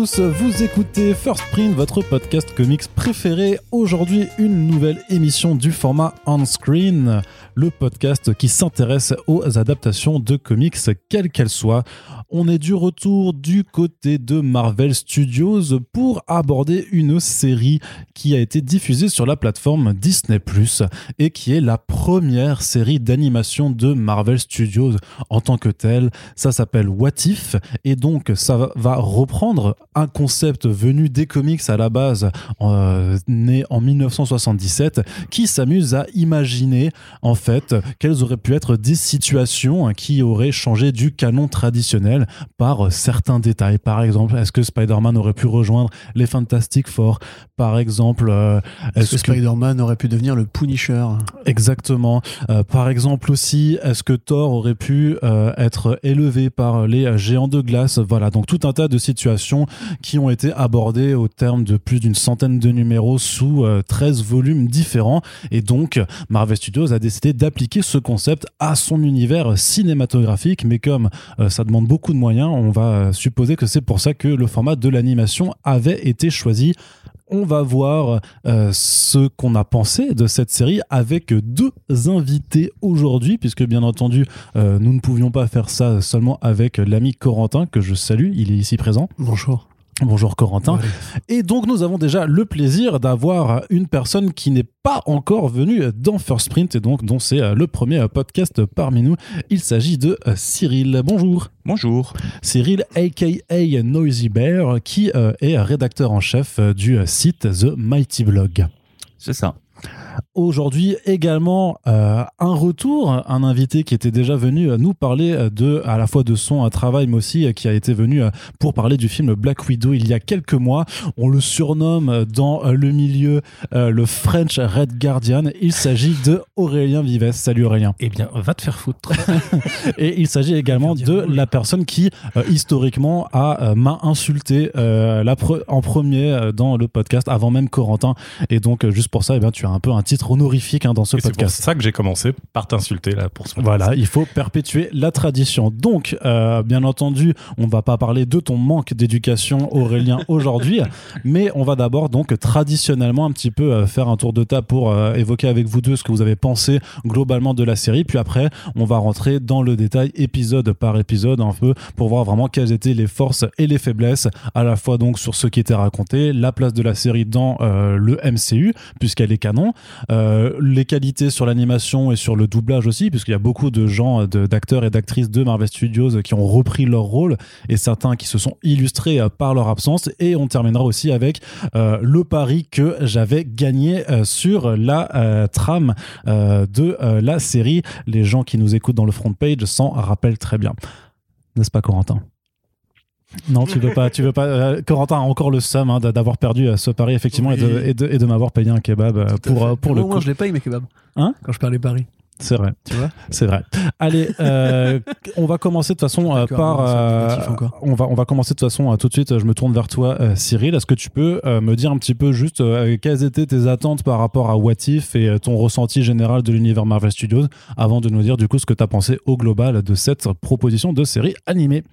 vous écoutez First Print, votre podcast comics préféré. Aujourd'hui, une nouvelle émission du format On Screen, le podcast qui s'intéresse aux adaptations de comics, quelles qu'elles soient. On est du retour du côté de Marvel Studios pour aborder une série qui a été diffusée sur la plateforme Disney ⁇ et qui est la première série d'animation de Marvel Studios en tant que telle. Ça s'appelle What If et donc ça va reprendre un concept venu des comics à la base, euh, né en 1977, qui s'amuse à imaginer en fait quelles auraient pu être des situations qui auraient changé du canon traditionnel par certains détails. Par exemple, est-ce que Spider-Man aurait pu rejoindre les Fantastic Four? Par exemple, euh, est-ce que, Spider-Man aurait pu devenir le Punisher Exactement. Euh, par exemple aussi, est-ce que Thor aurait pu être élevé par les géants de glace? Voilà, donc tout un tas de situations qui ont été abordées au terme de plus d'une centaine de numéros sous 13 euh, volumes différents. Et donc, Marvel Studios a décidé d'appliquer ce concept à son univers cinématographique. Mais comme euh, ça demande beaucoup de moyens, on va euh, supposer que c'est pour ça que le format de l'animation avait été choisi on va voir ce qu'on a pensé de cette série avec deux invités aujourd'hui, puisque bien entendu, nous ne pouvions pas faire ça seulement avec l'ami Corentin, que je salue, il est ici présent. Bonjour. Bonjour Corentin. Et donc nous avons déjà le plaisir d'avoir une personne qui n'est pas encore venue dans First Print et donc dont c'est euh, le premier podcast parmi nous. Il s'agit de euh, Cyril. Bonjour. Bonjour. Cyril aka Noisy Bear qui euh, est rédacteur en chef du site The Mighty Blog. C'est ça. Aujourd'hui également euh, un retour, un invité qui était déjà venu nous parler de à la fois de son travail mais aussi qui a été venu pour parler du film Black Widow il y a quelques mois. On le surnomme dans le milieu euh, le French Red Guardian. Il s'agit de Aurélien Vives. Salut Aurélien. Eh bien, va te faire foutre. Et il s'agit également de la personne qui euh, historiquement a m'a insulté la en premier dans le podcast avant même Corentin. Et donc juste pour ça, eh bien tu as un peu un titre honorifique hein, dans ce podcast. C'est pour ça que j'ai commencé par t'insulter là pour ce Voilà, il faut perpétuer la tradition. Donc, euh, bien entendu, on va pas parler de ton manque d'éducation, Aurélien, aujourd'hui, mais on va d'abord donc traditionnellement un petit peu euh, faire un tour de table pour euh, évoquer avec vous deux ce que vous avez pensé globalement de la série. Puis après, on va rentrer dans le détail épisode par épisode un peu pour voir vraiment quelles étaient les forces et les faiblesses, à la fois donc sur ce qui était raconté, la place de la série dans le MCU puisqu'elle est canon, euh, les qualités sur l'animation et sur le doublage aussi, puisqu'il y a beaucoup de gens, d'acteurs et d'actrices de Marvel Studios qui ont repris leur rôle et certains qui se sont illustrés euh, par leur absence. Et on terminera aussi avec euh, le pari que j'avais gagné sur la trame de la série. Les gens qui nous écoutent dans le front page s'en rappellent très bien. N'est-ce pas, Corentin? Non, tu veux pas, tu veux pas. Euh, Corentin a encore le seum hein, d'avoir perdu euh, ce pari effectivement et de, et de, m'avoir payé un kebab euh, pour pour le coup. Moi, je les paye mes kebabs. Hein? Quand je perds les paris. C'est vrai. Tu vois? C'est vrai. Allez, on va commencer de toute façon par. on va on va commencer de toute façon tout de suite. Je me tourne vers toi, Cyril. Est-ce que tu peux me dire un petit peu juste quelles étaient tes attentes par rapport à What If et ton ressenti général de l'univers Marvel Studios avant de nous dire du coup ce que tu as pensé au global de cette proposition de série animée?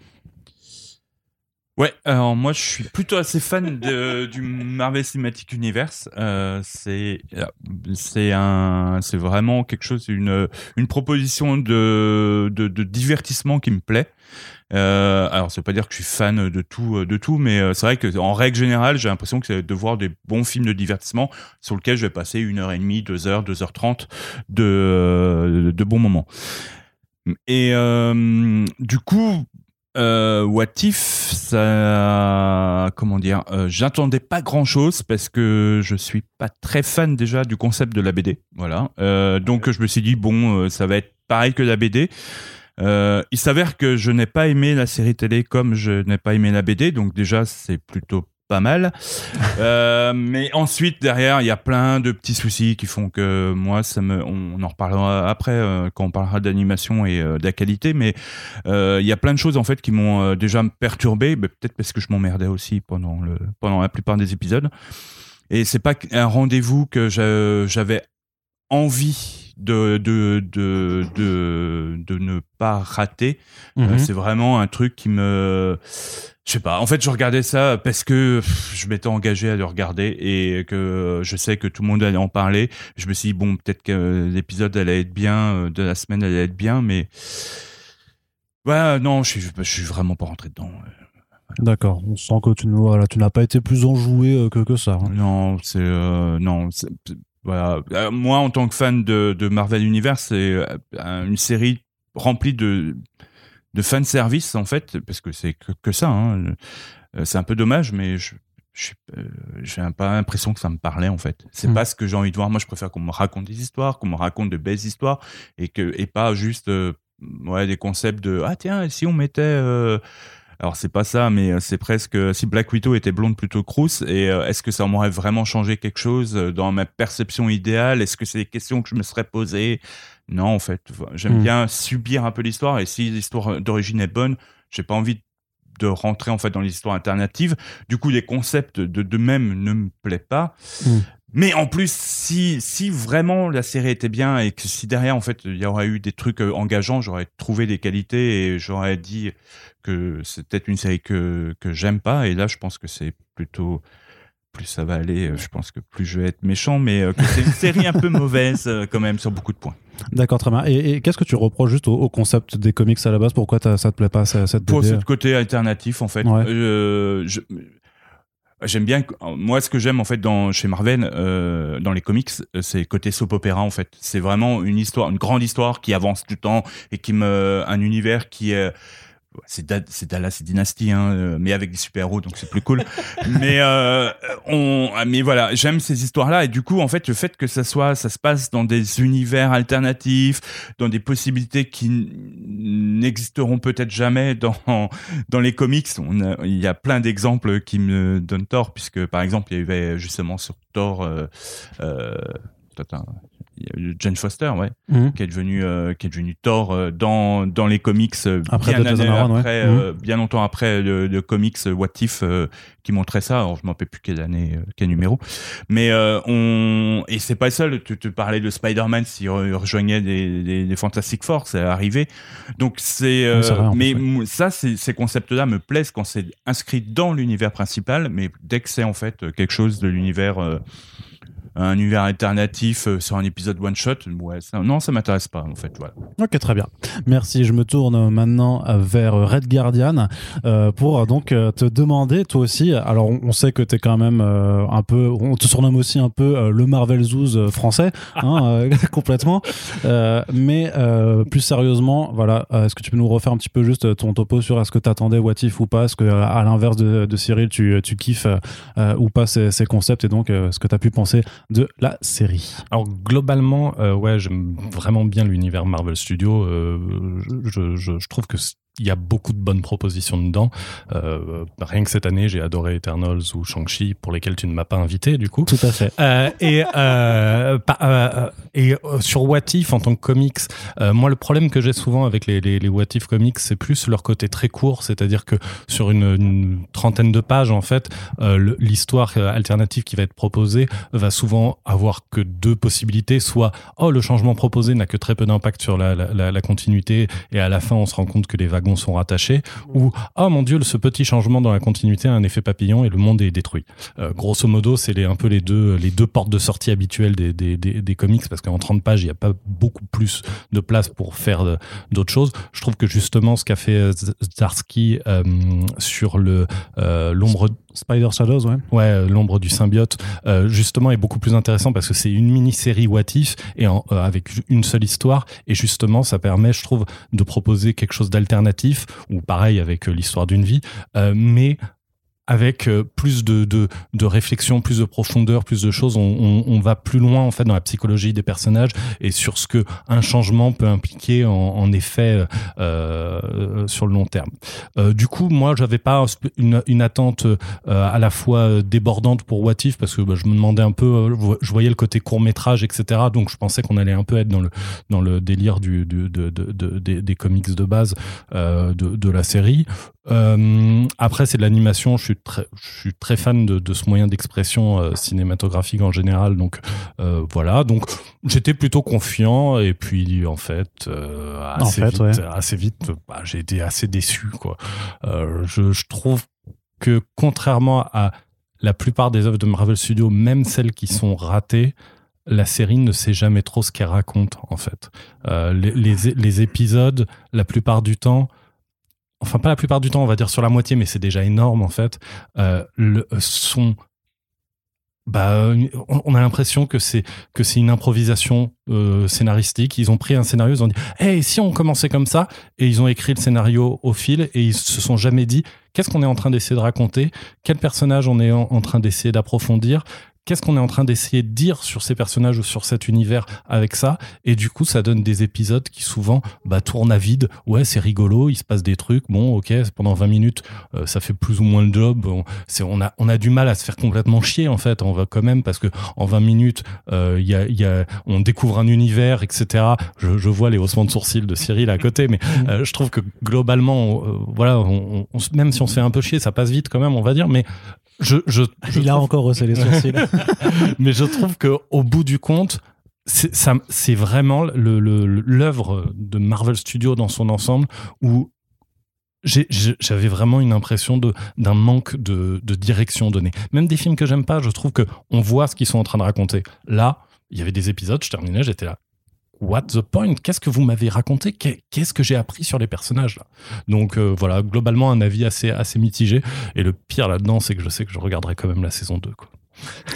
Ouais, alors moi je suis plutôt assez fan du Marvel Cinematic Universe. Euh, c'est vraiment quelque chose une une proposition de de, divertissement qui me plaît. Euh, alors ça veut pas dire que je suis fan de tout de tout, mais euh, c'est vrai que en règle générale j'ai l'impression que c'est de voir des bons films de divertissement sur lesquels je vais passer une heure et demie, deux heures, deux heures trente de de bons moments. Et du coup, euh, What If, ça, comment dire, euh, j'attendais pas grand chose parce que je suis pas très fan déjà du concept de la BD, voilà. Euh, donc je me suis dit bon, euh, ça va être pareil que la BD. Il s'avère que je n'ai pas aimé la série télé comme je n'ai pas aimé la BD, donc déjà c'est plutôt pas mal. euh, mais ensuite, derrière, il y a plein de petits soucis qui font que moi, ça me, on, en reparlera après euh, quand on parlera d'animation et euh, de la qualité. Mais il y a plein de choses en fait qui m'ont déjà perturbé, peut-être parce que je m'emmerdais aussi pendant le, pendant la plupart des épisodes. Et c'est pas un rendez-vous que j'avais envie de de de de, de ne pas rater. Euh, Mhm. c'est vraiment un truc qui me je sais pas. En fait, je regardais ça parce que je m'étais engagé à le regarder et que je sais que tout le monde allait en parler. Je me suis dit bon, peut-être que l'épisode allait être bien, euh, de la semaine allait être bien, mais ouais, non, je suis je suis vraiment pas rentré dedans. D'accord. On sent que tu, ne- voilà, tu n'as pas été plus enjoué euh, que, que ça. hein. Non, c'est euh, non, c'est- voilà. Euh, Moi, en tant que fan de, de Marvel Universe, c'est euh, une série remplie de de fan service en fait, parce que c'est que, que ça. hein. Euh, C'est un peu dommage, mais je j'ai pas l'impression que ça me parlait en fait. C'est Hmm. pas ce que j'ai envie de voir. Moi, je préfère qu'on me raconte des histoires, qu'on me raconte de belles histoires, et que et pas juste euh, ouais des concepts de ah tiens si on mettait euh, alors c'est pas ça, mais euh, c'est presque euh, si Black Widow était blonde plutôt que rousse. Et euh, est-ce que ça m'aurait vraiment changé quelque chose dans ma perception idéale? Est-ce que c'est des questions que je me serais posées? Non, en fait, j'aime Hmm. bien subir un peu l'histoire. Et si l'histoire d'origine est bonne, j'ai pas envie de rentrer en fait dans l'histoire alternative. Du coup, les concepts de, de même ne me plaît pas. Hmm. Mais en plus, si, si vraiment la série était bien et que si derrière, en fait, il y aurait eu des trucs euh, engageants, j'aurais trouvé des qualités et j'aurais dit que c'est peut-être une série que, que j'aime pas. Et là, je pense que c'est plutôt. Plus ça va aller, euh, je pense que plus je vais être méchant, mais euh, que c'est une série un peu mauvaise euh, quand même sur beaucoup de points. D'accord, très bien. Et, et qu'est-ce que tu reproches juste au, au concept des comics à la base? Pourquoi ça te plaît pas, cette Pour ce côté alternatif, en fait, Ouais. euh, je- j'aime bien. Moi, ce que j'aime en fait dans chez Marvel, euh, dans les comics, euh, c'est le côté soap opéra. En fait, c'est vraiment une histoire, une grande histoire qui avance du temps et qui me, un univers qui est c'est Da- Dallas, c'est Dynasty, hein, euh, mais avec des super-héros, donc c'est plus cool. mais euh, on, mais voilà, j'aime ces histoires-là et du coup, en fait, le fait que ça soit, ça se passe dans des univers alternatifs, dans des possibilités qui n'existeront peut-être jamais dans dans les comics. On a- il y a plein d'exemples qui me donnent tort, puisque par exemple, il y avait justement sur Thor. Euh, euh, Jane Foster, ouais, Mhm. qui est devenu euh, qui est devenu Thor euh, dans dans les comics euh, Après bien, Aaron, après, Mhm. euh, bien longtemps après le, le comics What If euh, qui montrait ça. Alors je m'en rappelle plus quelle année, quel numéro, mais on et c'est pas le seul. Tu te parlais de Spider-Man s'il re- rejoignait des, des, des Fantastic Four, c'est arrivé. Donc c'est mais ça ces concepts-là me plaisent quand c'est inscrit dans l'univers principal, mais dès que c'est en fait quelque chose de l'univers un univers alternatif euh, sur un épisode one shot, ouais, ça- non, ça m'intéresse pas en fait. Voilà. Ok, très bien. Merci. Je me tourne maintenant vers Red Guardian euh, pour euh, donc te demander, toi aussi. Alors, on on sait que tu es quand même euh, un peu, on te surnomme aussi un peu le Marvel Zouz français, hein, complètement. Mais plus sérieusement, voilà, est-ce que tu peux nous refaire un petit peu juste ton topo sur est-ce que tu attendais What If ou pas? Est-ce que, à l'inverse de, de Cyril, tu, tu kiffes ou pas ces, ces concepts? Et donc ce que tu as pu penser de la série Alors globalement, euh, ouais, j'aime vraiment bien l'univers Marvel Studios. Euh, je, je, je trouve que il y a beaucoup de bonnes propositions dedans. Euh, rien que cette année, j'ai adoré Eternals ou Shang-Chi, pour lesquels tu ne m'as pas invité du coup. Tout à fait. Euh, et euh, et sur What If en tant que comics, moi le problème que j'ai souvent avec les, les, les What If comics, c'est plus leur côté très court, c'est-à-dire que sur une, une trentaine de pages en fait, l'histoire alternative qui va être proposée va souvent avoir que deux possibilités, soit oh le changement proposé n'a que très peu d'impact sur la, la, la- la continuité et à la fin on se rend compte que les sont rattachés, ou oh mon dieu ce petit changement dans la continuité a un effet papillon et le monde est détruit. Euh, grosso modo, c'est un peu les deux, les deux portes de sortie habituelles des, des, des, comics, parce qu'en 30 pages, il n'y a pas beaucoup plus de place pour faire de- d'autres choses. Je trouve que justement, ce qu'a fait euh, Zdarsky euh, sur euh, l'ombre Spider Shadows, ouais. Ouais, euh, l'ombre du symbiote, euh, justement, est beaucoup plus intéressant parce que c'est une mini-série What If et en- euh, avec une seule histoire. Et justement, ça permet, je trouve, de proposer quelque chose d'alternatif ou pareil avec euh, l'histoire d'une vie, euh, mais avec euh, plus de, de, de réflexion, plus de profondeur, plus de choses. On, on, on va plus loin en fait dans la psychologie des personnages et sur ce que un changement peut impliquer en, en effet euh, euh, sur le long terme. Euh, du coup, moi, j'avais pas une, une attente euh, à la fois débordante pour What If parce que bah, je me demandais un peu, euh, je voyais le côté court métrage, etc. Donc, je pensais qu'on allait un peu être dans le dans le délire du, du de, de, de- des, des comics de base de, de la série. Euh, après, c'est de l'animation. Je suis très, je suis très fan de, de ce moyen d'expression euh, cinématographique en général. Donc euh, voilà. Donc j'étais plutôt confiant. Et puis en fait, assez, fait, vite, ouais. assez vite, bah, j'ai été assez déçu. Quoi. Je, je trouve que contrairement à la plupart des œuvres de Marvel Studios, même celles qui sont ratées, la série ne sait jamais trop ce qu'elle raconte en fait. Les, les- les épisodes, la plupart du temps, enfin pas la plupart du temps, on va dire sur la moitié, mais c'est déjà énorme en fait, euh, le, sont bah, on a l'impression que c'est que c'est une improvisation euh, scénaristique. Ils ont pris un scénario, ils ont dit, hey, si on commençait comme ça, et ils ont écrit le scénario au fil, et ils se sont jamais dit, qu'est-ce qu'on est en train d'essayer de raconter, quel personnage on est en train d'essayer d'approfondir, qu'est-ce qu'on est en train d'essayer de dire sur ces personnages ou sur cet univers avec ça, et du coup, ça donne des épisodes qui souvent bah, tournent à vide. Ouais, c'est rigolo, il se passe des trucs. Bon, ok, pendant 20 minutes, euh, ça fait plus ou moins le job. On, c'est, on, a, on a du mal à se faire complètement chier, en fait. On va quand même, parce que en 20 minutes, euh, il y a, il y a, on découvre un univers, etc. Je, je vois les haussements de sourcils de Cyril à côté, mais euh, je trouve que globalement, euh, voilà, on, on se- même si on se fait un peu chier, ça passe vite quand même, on va dire, mais je, je, je Il a trouve- encore haussé les sourcils. mais je trouve que au bout du compte, c'est vraiment le- le- l'œuvre de Marvel Studios dans son ensemble où j'avais vraiment une impression d'un manque de, de direction donnée. Même des films que j'aime pas, je trouve que on voit ce qu'ils sont en train de raconter. Là, il y avait des épisodes, je terminais, j'étais là. What the point? Qu'est-ce que vous m'avez raconté? Qu'est- Qu'est-ce que j'ai appris sur les personnages là? Donc euh, voilà, globalement un avis assez assez mitigé. Et le pire là-dedans, c'est que je sais que je regarderai quand même la saison 2. Quoi.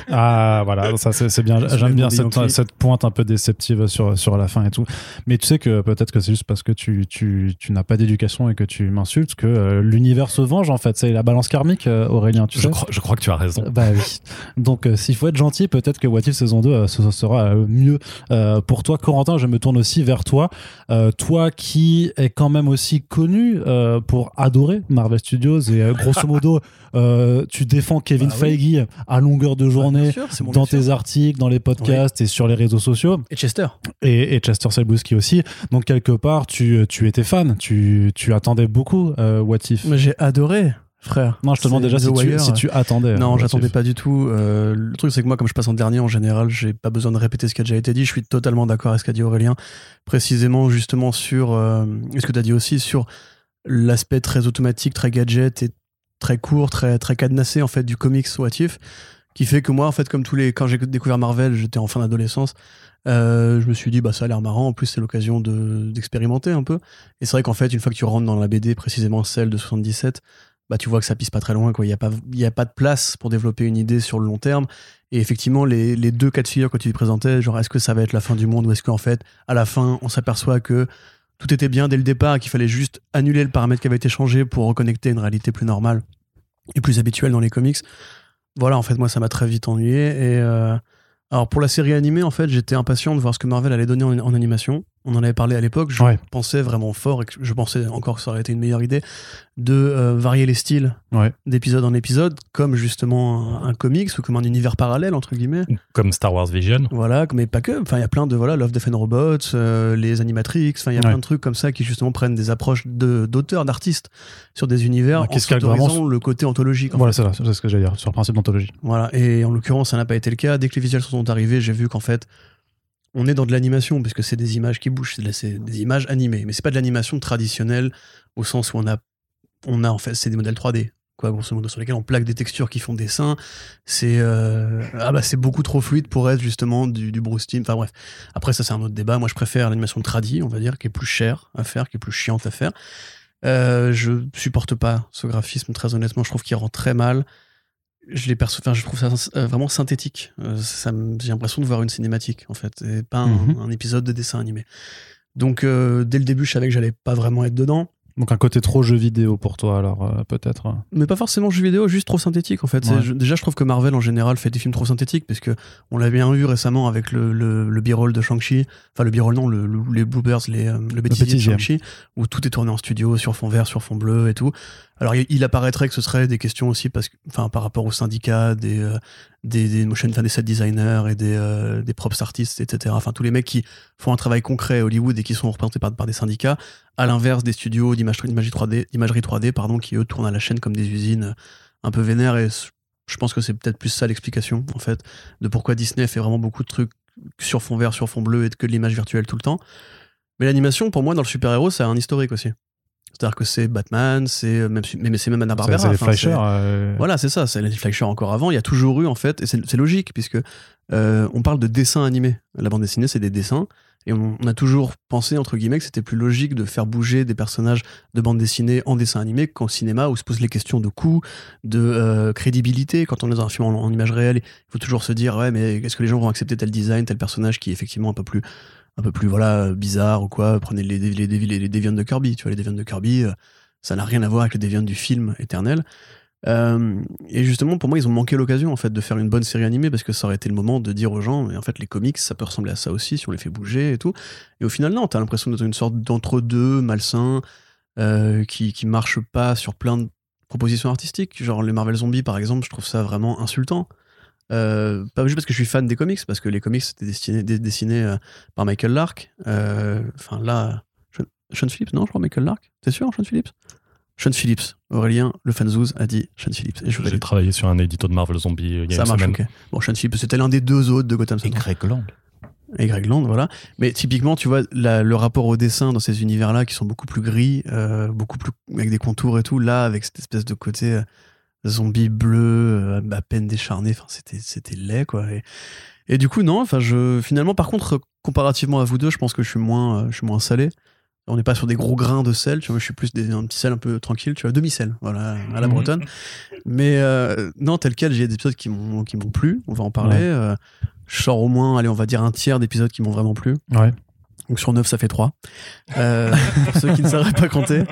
Ah voilà, ça c'est bien. J'aime bien cette, pointe un peu déceptive sur, sur la fin et tout. Mais tu sais que peut-être que c'est juste parce que tu, tu, tu n'as pas d'éducation et que tu m'insultes que euh, l'univers se venge en fait. C'est la balance karmique, euh, Aurélien, tu Je sais. crois, je crois que tu as raison. Bah oui. Donc euh, s'il faut être gentil, peut-être que What If saison 2 euh, ce, ce sera mieux pour toi. Corentin, je me tourne aussi vers toi. Toi qui est quand même aussi connu pour adorer Marvel Studios et grosso modo, tu défends Kevin Bah oui. Feige à longueur de journée dans tes articles, dans les podcasts et sur les réseaux sociaux, Et Chester. et, et Chester Selbuski aussi. Donc quelque part, tu, tu étais fan, tu, tu attendais beaucoup euh, What If? J'ai adoré, frère. Non, je te demande déjà si tu, si tu attendais. Non, euh, j'attendais pas du tout. Euh, le truc, c'est que moi, comme je passe en dernier, en général, j'ai pas besoin de répéter ce qui a déjà été dit. Je suis totalement d'accord avec ce qu'a dit Aurélien. Précisément, justement, sur. Euh, ce que tu as dit aussi, sur l'aspect très automatique, très gadget et très court, très, très cadenassé, en fait, du comics What If. Qui fait que moi, en fait, comme tous les. Quand j'ai découvert Marvel, j'étais en fin d'adolescence. euh, je me suis dit, bah, ça a l'air marrant. En plus, c'est l'occasion de- d'expérimenter un peu. Et c'est vrai qu'en fait, une fois que tu rentres dans la BD, précisément celle de 77, bah, tu vois que ça pisse pas très loin. quoi. Il n'y a, pas- il a pas de place pour développer une idée sur le long terme. Et effectivement, les, les deux cas de figure que tu présentais, genre est-ce que ça va être la fin du monde ou est-ce qu'en fait, à la fin, on s'aperçoit que tout était bien dès le départ et qu'il fallait juste annuler le paramètre qui avait été changé pour reconnecter une réalité plus normale et plus habituelle dans les comics. Voilà, en fait, moi, ça m'a très vite ennuyé. Et euh, alors, pour la série animée, en fait, j'étais impatient de voir ce que Marvel allait donner en, en animation. On en avait parlé à l'époque. Je Ouais. pensais vraiment fort et que je pensais encore que ça aurait été une meilleure idée de euh, varier les styles Ouais. d'épisode en épisode, comme justement un, un comics ou comme un univers parallèle, entre guillemets. Comme Star Wars Vision. Voilà, mais pas que. Enfin, il y a plein de voilà, Love, Death and Robots, euh, les Animatrix. Enfin, il y a Ouais. plein de trucs comme ça qui justement prennent des approches de- d'auteurs, d'artistes sur des univers Ouais, en vraiment s'autorisant le côté anthologique. Voilà, fait. c'est ça, c'est ce que j'allais dire, sur le principe d'anthologie. Voilà. Et en l'occurrence, ça n'a pas été le cas. Dès que les visuels sont arrivés, j'ai vu qu'en fait, on est dans de l'animation, puisque c'est des images qui bougent, c'est des images animées. Mais c'est pas de l'animation traditionnelle, au sens où on a, on a en fait, c'est des modèles 3D. Quoi, grosso modo, sur lesquels on plaque des textures qui font dessin. C'est euh, ah bah, c'est beaucoup trop fluide pour être justement du, du Bruce Timm. Enfin bref. Après, ça, c'est un autre débat. Moi, je préfère l'animation tradie, on va dire, qui est plus chère à faire, qui est plus chiante à faire. Euh, je supporte pas ce graphisme, très honnêtement. Je trouve qu'il rend très mal je les perçois, enfin, je trouve ça euh, vraiment synthétique. Euh, ça j'ai l'impression de voir une cinématique, en fait, et pas un, Mhm. un épisode de dessin animé. Donc, euh, dès le début, je savais que j'allais pas vraiment être dedans. Donc un côté trop jeu vidéo pour toi, alors euh, peut-être. euh. Mais pas forcément jeu vidéo, juste trop synthétique en fait. C'est- Ouais. je- déjà, je trouve que Marvel en général fait des films trop synthétiques parce que on l'a bien vu récemment avec le, le, le b-roll de Shang-Chi, enfin le b-roll non, le, le- les bloopers, les, euh, le bêtisier de. Shang-Chi, où tout est tourné en studio, sur fond vert, sur fond bleu et tout. Alors il, apparaîtrait que ce serait des questions aussi parce que, enfin, par rapport aux syndicats, des, euh, des, des motion, des set designers et des, euh, des props artistes, etc. Enfin tous les mecs qui font un travail concret à Hollywood et qui sont représentés par, des syndicats. à l'inverse des studios d'imagerie d'imagerie 3D, d'imagerie 3D pardon, qui eux tournent à la chaîne comme des usines euh, un peu vénères. Et je pense que c'est peut-être plus ça l'explication, en fait, de pourquoi Disney fait vraiment beaucoup de trucs sur fond vert, sur fond bleu et que de l'image virtuelle tout le temps. Mais l'animation, pour moi, dans le super-héros, ça a un historique aussi. C'est-à-dire que c'est Batman, c'est même, mais c'est même Anna Barbera. c'est les flashers. euh, voilà, c'est ça, c'est les Fleischer encore avant. Il y a toujours eu, en fait, et c'est c'est logique, puisque euh, on parle de dessins animés. La bande dessinée, c'est des dessins. Et on, on a toujours pensé, entre guillemets, que c'était plus logique de faire bouger des personnages de bande dessinée en dessin animé qu'en cinéma, où se posent les questions de coût, de euh, crédibilité. Quand on est dans un film en, en image réelle, il faut toujours se dire, ouais, mais est-ce que les gens vont accepter tel design, tel personnage qui est effectivement un peu plus, un peu plus voilà, bizarre ou quoi Prenez les, les, les, les, de Kirby. Tu vois, les Deviants de Kirby, euh, ça n'a rien à voir avec les Deviants du film éternel. Euh, et justement, pour moi, ils ont manqué l'occasion en fait de faire une bonne série animée parce que ça aurait été le moment de dire aux gens, mais en fait, les comics, ça peut ressembler à ça aussi si on les fait bouger et tout. Et au final, non, t'as l'impression d'être une sorte d'entre-deux malsain euh, qui, qui marche pas sur plein de propositions artistiques. Genre les Marvel Zombies, par exemple, je trouve ça vraiment insultant. Euh, pas juste parce que je suis fan des comics, parce que les comics c'était destiné, dé- dessiné euh, par Michael Lark. Euh, Enfin là, Sean, Sean Phillips, non, je crois Michael Lark. T'es sûr, Sean Phillips? Sean Phillips, Aurélien, le fanzouz, a dit Sean Phillips. Et je J'ai travaillé sur un édito de Marvel Zombie euh, il y a Ça une marche, semaine. ok. Bon, Sean Phillips, c'était l'un des deux autres de Gotham Et City. Greg Land. Et Greg Land, voilà. Mais typiquement, tu vois, la- le rapport au dessin dans ces univers-là qui sont beaucoup plus gris, euh, beaucoup plus avec des contours et tout, là, avec cette espèce de côté euh, zombie bleu, euh, à peine décharné, enfin, c'était, c'était laid, quoi. Et, et du coup, non, enfin, je, finalement, par contre, comparativement à vous deux, je pense que je suis moins, euh, je suis moins salé. On n'est pas sur des gros grains de sel, tu vois, je suis plus des, un petit sel un peu tranquille, tu vois, demi-sel, voilà, à la Mhm. bretonne. Mais euh, non, tel quel, j'ai des épisodes qui m'ont, qui m'ont plu, on va en parler. Ouais. euh, je sors au moins, allez, on va dire un tiers d'épisodes qui m'ont vraiment plu. Ouais. Donc sur 9, ça fait 3. Euh, pour ceux qui ne sauraient pas compter.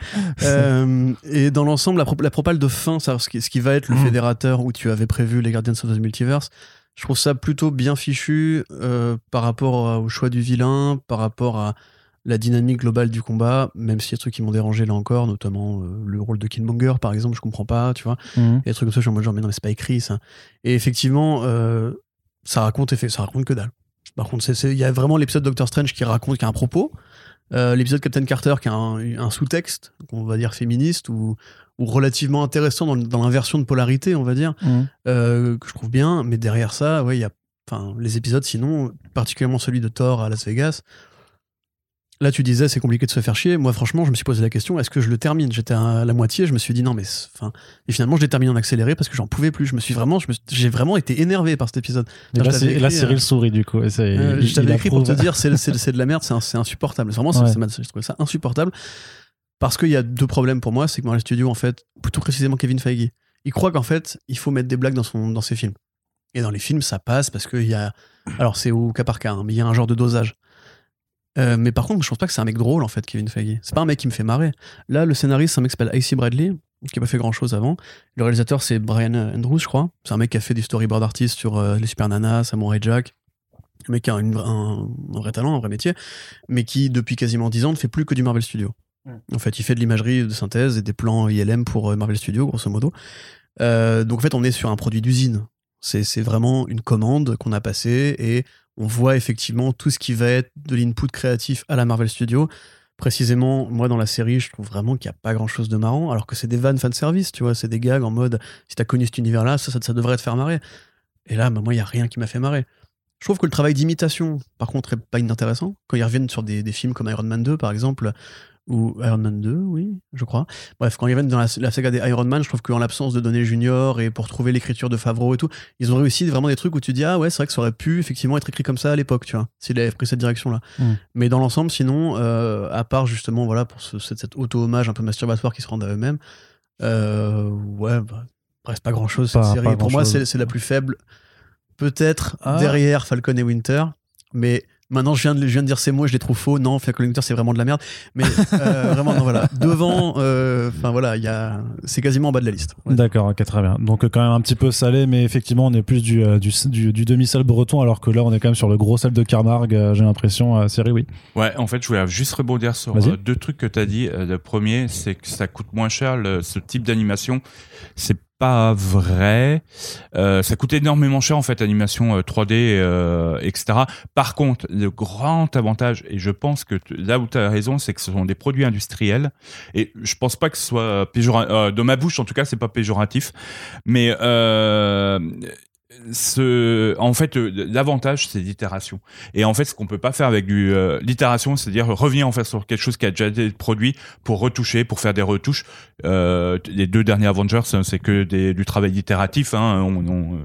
Euh, et dans l'ensemble, la, pro- la propale de fin, c'est-à-dire ce qui, ce qui va être le Mhm. fédérateur où tu avais prévu les Guardians of the Multiverse, je trouve ça plutôt bien fichu euh, par rapport au choix du vilain, par rapport à la dynamique globale du combat, même s'il y a des trucs qui m'ont dérangé là encore, notamment le rôle de Killmonger par exemple, je comprends pas, tu vois. Mhm. Il y a des trucs comme ça, je suis en mode genre, mais non, mais c'est pas écrit ça. Et effectivement, ça raconte ça raconte que dalle. Par contre, il y a vraiment l'épisode Doctor Strange qui raconte, qui a un propos. Euh, l'épisode Captain Carter qui a un, un sous-texte, on va dire féministe ou, ou relativement intéressant dans, dans l'inversion de polarité, on va dire, Mhm. euh, que je trouve bien. Mais derrière ça, ouais, il y a, enfin, les épisodes, sinon, particulièrement celui de Thor à Las Vegas. Là, tu disais, c'est compliqué de se faire chier. Moi, franchement, je me suis posé la question est-ce que je le termine? J'étais à la moitié, je me suis dit non, mais. Enfin, et finalement, je l'ai terminé en accéléré parce que j'en pouvais plus. Je me suis vraiment, suis- j'ai vraiment été énervé par cet épisode. Et là, là, écrit, Cyril euh, sourit du coup. Euh, il- je t'avais écrit pour te dire c'est de la merde, c'est insupportable. Vraiment, c'est- Ouais. je trouvais ça insupportable. Parce qu'il y a deux problèmes pour moi, c'est que Marvel Studios, en fait, plutôt précisément Kevin Feige, il croit qu'en fait, il faut mettre des blagues dans, son, dans ses films. Et dans les films, ça passe parce qu'il y a. Alors, c'est au cas par cas, hein, mais il y a un genre de dosage. Euh, mais par contre, je pense pas que c'est un mec drôle, en fait, Kevin Feige. C'est pas un mec qui me fait marrer. Là, le scénariste, c'est un mec qui s'appelle Icy Bradley, qui a pas fait grand chose avant. Le réalisateur, c'est Brian Andrews, je crois. C'est un mec qui a fait du storyboard artist sur euh, Les Super Nanas, Samurai Jack. Un mec qui a une- un, un vrai talent, un vrai métier, mais qui, depuis quasiment 10 ans, ne fait plus que du Marvel Studios. En fait, il fait de l'imagerie de synthèse et des plans ILM pour euh, Marvel Studios, grosso modo. Euh, donc, en fait, on est sur un produit d'usine. C'est c'est vraiment une commande qu'on a passée et on voit effectivement tout ce qui va être de l'input créatif à la Marvel Studios. Précisément, moi, dans la série, je trouve vraiment qu'il n'y a pas grand chose de marrant, alors que c'est des vannes fanservice, tu vois, c'est des gags en mode si t'as connu cet univers-là, ça, ça, ça devrait te faire marrer. Et là, bah, moi, il n'y a rien qui m'a fait marrer. Je trouve que le travail d'imitation, par contre, est pas inintéressant. Quand ils reviennent sur des, des films comme Iron Man 2, par exemple, ou Iron Man 2, oui, je crois. Bref, quand ils reviennent dans la, la saga des Iron Man, je trouve qu'en l'absence de données junior et pour trouver l'écriture de Favreau et tout, ils ont réussi vraiment des trucs où tu dis, ah ouais, c'est vrai que ça aurait pu effectivement être écrit comme ça à l'époque, tu vois, s'il avait pris cette direction-là. Mm. Mais dans l'ensemble, sinon, euh, à part justement, voilà, pour ce, cet, cet auto-hommage un peu masturbatoire qui se rendent à eux-mêmes, euh, ouais, bah, bref, pas grand-chose cette série. Pour moi, c'est la plus faible, peut-être Ah. derrière Falcon et Winter, mais Maintenant, je viens, de, je viens de dire ces mots, je les trouve faux. Non, et Winter, c'est vraiment de la merde. Mais euh, vraiment, non, voilà. Devant, euh, enfin voilà, il y a, c'est quasiment en bas de la liste. Ouais. D'accord, ok, très bien. Donc euh, quand même un petit peu salé, mais effectivement on est plus du, du, du, du demi-sel breton, alors que là on est quand même sur le gros sel de Camargue, euh, j'ai l'impression, euh, série oui. Ouais, en fait, je voulais juste rebondir sur Vas-y. deux trucs que tu as dit. Le premier, c'est que ça coûte moins cher le- ce type d'animation. C'est pas vrai. Euh, ça coûte énormément cher en fait, animation euh, 3D, euh, etc. Par contre, le grand avantage, et je pense que là où tu as raison, c'est que ce sont des produits industriels. Et je pense pas que ce soit péjoratif. de ma bouche, en tout cas, c'est pas péjoratif. Mais euh, ce, en fait, l'avantage, c'est l'itération. Et en fait, ce qu'on peut pas faire avec du euh, l'itération, c'est-à-dire revenir en fait sur quelque chose qui a déjà été produit pour retoucher, pour faire des retouches. Euh, les deux derniers Avengers, hein, c'est que du travail itératif. Hein,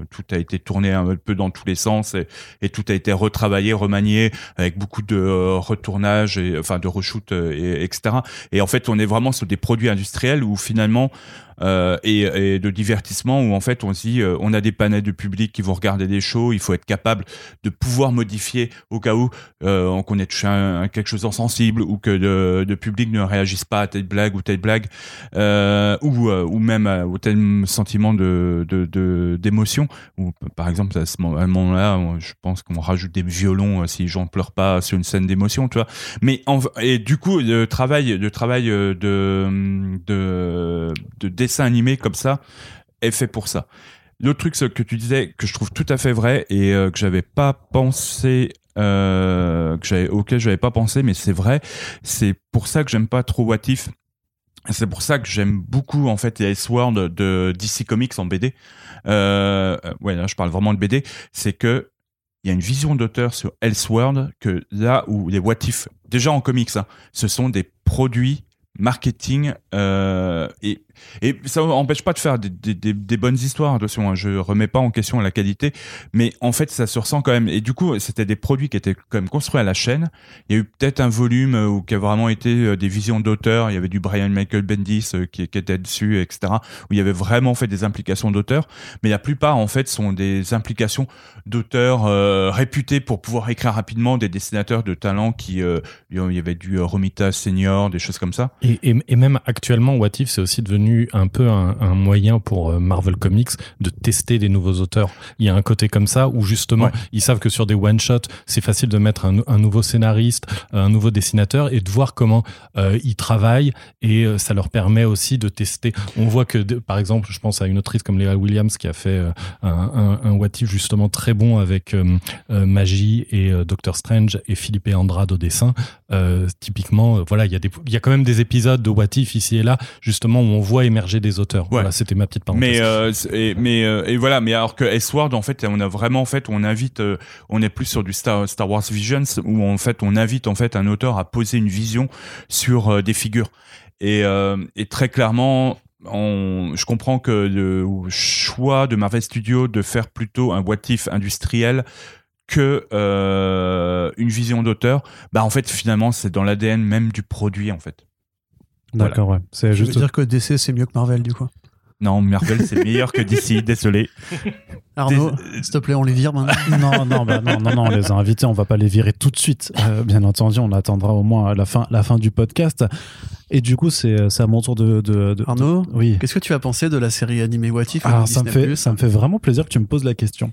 tout a été tourné un peu dans tous les sens et, tout a été retravaillé, remanié avec beaucoup de euh, retournage et enfin de reshoot, euh, et, etc. Et en fait, on est vraiment sur des produits industriels où finalement euh, et, de divertissement où en fait on se dit euh, on a des panels de public qui vont regarder des shows, il faut être capable de pouvoir modifier au cas où euh, on connaît un, quelque chose en sensible ou que le, public ne réagisse pas à telle blague ou telle blague ou ou même au tel sentiment de de- d'émotion. Ou par exemple à ce moment-là je pense qu'on rajoute des violons si les gens pleurent pas sur une scène d'émotion tu vois. Mais en, et du coup le travail le travail de de, de dessin animé comme ça est fait pour ça L'autre truc que tu disais que je trouve tout à fait vrai et euh, que j'avais pas pensé euh, que j'avais auquel j'avais pas pensé mais c'est vrai c'est pour ça que j'aime pas trop What If c'est pour ça que j'aime beaucoup en fait les S-World de DC Comics en BD. Euh, ouais, là je parle vraiment de BD. C'est que il y a une vision d'auteur sur Elseworld que là où les What If, déjà en comics, hein, ce sont des produits marketing euh, et et ça n'empêche pas de faire des, bonnes histoires attention hein, je remets pas en question la qualité mais en fait ça se ressent quand même. Et du coup c'était des produits qui étaient quand même construits à la chaîne. Il y a eu peut-être un volume euh, où qui a vraiment été euh, des visions d'auteur. Il y avait du Brian Michael Bendis euh, qui, était dessus etc où il y avait vraiment fait des implications d'auteur. Mais la plupart en fait sont des implications d'auteurs réputés pour pouvoir écrire rapidement des dessinateurs de talent qui il y avait du Romita Senior des choses comme ça. Et, et, et même actuellement, What If, c'est aussi devenu un peu un, un moyen pour euh, Marvel Comics de tester des nouveaux auteurs. Il y a un côté comme ça où justement, Ouais. ils savent que sur des one-shots, c'est facile de mettre un, nou- un nouveau scénariste, un nouveau dessinateur et de voir comment euh, ils travaillent et euh, ça leur permet aussi de tester. On voit que, par exemple, je pense à une autrice comme Léa Williams qui a fait un, un, un What If justement très bon avec euh, Magie et euh, Doctor Strange et Philippe Andrade au dessin. Euh, typiquement, euh, voilà, il y a des, y a quand même des épisodes de What If ici et là, justement où on voit émerger des auteurs. Voilà, c'était ma petite parenthèse. Mais euh, et, mais euh, et voilà, mais alors que S-Word en fait, on a vraiment en fait, on invite, on est plus sur du Star, Star Wars Visions où en fait, on invite en fait un auteur à poser une vision sur des figures. Et, et très clairement, on, je comprends que le choix de Marvel Studios de faire plutôt un what if industriel que euh, une vision d'auteur, bah en fait finalement c'est dans l'ADN même du produit en fait. D'accord, ouais. C'est Je veux juste. dire que DC c'est mieux que Marvel du coup? Non, Marvel c'est meilleur que DC, désolé. Arnaud, s'il te plaît, on les vire maintenant. non, non, bah non, non, non, on les a invités, on va pas les virer tout de suite. Euh, bien entendu, on attendra au moins la fin, la fin du podcast. Et du coup, c'est c'est à mon tour de. de, de- Arnaud, oui. qu'est-ce que tu as pensé de la série animée What If Alors, de ça me, Disney+? fait, ça me fait vraiment plaisir que tu me poses la question.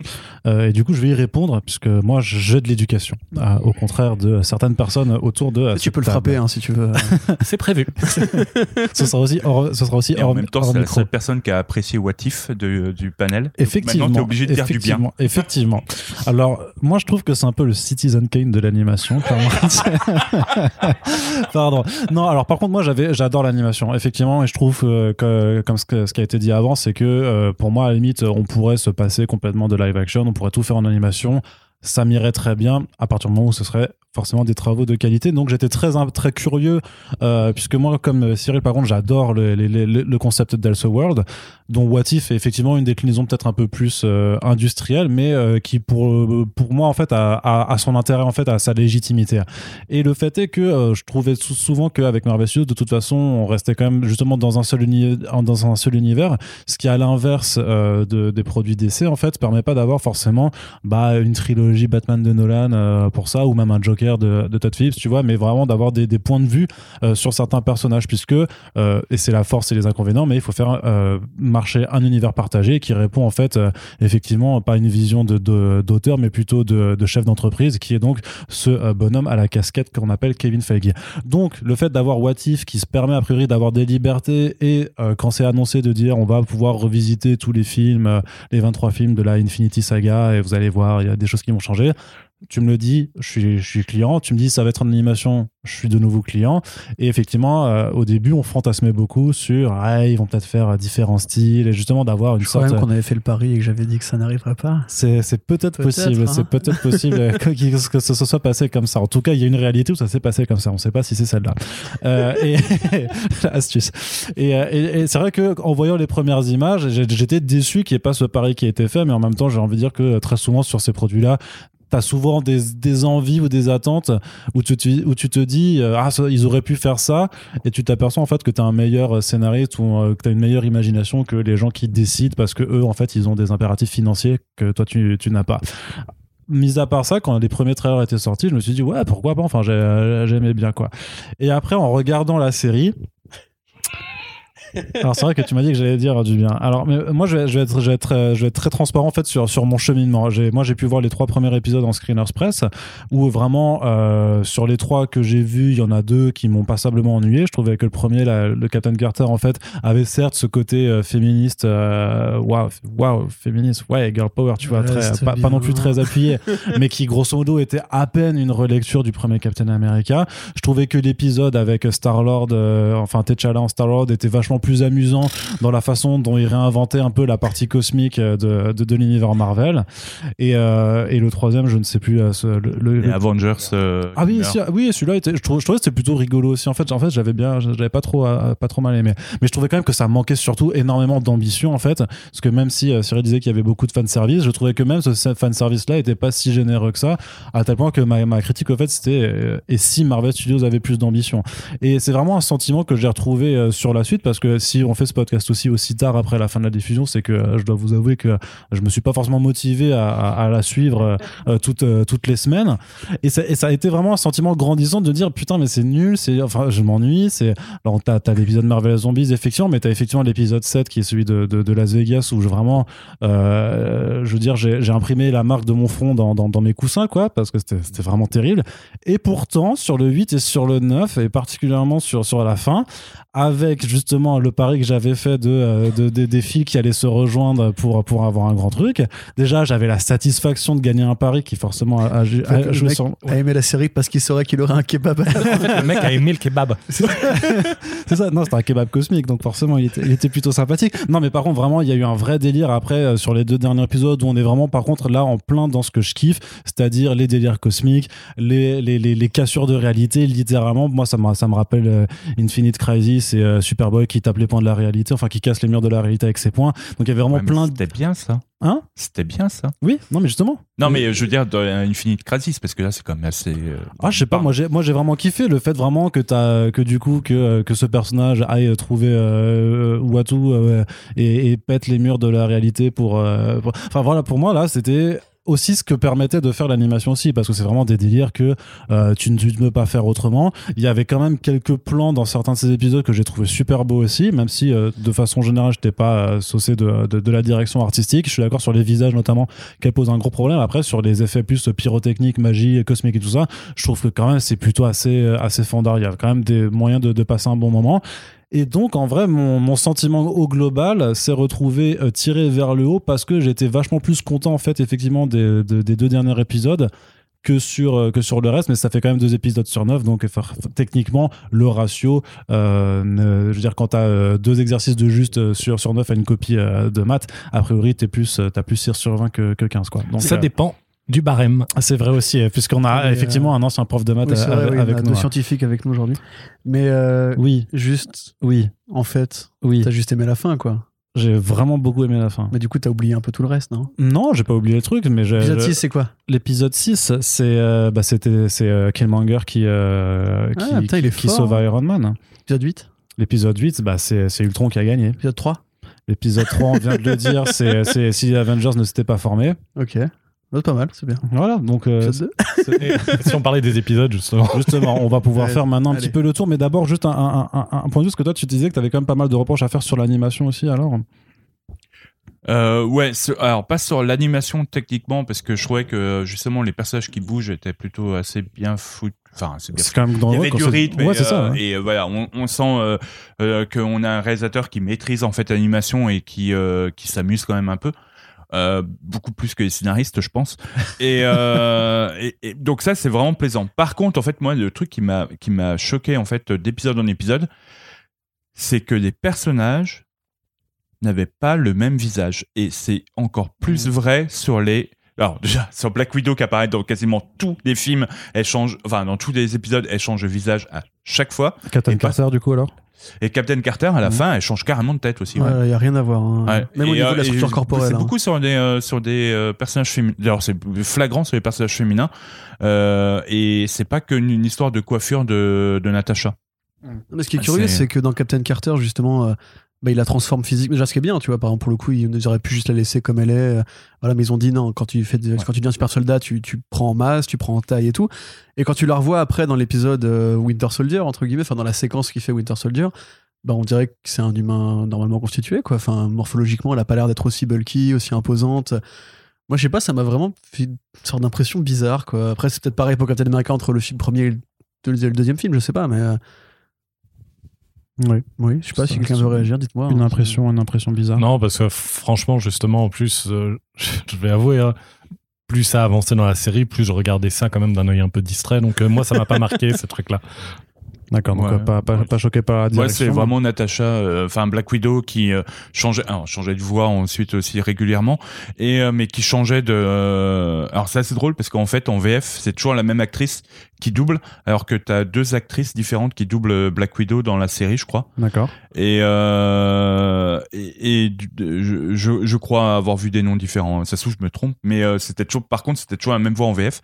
Euh, et du coup, je vais y répondre, puisque moi, j'ai de l'éducation. euh, au contraire de certaines personnes autour de. euh, Tu peux le frapper hein, si tu veux. c'est prévu. ce sera aussi hors, ce sera aussi Et en hors, même temps, hors c'est la seule personne qui a apprécié What If de- du panel. Effectivement. Maintenant, t'es obligé de dire du bien. effectivement, Effectivement. Alors, moi, je trouve que c'est un peu le Citizen Kane de l'animation. clairement. Pardon. Non, alors par contre, moi, j'adore l'animation. Effectivement, et je trouve euh, que, comme ce qui a été dit avant, c'est que euh, pour moi, à la limite, on pourrait se passer complètement de live action. On pourrait tout faire en animation. Ça m'irait très bien à partir du moment où ce serait forcément des travaux de qualité. Donc j'étais très très curieux euh, puisque moi comme euh, Cyril par contre j'adore le, concept d'Else World dont What If est effectivement une déclinaison peut-être un peu plus euh, industrielle mais qui pour pour moi en fait a, a, a, son intérêt en fait à sa légitimité. Et le fait est que je trouvais sou- souvent qu'avec Marvel Studios de toute façon on restait quand même justement dans un seul uni- dans un seul univers ce qui à l'inverse de, des produits d'essai en fait permet pas d'avoir forcément bah, une trilogie Batman de Nolan pour ça ou même un Joker De, de Todd Phillips, tu vois, mais vraiment d'avoir des, points de vue euh, sur certains personnages, puisque, euh, et c'est la force et les inconvénients, mais il faut faire euh, marcher un univers partagé qui répond en fait, effectivement, pas une vision de- de- d'auteur, mais plutôt de, de chef d'entreprise, qui est donc ce bonhomme à la casquette qu'on appelle Kevin Feige. Donc, le fait d'avoir What If qui se permet a priori d'avoir des libertés et quand c'est annoncé de dire on va pouvoir revisiter tous les films, les 23 films de la Infinity Saga et vous allez voir, il y a des choses qui vont changer. Tu me le dis, je suis, je suis client. Tu me dis ça va être en animation, je suis de nouveau client. Et effectivement, euh, au début, on fantasmait beaucoup sur ah, ils vont peut-être faire euh, différents styles et justement d'avoir une Je crois sorte. même qu'on avait fait le pari et que j'avais dit que ça n'arriverait pas. C'est peut-être possible, hein. c'est peut-être possible que, que- ce soit passé comme ça. En tout cas, il y a une réalité où ça s'est passé comme ça. On ne sait pas si c'est celle-là. Euh, et astuce. Et, et- et c'est vrai que en voyant les premières images, j'étais déçu qu'il n'y ait pas ce pari qui a été fait, mais en même temps, j'ai envie de dire que très souvent sur ces produits-là. T'as souvent des, des envies ou des attentes où tu, te- où tu te dis euh, ah ça, ils auraient pu faire ça et tu t'aperçois en fait que tu as un meilleur euh, scénariste ou euh, que tu as une meilleure imagination que les gens qui décident parce que eux en fait ils ont des impératifs financiers que toi tu, tu n'as pas mis à part ça, quand les premiers trailers étaient sortis, je me suis dit, ouais, pourquoi pas, enfin, j'ai- j'aimais bien, quoi. Et après, en regardant la série, alors c'est vrai que tu m'as dit que j'allais dire du bien. Alors mais moi je vais, je vais être je vais être euh, je vais être très transparent en fait sur sur mon cheminement. Moi j'ai pu voir les trois premiers épisodes en Screeners Press où vraiment euh, sur les trois que j'ai vus, il y en a deux qui m'ont passablement ennuyé. Je trouvais que le premier la- le Captain Carter en fait avait certes ce côté euh, féministe euh, waouh waouh féministe ouais girl power tu vois très pas, pas non plus très appuyé mais qui grosso modo était à peine une relecture du premier Captain America. Je trouvais que l'épisode avec Star-Lord, euh, enfin T'Challa en Star-Lord, était vachement plus amusant dans la façon dont il réinventait un peu la partie cosmique euh, de, de, de l'univers Marvel. Et, euh, et le troisième, je ne sais plus. euh, le, le- Avengers. euh, ah oui, si- oui, celui-là était, je trouvais, je trouvais que c'était plutôt rigolo aussi. En fait, en fait, j'avais bien, j'avais pas trop, pas trop mal aimé. Mais je trouvais quand même que ça manquait surtout énormément d'ambition en fait, parce que même si Cyril disait qu'il y avait beaucoup de fan service, je trouvais que même ce fan service là était pas si généreux que ça, à tel point que ma, ma critique au fait c'était et si Marvel Studios avait plus d'ambition. Et c'est vraiment un sentiment que j'ai retrouvé sur la suite parce que si on fait ce podcast aussi aussi tard après la fin de la diffusion, c'est que euh, je dois vous avouer que je me suis pas forcément motivé à, la suivre euh, euh, toutes toutes les semaines. Et ça, a été vraiment un sentiment grandissant de dire putain mais c'est nul, c'est enfin je m'ennuie. C'est alors t'as as, l'épisode Marvel Zombies effectivement, mais t'as effectivement l'épisode 7 qui est celui de, Las Vegas où je vraiment je veux dire j'ai imprimé la marque de mon front dans, mes coussins quoi parce que c'était c'était vraiment terrible. Et pourtant sur le 8 et sur le 9 et particulièrement sur sur la fin avec justement le pari que j'avais fait de, euh, de, de- des filles qui allaient se rejoindre pour pour avoir un grand truc. Déjà j'avais la satisfaction de gagner un pari qui forcément a, a- a Fait que le joué mec sur a aimé la série parce qu'il saurait qu'il aurait un kebab. le mec a aimé le kebab. C'est ça, non, c'était un kebab cosmique, donc forcément, il était, il était plutôt sympathique. Non, mais par contre, vraiment, il y a eu un vrai délire après euh, sur les deux derniers épisodes où on est vraiment, par contre, là, en plein dans ce que je kiffe, c'est-à-dire les délires cosmiques, les, les, les, les cassures de réalité, littéralement. Moi, ça me, ça me rappelle euh, Infinite Crisis et Superboy qui tape les points de la réalité, enfin, qui casse les murs de la réalité avec ses points. Donc, il y avait vraiment Ouais, plein de. C'était bien ça. Hein? C'était bien ça. Oui, non, mais justement. Non, mais euh, je veux dire, dans Infinite Crisis, parce que là, c'est quand même assez. euh, Ah, je sais pas, moi j'ai, moi j'ai vraiment kiffé le fait vraiment que t'as, que du coup, que, que ce personnage aille trouver euh, Watu euh, et, et pète les murs de la réalité euh, pour- Enfin voilà, pour moi là, c'était aussi ce que permettait de faire l'animation aussi parce que c'est vraiment des délires que euh, tu ne peux pas faire autrement. Il y avait quand même quelques plans dans certains de ces épisodes que j'ai trouvé super beaux aussi même si euh, de façon générale j'étais pas euh, saucé de, de, de la direction artistique. Je suis d'accord sur les visages notamment qu'elle pose un gros problème. Après sur les effets plus pyrotechniques magie cosmique et tout ça je trouve que quand même c'est plutôt assez euh, assez fandard il y a quand même des moyens de, de passer un bon moment et donc, en vrai, mon, mon sentiment au global s'est retrouvé euh, tiré vers le haut parce que j'étais vachement plus content, en fait, effectivement, des, de- des deux derniers épisodes que sur, euh, que sur le reste, mais ça fait quand même deux épisodes sur neuf, donc enfin, techniquement, le ratio, euh, je veux dire, quand tu as deux exercices de juste sur, sur neuf à une copie de maths, a priori, tu plus, t'as plus 6 sur 20 que, que 15. Quoi. Donc, ça dépend du barème. c'est vrai aussi, puisqu'on a Et, euh, effectivement un ancien prof de maths Oui, vrai, oui, avec on a nous. deux hein. scientifiques avec nous aujourd'hui. Mais euh, Oui, juste, oui, en fait, oui. t'as juste aimé la fin, quoi. J'ai vraiment beaucoup aimé la fin. Mais du coup, t'as oublié un peu tout le reste, non? Non, j'ai pas oublié le truc, mais j'ai. Épisode je- 6, c'est quoi? L'épisode 6, c'est euh, bah, c'était c'est euh, Killmonger qui euh, qui, Ah, putain, il est qui fort, sauve hein. Iron Man. Épisode 8 L'épisode 8, bah, c'est c'est Ultron qui a gagné. Épisode 3 L'épisode 3, on vient de le dire, c'est c'est si les Avengers ne s'étaient pas formés. Ok. C'est pas mal, c'est bien. Voilà, donc euh, si on parlait des épisodes, justement. justement, on va pouvoir faire maintenant un allez. petit peu le tour, mais d'abord juste un, un- un- un point de vue, parce que toi tu disais que tu avais quand même pas mal de reproches à faire sur l'animation aussi, alors Euh, ouais, ce- alors pas sur l'animation techniquement parce que je trouvais que justement les personnages qui bougent étaient plutôt assez bien foutus. Enfin, c'est bien C'est quand même dans Il y avait du rythme Ouais, et, c'est ça. euh, ouais. et, euh, voilà, on, on sent euh, euh, qu'on a un réalisateur qui maîtrise en fait l'animation et qui euh, qui s'amuse quand même un peu. Euh, beaucoup plus que les scénaristes, je pense. Et, euh, et, et donc ça, c'est vraiment plaisant. Par contre, en fait, moi, le truc qui m'a qui m'a choqué en fait d'épisode en épisode, c'est que les personnages n'avaient pas le même visage. Et c'est encore plus vrai sur les. Alors déjà sur Black Widow qui apparaît dans quasiment tous les films, elle change, enfin dans tous les épisodes, elle change de visage à chaque fois. Captain pas- Carter, du coup, alors? Et Captain Carter à la fin, elle change carrément de tête aussi. Ouais, il y a rien à voir. hein. Ouais. Même au niveau euh, de la et structure corporelle. C'est hein. beaucoup sur des, euh, sur des euh, personnages féminins. D'ailleurs, c'est flagrant sur les personnages féminins. Euh, et c'est pas qu'une une histoire de coiffure de, de Natasha. Mais ce qui est Ah, curieux, c'est- c'est que dans Captain Carter, justement, euh, bah, il la transforme physique. Déjà, ce qui est bien, tu vois, par exemple, pour le coup, ils auraient pu juste la laisser comme elle est. euh, Voilà, mais ils ont dit non, quand tu, fais des- quand tu deviens super soldat, tu, tu prends en masse, tu prends en taille et tout. Et quand tu la revois après dans l'épisode euh, Winter Soldier, entre guillemets, enfin, dans la séquence qui fait Winter Soldier, bah, on dirait que c'est un humain normalement constitué, quoi. Enfin, morphologiquement, elle a pas l'air d'être aussi bulky, aussi imposante. Moi, je sais pas, ça m'a vraiment fait une sorte d'impression bizarre, quoi. Après, c'est peut-être pareil pour Captain America entre le film premier et le, le deuxième film, je sais pas, mais. Oui. oui, je sais pas si quelqu'un veut réagir, dites-moi. Une hein. impression, une impression bizarre. Non, parce que franchement, justement, en plus, euh, je vais avouer, hein, plus ça avançait dans la série, plus je regardais ça quand même d'un œil un peu distrait. Donc euh, moi, ça m'a pas marqué ces trucs-là. D'accord, donc Ouais. euh, pas, pas, pas choqué par la Ouais, c'est vraiment Natasha, euh, enfin Black Widow qui euh, changeait, alors, changeait de voix ensuite aussi régulièrement, et euh, mais qui changeait de. euh, alors ça c'est drôle parce qu'en fait en VF c'est toujours la même actrice qui double, alors que t'as deux actrices différentes qui doublent Black Widow dans la série, je crois. D'accord. Et, euh, et, et je, je, je crois avoir vu des noms différents. Ça se trouve, je me trompe, mais euh, c'était toujours. Par contre, c'était toujours la même voix en VF.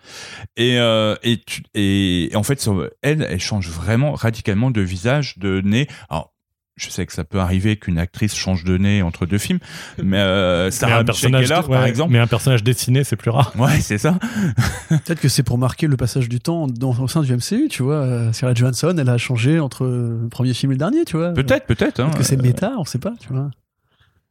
Et euh, et, tu- et, et en fait, elle, elle change vraiment radicalement de visage, de nez. Alors. Je sais que ça peut arriver qu'une actrice change de nez entre deux films, mais euh, Mais Sarah un personnage, Gellar, par ouais, exemple. mais un personnage dessiné, c'est plus rare. Ouais, c'est ça. Peut-être que c'est pour marquer le passage du temps dans, au sein du MCU, tu vois. Euh, Scarlett Johansson, elle a changé entre le premier film et le dernier, tu vois. Peut-être, peut-être. Hein. Peut-être que c'est méta, on sait pas, tu vois.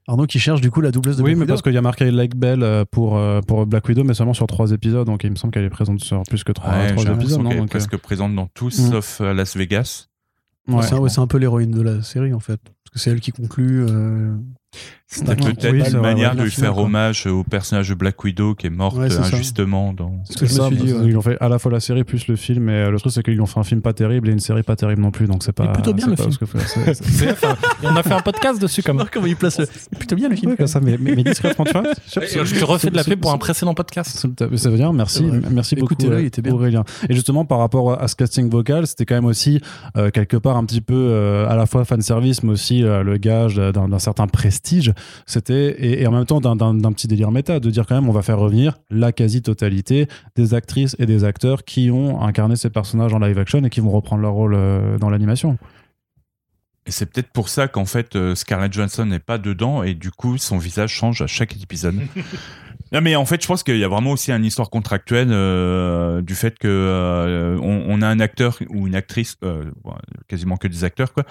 Arnaud qui cherche du coup la doubleuse de Oui, Black mais Widow. parce qu'il y a marqué Lake Bell euh, pour, euh, pour Black Widow, mais seulement sur trois épisodes, donc il me semble qu'elle est présente sur plus que trois, Ouais, épisodes. non qu'elle est donc, euh, presque présente dans tous, Mm. sauf à Las Vegas. Ouais. c'est un, peu l'héroïne de la série en fait. Parce que c'est elle qui conclut. euh, C'était peut-être Oui, une manière ouais, de lui faire quoi. hommage au personnage de Black Widow qui est morte Ouais, c'est ça. injustement dans. ce que je me ça, suis dit. parce ouais. Ils ont fait à la fois la série plus le film, et euh, le truc c'est qu'ils ont fait un film pas terrible et une série pas terrible non plus, donc c'est pas. Mais plutôt bien, le film. on a fait un podcast dessus quand même. Comment il place plutôt bien le film. Ouais, comme ça, mais, mais, mais discrètement, tu vois. Je te refais de la pub pour un précédent podcast. Ça veut dire merci, merci beaucoup Écoutez-le, euh, il était bien. Aurélien. Et justement par rapport à ce casting vocal, c'était quand même aussi euh, quelque part un petit peu euh, à la fois fan service, mais aussi euh, le gage d'un certain prestige. C'était et, et en même temps d'un- d'un d'un petit délire méta de dire quand même on va faire revenir la quasi-totalité des actrices et des acteurs qui ont incarné ces personnages en live action et qui vont reprendre leur rôle euh, dans l'animation. Et c'est peut-être pour ça qu'en fait euh, Scarlett Johansson n'est pas dedans et du coup son visage change à chaque épisode. non mais en fait je pense qu'il y a vraiment aussi une histoire contractuelle euh, du fait que euh, on, on a un acteur ou une actrice, euh, quasiment que des acteurs quoi,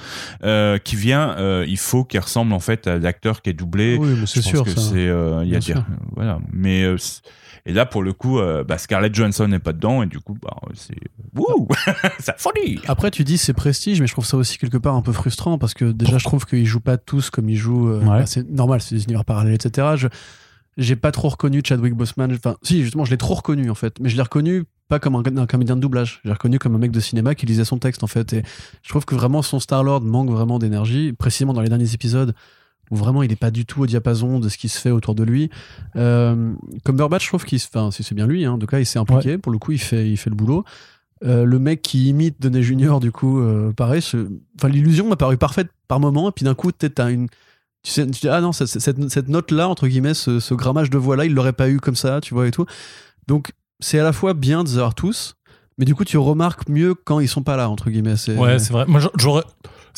euh, qui vient, euh, il faut qu'il ressemble en fait à l'acteur qui est doublé. Oui, mais c'est sûr. que ça. c'est euh, il y a sûr. voilà mais euh, et là pour le coup euh, bah, Scarlett Johansson n'est pas dedans et du coup bah c'est wouh ça folie Après, tu dis c'est prestige, mais je trouve ça aussi quelque part un peu frustrant parce que déjà, je trouve qu'ils jouent pas tous comme ils jouent. euh, Ouais. bah, c'est normal, c'est des univers parallèles, etc. Je j'ai pas trop reconnu Chadwick Boseman. Enfin, si, justement, je l'ai trop reconnu en fait, mais je l'ai reconnu pas comme un, un comédien de doublage. Je l'ai reconnu comme un mec de cinéma qui lisait son texte en fait. Et je trouve que vraiment son Star Lord manque vraiment d'énergie, précisément dans les derniers épisodes où vraiment il est pas du tout au diapason de ce qui se fait autour de lui. Euh, Cumberbatch, je trouve qu'il, se- enfin, c'est c'est bien lui. Hein, en tout cas, il s'est impliqué. Pour le coup, il fait, il fait le boulot. Euh, le mec qui imite Downey Junior, du coup, euh, pareil, enfin, l'illusion m'a paru parfaite par moment, et puis d'un coup, peut-être t'as une. Tu dis, ah non, cette, cette- note-là, entre guillemets, ce, ce grammage de voix-là, il l'aurait pas eu comme ça, tu vois, et tout. Donc, c'est à la fois bien de les avoir tous, mais du coup, tu remarques mieux quand ils sont pas là, entre guillemets. Ouais, c'est vrai. Moi, j'a- j'aurais.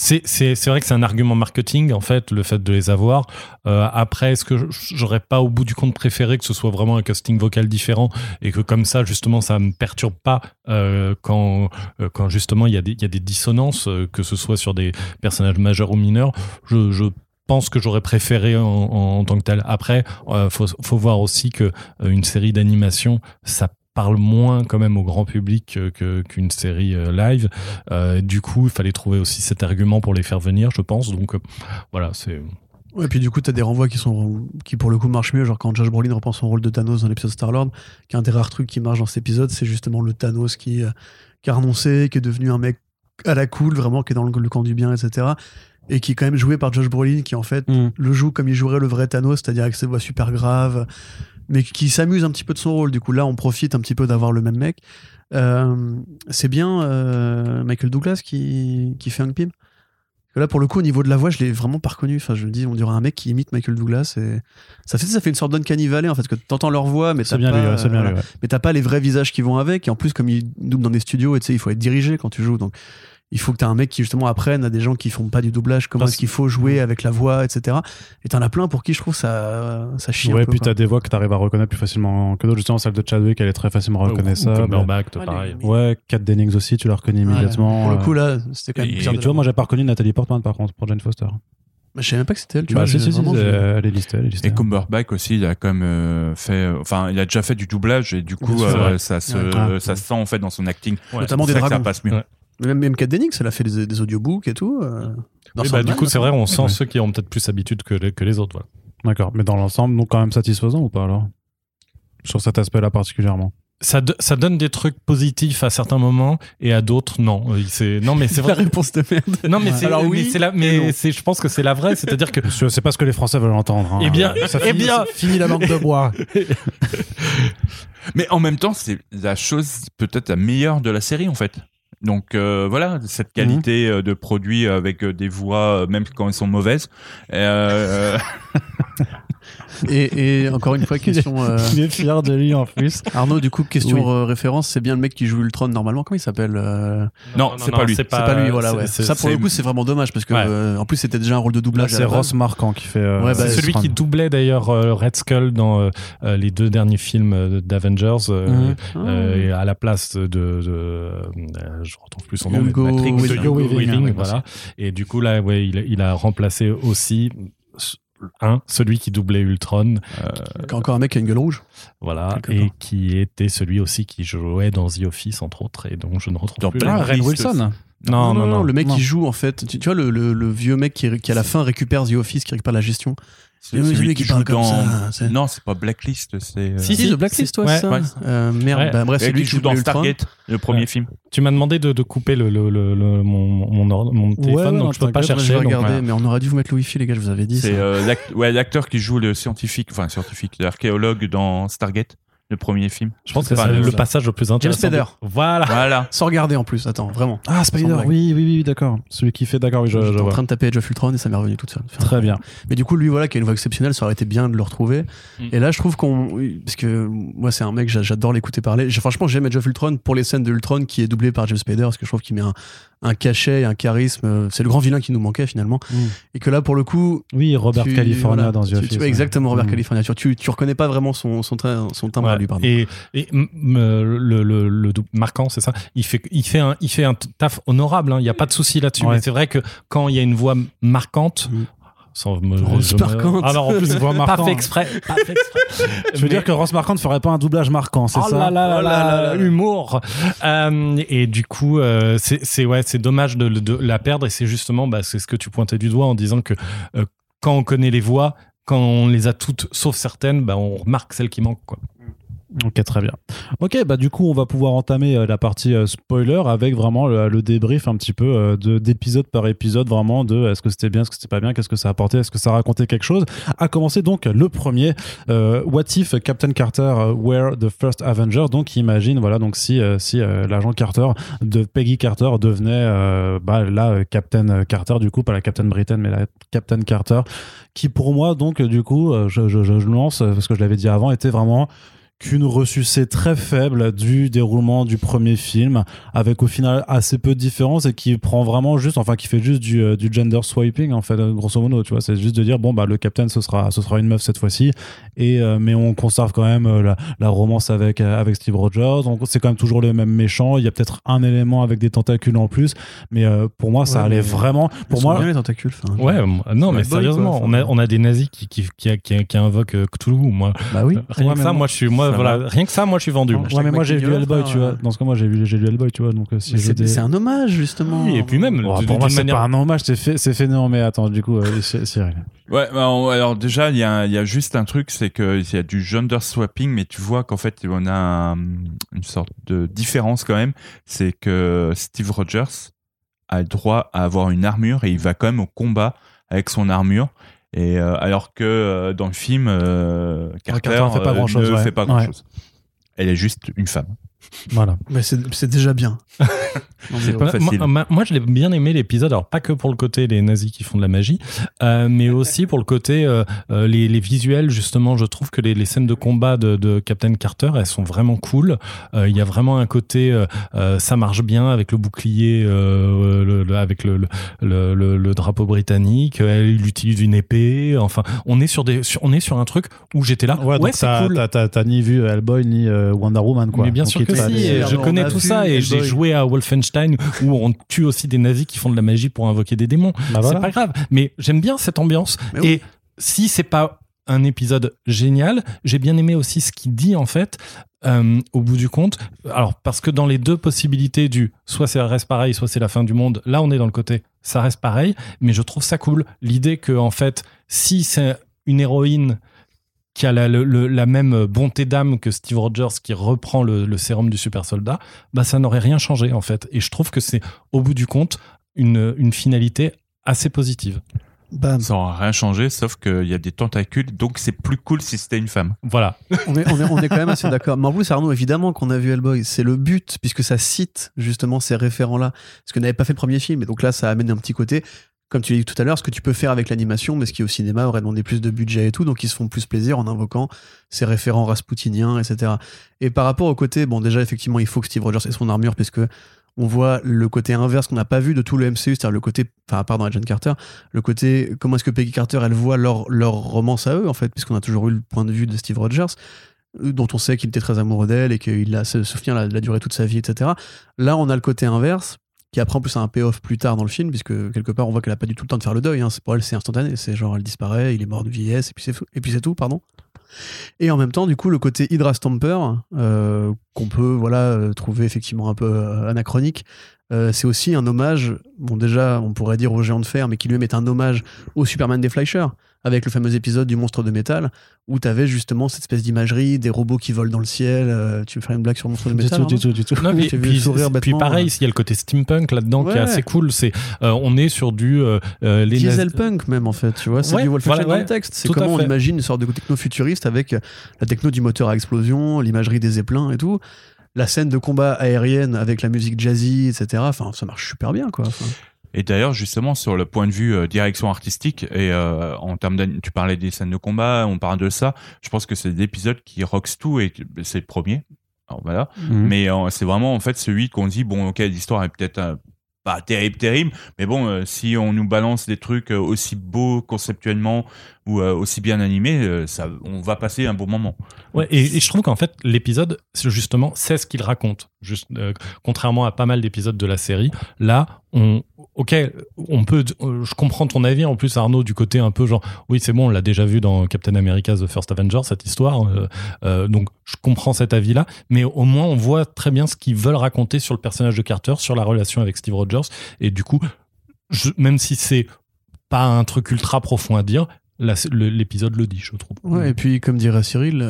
C'est, vrai que c'est un argument marketing, en fait, le fait de les avoir. Euh, après, est-ce que j'aurais pas, au bout du compte, préféré que ce soit vraiment un casting vocal différent et que comme ça, justement, ça me perturbe pas euh, quand, euh, quand justement il y, a des, il y a des dissonances, que ce soit sur des personnages majeurs ou mineurs? Je pense que j'aurais préféré en, tant que tel. Après, euh, faut, voir aussi que euh, une série d'animation, ça parle moins quand même au grand public qu'une série euh, live. Euh, du coup, il fallait trouver aussi cet argument pour les faire venir, je pense. Donc voilà, c'est. Et puis du coup, t'as des renvois qui sont qui pour le coup marchent mieux, genre quand Josh Brolin reprend son rôle de Thanos dans l'épisode Star-Lord, qui est un des rares trucs qui marche dans cet épisode, c'est justement le Thanos qui, qui a renoncé, qui est devenu un mec à la cool, vraiment, qui est dans le camp du bien, etc. Et qui est quand même joué par Josh Brolin, qui en fait Mm. le joue comme il jouerait le vrai Thanos, c'est-à-dire avec ses voix super graves, mais qui s'amuse un petit peu de son rôle. Du coup, là, on profite un petit peu d'avoir le même mec. Euh, c'est bien euh, Michael Douglas qui, qui fait Hank Pym. Là, pour le coup, au niveau de la voix, je l'ai vraiment pas reconnu. Enfin, je me dis, on dirait un mec qui imite Michael Douglas. Et ça fait, ça fait une sorte d'uncanny valley, en fait, que t'entends leur voix, mais t'as pas, lui, ouais, c'est bien voilà. lui. ouais. mais t'as pas les vrais visages qui vont avec. Et en plus, comme ils doublent dans des studios, et il faut être dirigé quand tu joues. Donc, il faut que t'aies un mec qui justement apprenne à des gens qui font pas du doublage comment est-ce qu'il faut jouer avec la voix, etc. Et t'en as plein pour qui je trouve ça, ça chie Ouais, un peu. puis t'as des voix que t'arrives à reconnaître plus facilement que d'autres. Justement, celle de Chadwick, elle est très facilement reconnaissable. Cumberbatch, Ouais, pareil. les- Ouais, Kat Dennings aussi, tu la reconnais Ouais, immédiatement. Pour le euh. coup, là, c'était quand même Et bizarre tu vois, moi j'ai pas reconnu Nathalie Portman par contre pour Jane Foster. Bah, je savais même pas que c'était elle, tu bah, vois. si, si, si, elle est listée, elle est listée. Et Cumberbatch aussi, il a quand même euh, fait, euh, enfin, il a déjà fait du doublage et du coup, euh, ça se, Ouais. ça se sent en fait dans son acting. Ouais. Notamment C'est des pour ça que dragons. ça passe mieux. Ouais. Même, même Kat Dennings, elle a fait des, des audiobooks et tout. euh, dans bah, du coup, c'est vrai, on sent Ouais. ceux qui ont peut-être plus habitude que les, que les autres. Voilà. D'accord, mais dans l'ensemble, donc quand même satisfaisant ou pas alors? Sur cet aspect-là particulièrement? Ça, do- ça donne des trucs positifs à certains moments et à d'autres, non. Euh, C'est, non, mais c'est La vrai. réponse de merde. Non, mais c'est, Alors oui, mais c'est la, mais je pense que c'est la vraie. C'est-à-dire que Monsieur, c'est pas ce que les Français veulent entendre. hein. Eh bien, ça eh finit, bien. ça finit la langue de bois. Mais en même temps, c'est la chose peut-être la meilleure de la série en fait. Donc euh, voilà, cette qualité euh, de produit avec euh, des voix, même quand elles sont mauvaises. Euh, Et, et encore une fois, question. euh, Il est fier de lui en plus. Arnaud, du coup, question Oui. euh, référence, c'est bien le mec qui joue Ultron normalement. Comment il s'appelle euh, Non, c'est pas lui. C'est pas lui, voilà. Ouais. Ça, pour le coup, c'est vraiment dommage parce que, Ouais. euh, en plus, c'était déjà un rôle de doublage. c'est. Ross Marquand qui fait. euh, Ouais, bah, c'est celui qui doublait d'ailleurs euh, Red Skull dans les deux derniers films d'Avengers euh, Mhm. euh, et à la place de, de, euh, je retrouve plus son nom Hugo Matrix, Weaving. Weaving, voilà et du coup là ouais il a remplacé aussi un celui qui doublait Ultron a encore un mec qui a une gueule rouge. voilà et part. qui était celui aussi qui jouait dans The Office entre autres et donc je ne retrouve Dans plus plein Ah, Triste. Wilson. non non non, le mec non. qui joue, en fait, tu, tu vois, le, le- le vieux mec qui, qui, à la fin récupère The Office, qui récupère la gestion. C'est celui qui qui parle joue comme dans. ça. c'est- Non, c'est pas Blacklist, c'est. euh, Si, Si, The Blacklist, ouais, Ouais, c'est ça. ouais. Euh, merde, Ouais. bah, bref, c'est lui qui joue dans Ultron. Stargate, le premier Ouais. film. tu m'as demandé de, de couper le, le, le, le- mon mon, mon téléphone ouais, non, donc je peux pas Je chercher vais donc, regarder, mais on aurait dû vous mettre le wifi, les gars, je vous avais dit. C'est euh, l'acteur qui joue le scientifique, enfin scientifique, l'archéologue dans Stargate, le premier film. Je pense que c'est le- le passage le plus intéressant. Spader. Voilà. Voilà. Sans regarder en plus, attends, vraiment. Ah, Spider, oui, oui, oui, d'accord. Celui qui fait, d'accord, oui, je, je J'étais en vois. train de taper of Ultron et ça m'est revenu toute seule. Très bien. Mais du coup, lui, voilà, qui a une voix exceptionnelle, ça aurait été bien de le retrouver. Mm. Et là, je trouve qu'on. Parce que moi, c'est un mec, j'a- j'adore l'écouter parler. Franchement, j'aime of Ultron pour les scènes de Ultron qui est doublé par James Spader, parce que je trouve qu'il met un, un cachet, un charisme. C'est le grand vilain qui nous manquait finalement. Mm. Et que là, pour le coup. Oui, Robert tu- California voilà, dans The tu- Office. tu- ouais. Exactement, Robert Mm. California. Tu, reconnais pas vraiment son, son, train- son timbre pardon. Et, le, le, le marquant, c'est ça. Il fait, il fait un, il fait un taf honorable. hein. Il n'y a pas de souci là-dessus. Ouais. Mais c'est vrai que quand il y a une voix marquante, Mm. sans me, Rose je me- marquante. Alors en plus, Voix pas marquante. fait exprès. Pas fait exprès. Je veux dire que Ross Marquand ne ferait pas un doublage marquant, c'est oh ça? là là là Oh là là, là là. humour. Euh, et du coup, euh, c'est c'est- ouais, c'est dommage de, de la perdre. Et c'est justement, bah, c'est ce que tu pointais du doigt en disant que euh, quand on connaît les voix, quand on les a toutes, sauf certaines, bah, on remarque celles qui manquent. Quoi. Ok, très bien. Ok, bah du coup, on va pouvoir entamer euh, la partie euh, spoiler avec vraiment le, débrief un petit peu euh, de d'épisode par épisode, vraiment de est-ce que c'était bien, est-ce que c'était pas bien, qu'est-ce que ça apportait, est-ce que ça racontait quelque chose? À commencer donc le premier, What if Captain Carter were the first Avenger? Donc, imagine voilà donc si si l'agent Carter de Peggy Carter devenait bah euh, Captain Carter du coup pas la Captain Britain mais la Captain Carter qui pour moi donc du coup je, je, je lance parce que je l'avais dit avant était vraiment qu'une ressucée très faible du déroulement du premier film, avec au final assez peu de différence et qui prend vraiment juste, enfin qui fait juste du, euh, du gender swiping en fait, grosso modo, tu vois, c'est juste de dire bon bah le capitaine ce sera ce sera une meuf cette fois-ci, et euh, mais on conserve quand même euh, la, la romance avec avec Steve Rogers, donc c'est quand même toujours le même méchant, il y a peut-être un élément avec des tentacules en plus, mais euh, pour moi ça Ouais, allait vraiment, pour moi bien les tentacules. enfin, Ouais, non, mais sérieusement, quoi, on, a, on a des nazis qui, qui, qui, qui, qui invoquent Cthulhu. Moi, Bah oui. rien Ouais, que ça, moi- moi, je suis, moi, ça voilà, va. rien que ça, moi, je suis vendu. Ouais, mais moi j'ai lu Mignola, Hellboy, tu vois. Dans ce cas, moi j'ai lu, j'ai lu Hellboy, tu vois. Donc euh, si c'est un hommage justement. Oui, et puis même, pour moi, c'est manière- pas un hommage, c'est fait, c'est fait non, mais attends, du coup, euh, Cy- Cyril. Ouais, bah, on- alors déjà, il y a, il y a juste un truc, c'est qu'il y a du gender swapping, mais tu vois qu'en fait, on a un- une sorte de différence quand même. C'est que Steve Rogers a le droit à avoir une armure et il va quand même au combat avec son armure. Et euh, alors que euh, dans le film, euh, Carter, Carter fait pas grand-chose, ne ouais. fait pas grand chose. Elle est juste une femme. Voilà. Mais c'est c'est déjà bien. Non, mais C'est ouais. pas Moi- facile. Moi, moi, moi, je l'ai bien aimé l'épisode, alors pas que pour le côté les nazis qui font de la magie, euh, mais aussi pour le côté euh, euh, les, les visuels. Justement, je trouve que les, les scènes de combat de, de Captain Carter, elles sont vraiment cool. Euh, Il y a vraiment un côté, ça marche bien avec le bouclier, euh, le- le- avec le, le, le- le- le drapeau britannique. Elle il utilise une épée. Enfin, on est sur des, sur- on est sur un truc où j'étais là. Ouais, donc c'est t'as, cool. ni vu Hellboy ni euh, Wonder Woman, quoi. Mais bien Donc, sûr que je on connais tout ça et j'ai joué à Wolfenstein où on tue aussi des nazis qui font de la magie pour invoquer des démons. Bah voilà. C'est pas grave, mais j'aime bien cette ambiance. Oui. Et si c'est pas un épisode génial, j'ai bien aimé aussi ce qu'il dit en fait. euh, au bout du compte, alors parce que dans les deux possibilités du soit ça reste pareil, soit c'est la fin du monde, là on est dans le côté ça reste pareil, mais je trouve ça cool l'idée que en fait si c'est une héroïne qui a la, le- le- la même bonté d'âme que Steve Rogers qui reprend le, le sérum du super soldat, bah ça n'aurait rien changé en fait. Et je trouve que c'est au bout du compte une, une finalité assez positive. Bam. Ça n'aura rien changé, sauf qu'il y a des tentacules, donc c'est plus cool si c'était une femme. Voilà. On est, on, est, on est quand même assez d'accord. Mais en plus, Arnaud, évidemment qu'on a vu Hellboy. C'est le but, puisque ça cite justement ces référents-là. Ce que n'avait pas fait le premier film. Et donc là, ça amène un petit côté, comme tu l'as dit tout à l'heure, ce que tu peux faire avec l'animation, mais ce qui au cinéma aurait demandé plus de budget et tout. Donc ils se font plus plaisir en invoquant ces référents raspoutiniens, etc. Et par rapport au côté, bon, déjà, effectivement, il faut que Steve Rogers ait son armure, puisque on voit le côté inverse qu'on n'a pas vu de tout le MCU, c'est-à-dire le côté, enfin, à part dans Agent Carter, le côté comment est-ce que Peggy Carter elle voit leur, romance à eux en fait puisqu'on a toujours eu le point de vue de Steve Rogers euh, dont on sait qu'il était très amoureux d'elle et qu'il a ce souvenir l'a, l'a duré toute sa vie etc là on a le côté inverse qui après en plus un payoff plus tard dans le film puisque quelque part on voit qu'elle a pas du tout le temps de faire le deuil hein. pour elle c'est instantané. C'est genre elle disparaît il est mort de vieillesse et puis c'est, tout pardon. Et en même temps, du coup, le côté Hydra Stomper, euh, qu'on peut voilà euh, trouver effectivement un peu euh, anachronique, c'est aussi un hommage, bon déjà, on pourrait dire au géant de fer, mais qui lui-même est un hommage au Superman des Fleischer, avec le fameux épisode du monstre de métal, où tu avais justement cette espèce d'imagerie, des robots qui volent dans le ciel. euh, tu veux faire une blague sur le monstre de Du métal tout, du Arnaud tout, du tout. Non, Oui, puis, sourire puis pareil, ouais. il y a le côté steampunk là-dedans qui est assez cool. C'est, euh, on est sur du euh, euh, les Dieselpunk même en fait, tu vois, c'est Ouais, du Wolfenstein voilà, dans le ouais, texte. C'est tout comment on imagine une sorte de techno futuriste avec euh, la techno du moteur à explosion, l'imagerie des zeppelins et tout. La scène de combat aérienne avec la musique jazzy, etc. Enfin, ça marche super bien, quoi. Enfin, Et d'ailleurs, justement, sur le point de vue euh, direction artistique, et euh, en termes d'an- tu parlais des scènes de combat, on parle de ça, je pense que c'est l'épisode qui rocks tout, et que- c'est le premier. Alors voilà. Mhm. Mais euh, c'est vraiment, en fait, celui qu'on dit, bon, ok, l'histoire est peut-être pas terrible, terrible, mais bon, si on nous balance des trucs aussi beaux conceptuellement ou aussi bien animés, ça, on va passer un bon moment. Ouais, et, et je trouve qu'en fait, l'épisode, justement, c'est ce qu'il raconte. Juste, contrairement à pas mal d'épisodes de la série, là, on, ok, on peut, euh, je comprends ton avis. En plus, Arnaud, du côté un peu genre, oui, c'est bon, on l'a déjà vu dans Captain America: The First Avenger cette histoire. euh, euh, donc, je comprends cet avis-là, mais au moins, on voit très bien ce qu'ils veulent raconter sur le personnage de Carter, sur la relation avec Steve Rogers, et du coup, même si c'est pas un truc ultra profond à dire, l'épisode le dit, je trouve. Ouais, et puis, comme dirait Cyril,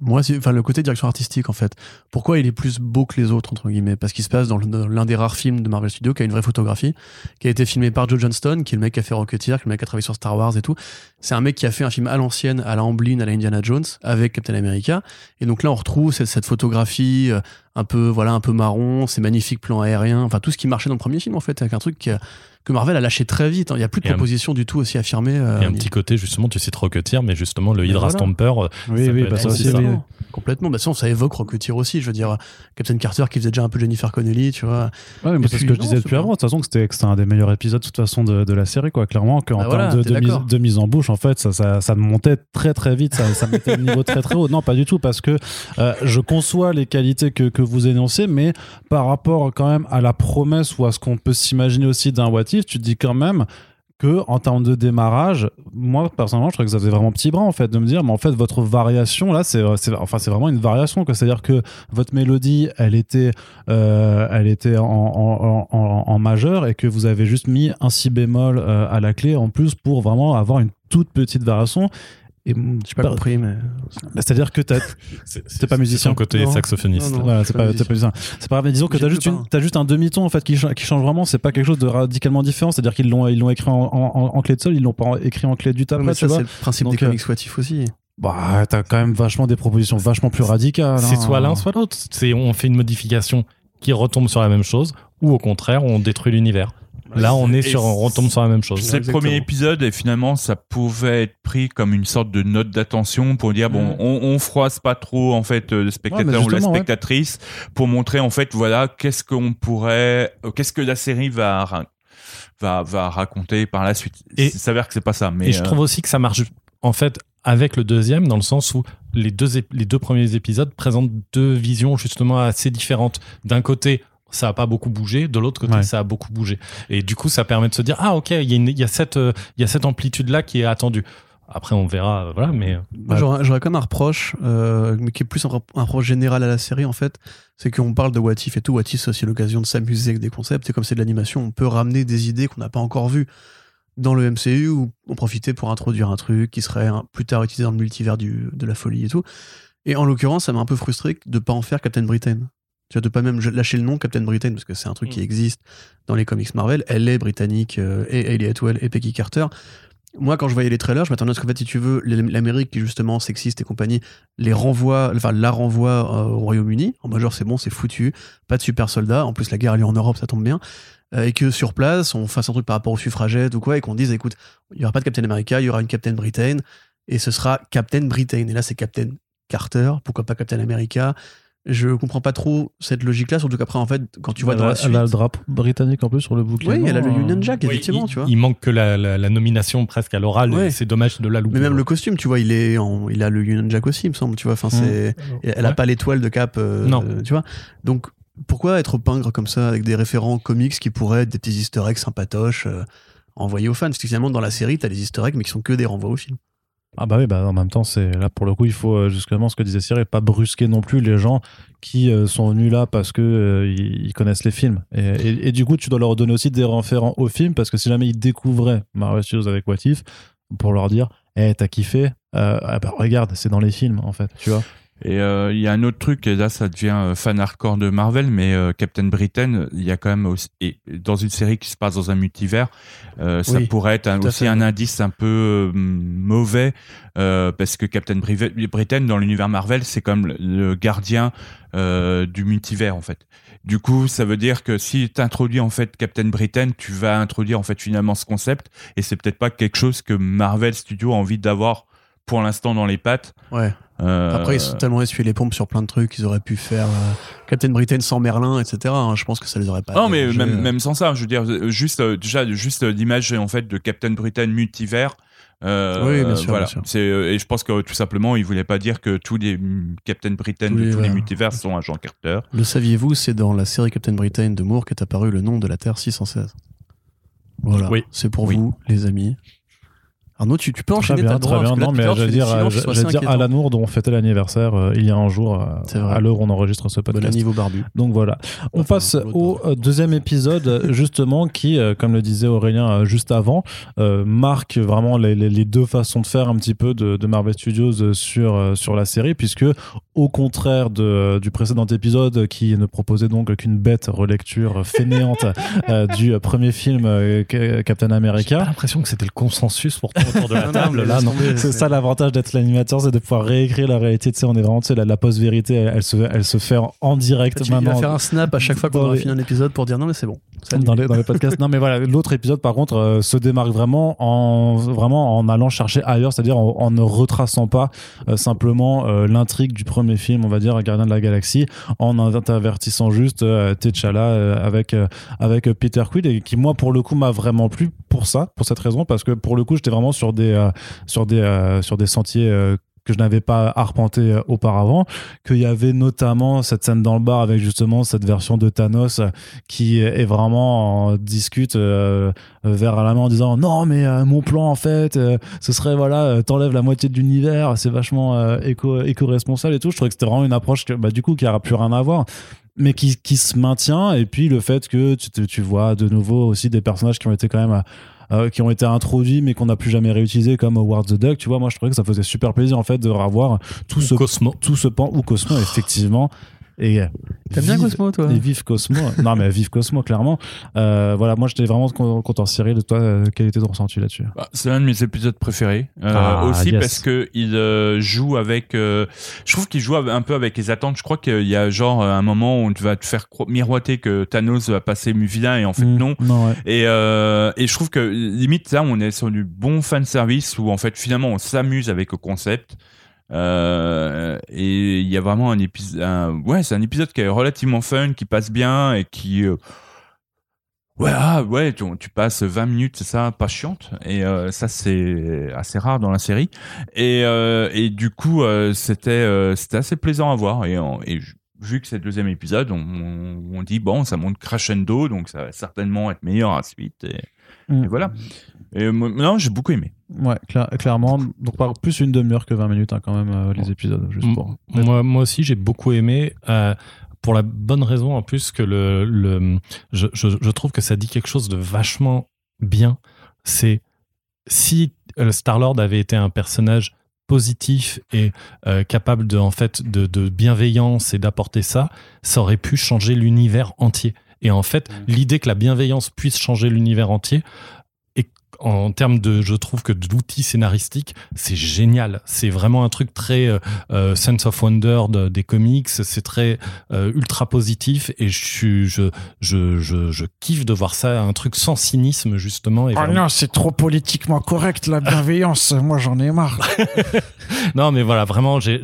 moi, enfin, le côté direction artistique, en fait. Pourquoi il est plus beau que les autres, entre guillemets? Parce qu'il se passe dans l'un des rares films de Marvel Studios qui a une vraie photographie, qui a été filmé par Joe Johnston, qui est le mec qui a fait Rocketeer, qui est le mec qui a travaillé sur Star Wars et tout. C'est un mec qui a fait un film à l'ancienne, à la Amblin, à la Indiana Jones, avec Captain America. Et donc là, on retrouve cette, cette photographie euh, un peu, voilà, un peu marron, ces magnifiques plans aériens, enfin, tout ce qui marchait dans le premier film, en fait, avec un truc qui a- que Marvel a lâché très vite. hein. Il n'y a plus de un- proposition du tout aussi affirmée. euh, Et un petit côté, justement, tu cites Rocketeer, mais justement, le Hydra voilà. Stomper, euh, Oui, ça oui, peut bah être ça aussi ça. oui. complètement. Bah, ça, ça évoque Rocketeer aussi. Je veux dire, Captain Carter qui faisait déjà un peu Jennifer Connelly, tu vois. Ouais, mais c'est ce que je disais depuis avant. De toute façon, que c'était que c'était un des meilleurs épisodes de toute façon de, de la série, quoi. Clairement, qu'en Bah voilà, termes de, mise, de mise en bouche, en fait, ça, ça, ça montait très très vite. Ça, ça mettait le niveau très très haut. Non, pas du tout, parce que euh, je conçois les qualités que, que vous énoncez, mais par rapport quand même à la promesse ou à ce qu'on peut s'imaginer aussi d'un What Tu te dis quand même que en termes de démarrage, moi personnellement, je trouvais que ça faisait vraiment petit bras en fait de me dire, mais en fait votre variation là, c'est enfin c'est vraiment une variation c'est-à-dire que votre mélodie, elle était euh, elle était en majeur et que vous avez juste mis un si bémol euh, à la clé en plus pour vraiment avoir une toute petite variation. Et J'ai pas compris, mais. c'est-à-dire que t'as C'est pas musicien. Côté Non. saxophoniste. Voilà, c'est pas, ça. C'est pas grave, mais disons que t'as juste, une- juste un demi-ton en fait qui, cha- qui change vraiment. C'est pas quelque chose de radicalement différent. C'est-à-dire qu'ils l'ont, ils l'ont écrit en, en- en clé de sol, ils l'ont pas écrit en clé du Ouais, tu ça, vois. c'est le principe Donc, des euh, comics If aussi. Bah, t'as quand même vachement des propositions vachement plus radicales. C'est hein. soit l'un, soit l'autre. C'est on fait une modification qui retombe sur la même chose, ou au contraire, on détruit l'univers. Là, on est sur, on retombe sur la même chose. C'est le premier épisode et finalement ça pouvait être pris comme une sorte de note d'attention pour dire bon Mm. on, on froisse pas trop en fait euh, le spectateur Ouais, ou la ouais. spectatrice pour montrer en fait voilà qu'est-ce qu'on pourrait euh, qu'est-ce que la série va va va raconter par la suite. Et- Il s'avère que c'est pas ça mais Et je euh, trouve aussi que ça marche en fait avec le deuxième dans le sens où les deux, les deux premiers épisodes présentent deux visions justement assez différentes. D'un côté, ça a pas beaucoup bougé, de l'autre côté, Ouais. ça a beaucoup bougé. Et du coup, ça permet de se dire ah ok, il y, a une- il y a cette euh, il y a cette amplitude là qui est attendue. Après, on verra, euh, voilà, mais euh, Moi, J'aurais j'aurais quand même un reproche, euh, mais qui est plus un, rep- un reproche général à la série en fait, c'est qu'on parle de What If et tout. What If, c'est aussi l'occasion de s'amuser avec des concepts. Et comme c'est de l'animation, on peut ramener des idées qu'on n'a pas encore vues dans le MCU ou en profiter pour introduire un truc qui serait plus tard utilisé dans le multivers du, de la folie et tout. Et en l'occurrence, ça m'a un peu frustré de pas en faire Captain Britain. Tu vois, de pas même lâcher le nom Captain Britain parce que c'est un truc qui Mm. existe dans les comics Marvel. Elle est britannique euh, et Hayley Atwell et Peggy Carter. Moi, quand je voyais les trailers, je m'attendais à ce qu'en fait, si tu veux, l'Amérique qui est justement sexiste et compagnie, les renvoie, enfin, la renvoie euh, au Royaume-Uni. En majeur, c'est bon, c'est foutu. Pas de super soldats. En plus, la guerre a lieu en Europe, ça tombe bien. Euh, et que sur place, on fasse un truc par rapport aux suffragettes ou quoi, et qu'on dise, écoute, il y aura pas de Captain America, il y aura une Captain Britain, et ce sera Captain Britain. Et là, c'est Captain Carter, pourquoi pas Captain America Je comprends pas trop cette logique-là, surtout qu'après, en fait, quand tu vois dans elle, la a- suite. elle a le drapeau britannique en plus sur le bouquin. Oui, elle a le non, Union euh, Jack, oui, effectivement, il, tu vois. il manque que la, la- la nomination presque à l'oral. Ouais. C'est dommage de la louper. Mais même le costume, tu vois, il est en- il a le Union Jack aussi, il me semble, tu vois. Enfin, c'est, et elle a pas l'étoile de cap, euh, Non. euh, tu vois. Donc, pourquoi être pingre comme ça avec des référents comics qui pourraient être des petits Easter eggs sympatoches euh, envoyés aux fans? Parce que finalement, dans la série, t'as des Easter eggs, mais qui sont que des renvois au film. Ah bah oui, bah en même temps, c'est là pour le coup, il faut euh, justement ce que disait Cyril, pas brusquer non plus les gens qui euh, sont venus là parce que euh, ils, connaissent les films. Et, et- du coup, tu dois leur donner aussi des référents au film parce que si jamais ils découvraient Marvel Studios avec What If, pour leur dire, eh t'as kiffé, Euh, ah bah regarde, c'est dans les films en fait, tu vois. Et euh, il y a un autre truc, et là ça devient euh, fan hardcore de Marvel, mais euh, Captain Britain, il y a quand même aussi, et dans une série qui se passe dans un multivers, euh, ça Oui, pourrait être un- aussi fait. un indice un peu mauvais, parce que Captain Bri- Britain dans l'univers Marvel, c'est comme le, le gardien du multivers en fait. Du coup, ça veut dire que si tu introduis en fait Captain Britain, tu vas introduire en fait finalement ce concept, et c'est peut-être pas quelque chose que Marvel Studios a envie d'avoir pour l'instant dans les pattes. Ouais. Euh, Après, ils sont tellement essuyés les pompes sur plein de trucs, ils auraient pu faire euh, Captain Britain sans Merlin, etc. hein. Je pense que ça les aurait pas. Non, mais même, euh. même sans ça, je veux dire, juste, euh, déjà, juste euh, l'image en fait de Captain Britain multivers. euh, Oui, bien sûr, voilà. bien sûr. C'est, euh, et je pense que tout simplement, il voulait pas dire que tous les mm, Captain Britain Tous de les, tous les euh, multivers sont agent Carter. Le saviez-vous, c'est dans la série Captain Britain de Moore qu'est apparu le nom de la Terre 616. Voilà, Oui. c'est pour Oui. vous, les amis. Arnaud, tu, tu peux Très enchaîner bien, ta très droit, bien. Non, mais j'allais dire, euh, j'allais dire inquiétant. Alan dont on fêtait l'anniversaire euh, il y a un jour euh, à l'heure où on enregistre ce Bon podcast. niveau barbu. Donc voilà. On Enfin, passe au deuxième épisode, justement, qui, euh, comme le disait Aurélien juste avant, marque vraiment les, les- les deux façons de faire un petit peu de, de Marvel Studios sur, sur la série, puisque au contraire de, du précédent épisode qui ne proposait donc qu'une bête relecture fainéante du premier film Ca- Captain J'ai America, l'impression que c'était le consensus pourtant autour de la Non, table. Là, non. C'est ça l'avantage d'être l'animateur, c'est de pouvoir réécrire la réalité. Tu sais, on est vraiment, tu sais, la, la post-vérité, elle, elle se, elle se fait en, en direct Tu- Il va maintenant. faire un snap à chaque fois qu'on aura les- fini un épisode pour dire non mais c'est bon. Dans les, dans les podcasts. non, mais voilà, l'autre épisode, par contre, euh, se démarque vraiment en, vraiment en allant chercher ailleurs, c'est-à-dire en, en ne retraçant pas euh, simplement euh, l'intrigue du premier film, on va dire, Gardien de la Galaxie, en avertissant juste euh, T'Challa euh, avec, euh, avec Peter Quill, et qui, moi, pour le coup, m'a vraiment plu pour ça, pour cette raison, parce que pour le coup, j'étais vraiment sur des, euh, sur des, euh, sur des sentiers. euh, que je n'avais pas arpenté auparavant, qu'il y avait notamment cette scène dans le bar avec justement cette version de Thanos qui est vraiment en discute vers la main en disant non mais mon plan en fait ce serait voilà t'enlèves la moitié de l'univers c'est vachement éco éco-responsable et tout je trouvais que c'était vraiment une approche bah, du coup qui aura plus rien à voir mais qui, qui se maintient et puis le fait que tu, tu vois de nouveau aussi des personnages qui ont été quand même euh, qui ont été introduits mais qu'on n'a plus jamais réutilisés comme Howard the Duck tu vois moi je trouvais que ça faisait super plaisir en fait de revoir tout ce Cosmo. tout ce pan ou Cosmo effectivement et T'aimes bien Cosmo toi et vive Cosmo non mais vive Cosmo clairement euh, voilà moi j'étais vraiment con- content Cyril de toi euh, quel était ton ressenti là-dessus? Bah, c'est l'un de mes épisodes préférés. Euh, Ah, aussi yes. parce que il euh, joue avec. euh, je trouve qu'il joue un peu avec les attentes. Je crois qu'il y a genre un moment où tu vas te faire miroiter que Thanos va passer vilain et en fait Mm, non. non ouais. Et, euh, et je trouve que limite là, on est sur du bon fan service où en fait finalement on s'amuse avec le concept. Euh, et il y a vraiment un épisode, ouais, c'est un épisode qui est relativement fun, qui passe bien et qui, euh, ouais, ah, ouais, tu, tu passes 20 minutes, c'est ça, pas chiante. Et euh, ça, c'est assez rare dans la série. Et, et du coup, c'était, c'était assez plaisant à voir. Et, vu que c'est le deuxième épisode, on, on, on dit bon, ça monte crescendo, donc ça va certainement être meilleur à la suite. Et, Mm. et voilà. Et moi- non, j'ai beaucoup aimé. Ouais, cla- clairement. Donc, par plus une demi-heure que 20 minutes, hein, quand même, euh, les épisodes, juste M- pour. Moi, moi aussi, j'ai beaucoup aimé. euh, pour la bonne raison, en plus, que le, le je, je, je trouve que ça dit quelque chose de vachement bien. C'est si euh, Star-Lord avait été un personnage positif et euh, capable de, en fait, de, de bienveillance et d'apporter ça, ça aurait pu changer l'univers entier. Et en fait, l'idée que la bienveillance puisse changer l'univers entier, en termes de, je trouve que d'outils scénaristiques, c'est génial. C'est vraiment un truc très euh, euh, sense of wonder de- des comics. C'est très euh, ultra positif et je, suis- je, je, je, je kiffe de voir ça, un truc sans cynisme justement. Et Oh vraiment- non, c'est trop politiquement correct, la bienveillance. Moi, j'en ai marre. Non, mais voilà, vraiment, j'ai-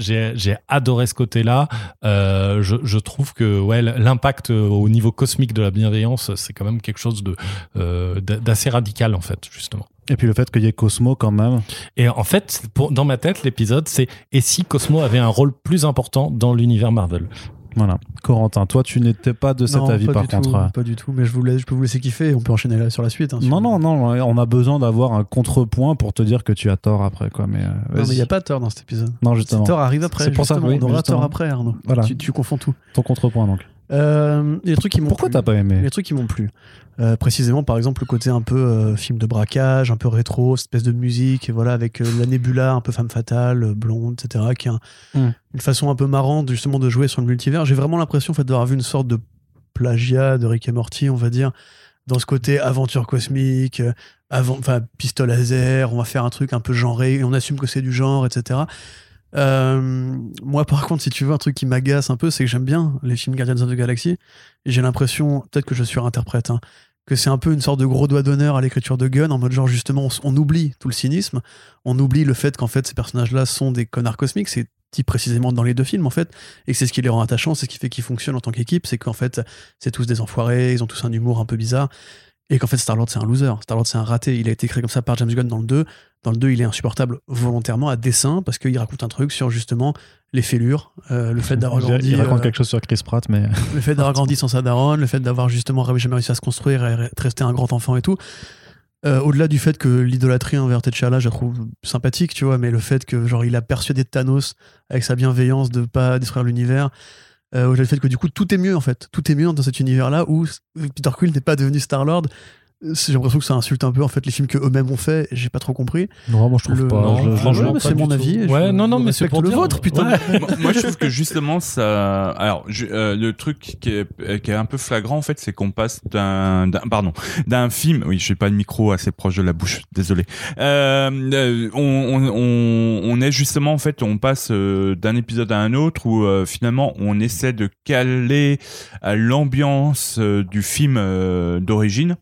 adoré ce côté-là. Euh, je, je trouve que ouais, l'impact au niveau cosmique de la bienveillance, c'est quand même quelque chose de d'a- d'assez radical en fait, justement. Et puis le fait qu'il y ait Cosmo, quand même. Et en fait, pour, dans ma tête, l'épisode, c'est et si Cosmo avait un rôle plus important dans l'univers Marvel? Voilà. Corentin, toi, tu n'étais pas de cet Non, avis, par contre. tout, pas du tout. Mais je, vous laisse, je peux vous laisser kiffer. On peut enchaîner là sur la suite. hein, si Non, non, non, on a besoin d'avoir un contrepoint pour te dire que tu as tort après, quoi. Mais, euh, Non, mais il n'y a pas tort dans cet épisode. Non, justement. Thor arrive après. C'est pour ça, oui, on aura justement. Thor après, Arnaud. Voilà. Tu, tu confonds tout. Ton contrepoint, donc. Euh, il y a des trucs qui m'ont Pourquoi t'as pas aimé Les trucs qui m'ont plu. Euh, précisément, par exemple, le côté un peu euh, film de braquage, un peu rétro, cette espèce de musique, et voilà, avec euh, la nébula un peu femme fatale, blonde, etc., qui est un- Mm. une façon un peu marrante justement de jouer sur le multivers. J'ai vraiment l'impression en fait, d'avoir vu une sorte de plagiat de Rick et Morty, on va dire, dans ce côté aventure cosmique, avant, enfin, pistolet laser, on va faire un truc un peu genré, et on assume que c'est du genre, etc. Euh, moi, par contre, si tu veux, un truc qui m'agace un peu, c'est que j'aime bien les films Guardians of the Galaxy. J'ai l'impression, peut-être que je surinterprète, hein, que c'est un peu une sorte de gros doigt d'honneur à l'écriture de Gunn, en mode genre, justement, on, oublie tout le cynisme, on oublie le fait qu'en fait, ces personnages-là sont des connards cosmiques. C'est précisément dans les deux films, en fait. Et c'est ce qui les rend attachants, c'est ce qui fait qu'ils fonctionnent en tant qu'équipe. C'est qu'en fait, c'est tous des enfoirés, ils ont tous un humour un peu bizarre. Et qu'en fait, Star-Lord, c'est un loser. Star-Lord, c'est un raté. Il a été créé comme ça par James Gunn dans le 2. Dans le 2, il est insupportable volontairement à dessein parce qu'il raconte un truc sur justement les fêlures, euh, le fait d'avoir grandi, Il raconte euh, quelque chose sur Chris Pratt, mais. le fait d'avoir grandi sans sa daronne, le fait d'avoir justement jamais réussi à se construire et re- rester un grand enfant et tout. Euh, Au-delà du fait que l'idolâtrie envers T'Challa, je la trouve sympathique, tu vois, mais le fait que genre il a persuadé Thanos avec sa bienveillance de pas détruire l'univers. Euh, Au-delà fait que du coup tout est mieux en fait, tout est mieux dans cet univers-là où Peter Quill n'est pas devenu Star Lord. J'ai l'impression que ça insulte un peu en fait les films que eux-mêmes ont fait. J'ai pas trop compris. Non, moi je trouve Le- pas. Non, franchement, Ouais, c'est mon tout. avis. Ouais, je- non, non, mais c'est pour le dire. vôtre, putain. Ouais. moi, moi, je trouve que justement ça alors je- euh, le truc qui est, qui est un peu flagrant en fait c'est qu'on passe d'un pardon d'un film oui je n'ai pas le micro assez proche de la bouche désolé euh, euh, on, on, est justement en fait on passe euh, d'un épisode à un autre où euh, finalement on essaie de caler à l'ambiance euh, du film euh, d'origine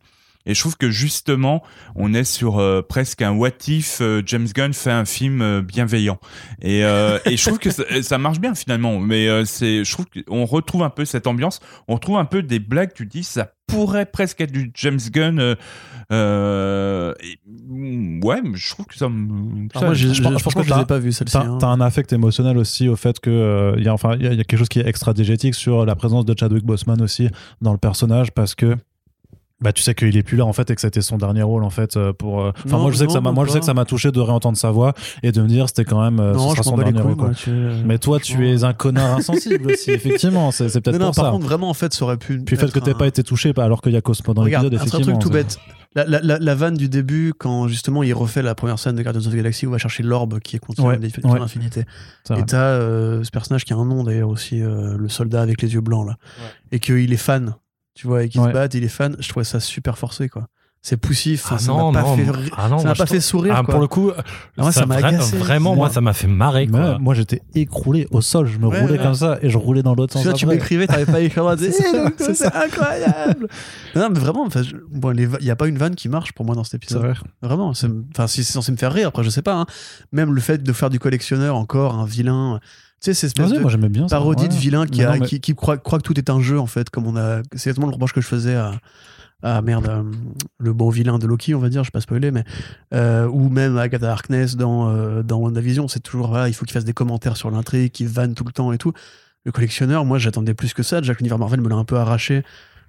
et je trouve que justement, on est sur euh, presque un what if euh, James Gunn fait un film euh, bienveillant. Et, euh, et je trouve que ça, ça marche bien finalement. Mais euh, c'est, je trouve qu'on retrouve un peu cette ambiance. On retrouve un peu des blagues. Tu dis, ça pourrait presque être du James Gunn. Euh, euh, et, mm, ouais, mais je trouve que ça. me- ça- moi, je pense- je je pense pense que que je les ai pas vus celle-ci. T'as hein. un affect émotionnel aussi au fait que euh, il y a enfin il y, y a quelque chose qui est extra diégétique sur la présence de Chadwick Boseman aussi dans le personnage parce que bah tu sais qu'il est plus là en fait et que c'était son dernier rôle en fait euh, pour euh, enfin moi je sais que ça m'a moi je sais que ça m'a touché de réentendre sa voix et de me dire c'était quand même euh, ce non, sera je son m'en bats les dernier couilles. rôle quoi. moi, tu- mais toi tu es un connard insensible aussi effectivement c'est c'est peut-être pour par ça contre, vraiment, en fait, ça aurait pu. puis le fait que t'aies un- pas été touché alors qu'il y a Cosmo dans l'épisode un effectivement truc tout c'est- bête. La, la, la, la vanne du début, quand justement il refait la première scène de Guardians of the Galaxy où il va chercher l'orbe qui est contenu Ouais, dans ouais. l'infinité. Et t'as euh, ce personnage qui a un nom d'ailleurs aussi, euh, le soldat avec les yeux blancs là. Et qu'il est fan, tu vois, et Ouais. se bat, il est fan. Je trouvais ça super forcé quoi. C'est poussif, Ah ça m'a pas non, fait, ah non, ça pas fait sourire Ah, quoi. pour le coup, moi, ça m'a agacé. Vraiment, Moi- moi, ça m'a fait marrer. Quoi. moi j'étais écroulé au sol je me Ouais, roulais ouais. comme ça et je roulais dans l'autre sens là, tu m'écrivais, t'avais pas écrit moi, C'est c'est ça, c'est c'est incroyable. non, mais vraiment, je- bon, les va- il y a pas une vanne qui marche pour moi dans cet c'est épisode. vrai Vraiment, c'est- enfin, si c'est censé me faire rire, après, je sais pas. hein. Même le fait de faire du collectionneur encore, un vilain. Tu sais, c'est espèce Vas-y, de moi bien ça. parodie de vilain qui, Mais a- non, mais- qui, qui croit, croit que tout est un jeu, en fait, comme on a. C'est exactement le reproche que je faisais à. à merde, euh, le bon vilain de Loki, on va dire, je vais pas spoiler, mais. euh, ou même Agatha Harkness dans, euh, dans WandaVision, c'est toujours, voilà, il faut qu'il fasse des commentaires sur l'intrigue, qu'il vanne tout le temps et tout. Le collectionneur, moi, j'attendais plus que ça. Déjà que l'univers Marvel me l'a un peu arraché,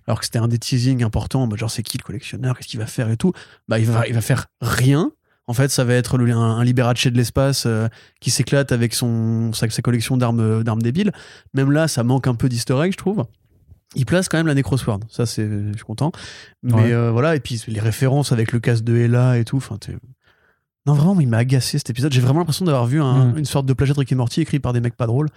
alors que c'était un des teasings importants, genre, c'est qui le collectionneur, qu'est-ce qu'il va faire et tout. Bah, il va, il va faire rien. En fait, ça va être le, un, un Liberace de l'espace euh, qui s'éclate avec son, sa, sa collection d'armes, d'armes débiles. Même là, ça manque un peu d'easter egg, je trouve. Il place quand même la Necrosword, ça c'est, je suis content. Mais Ouais. euh, voilà, et puis les références avec le casque de Ella et tout. Enfin, non vraiment, il m'a agacé cet épisode. J'ai vraiment l'impression d'avoir vu un- Mm. une sorte de plagiat de Rick et Morty écrit par des mecs pas drôles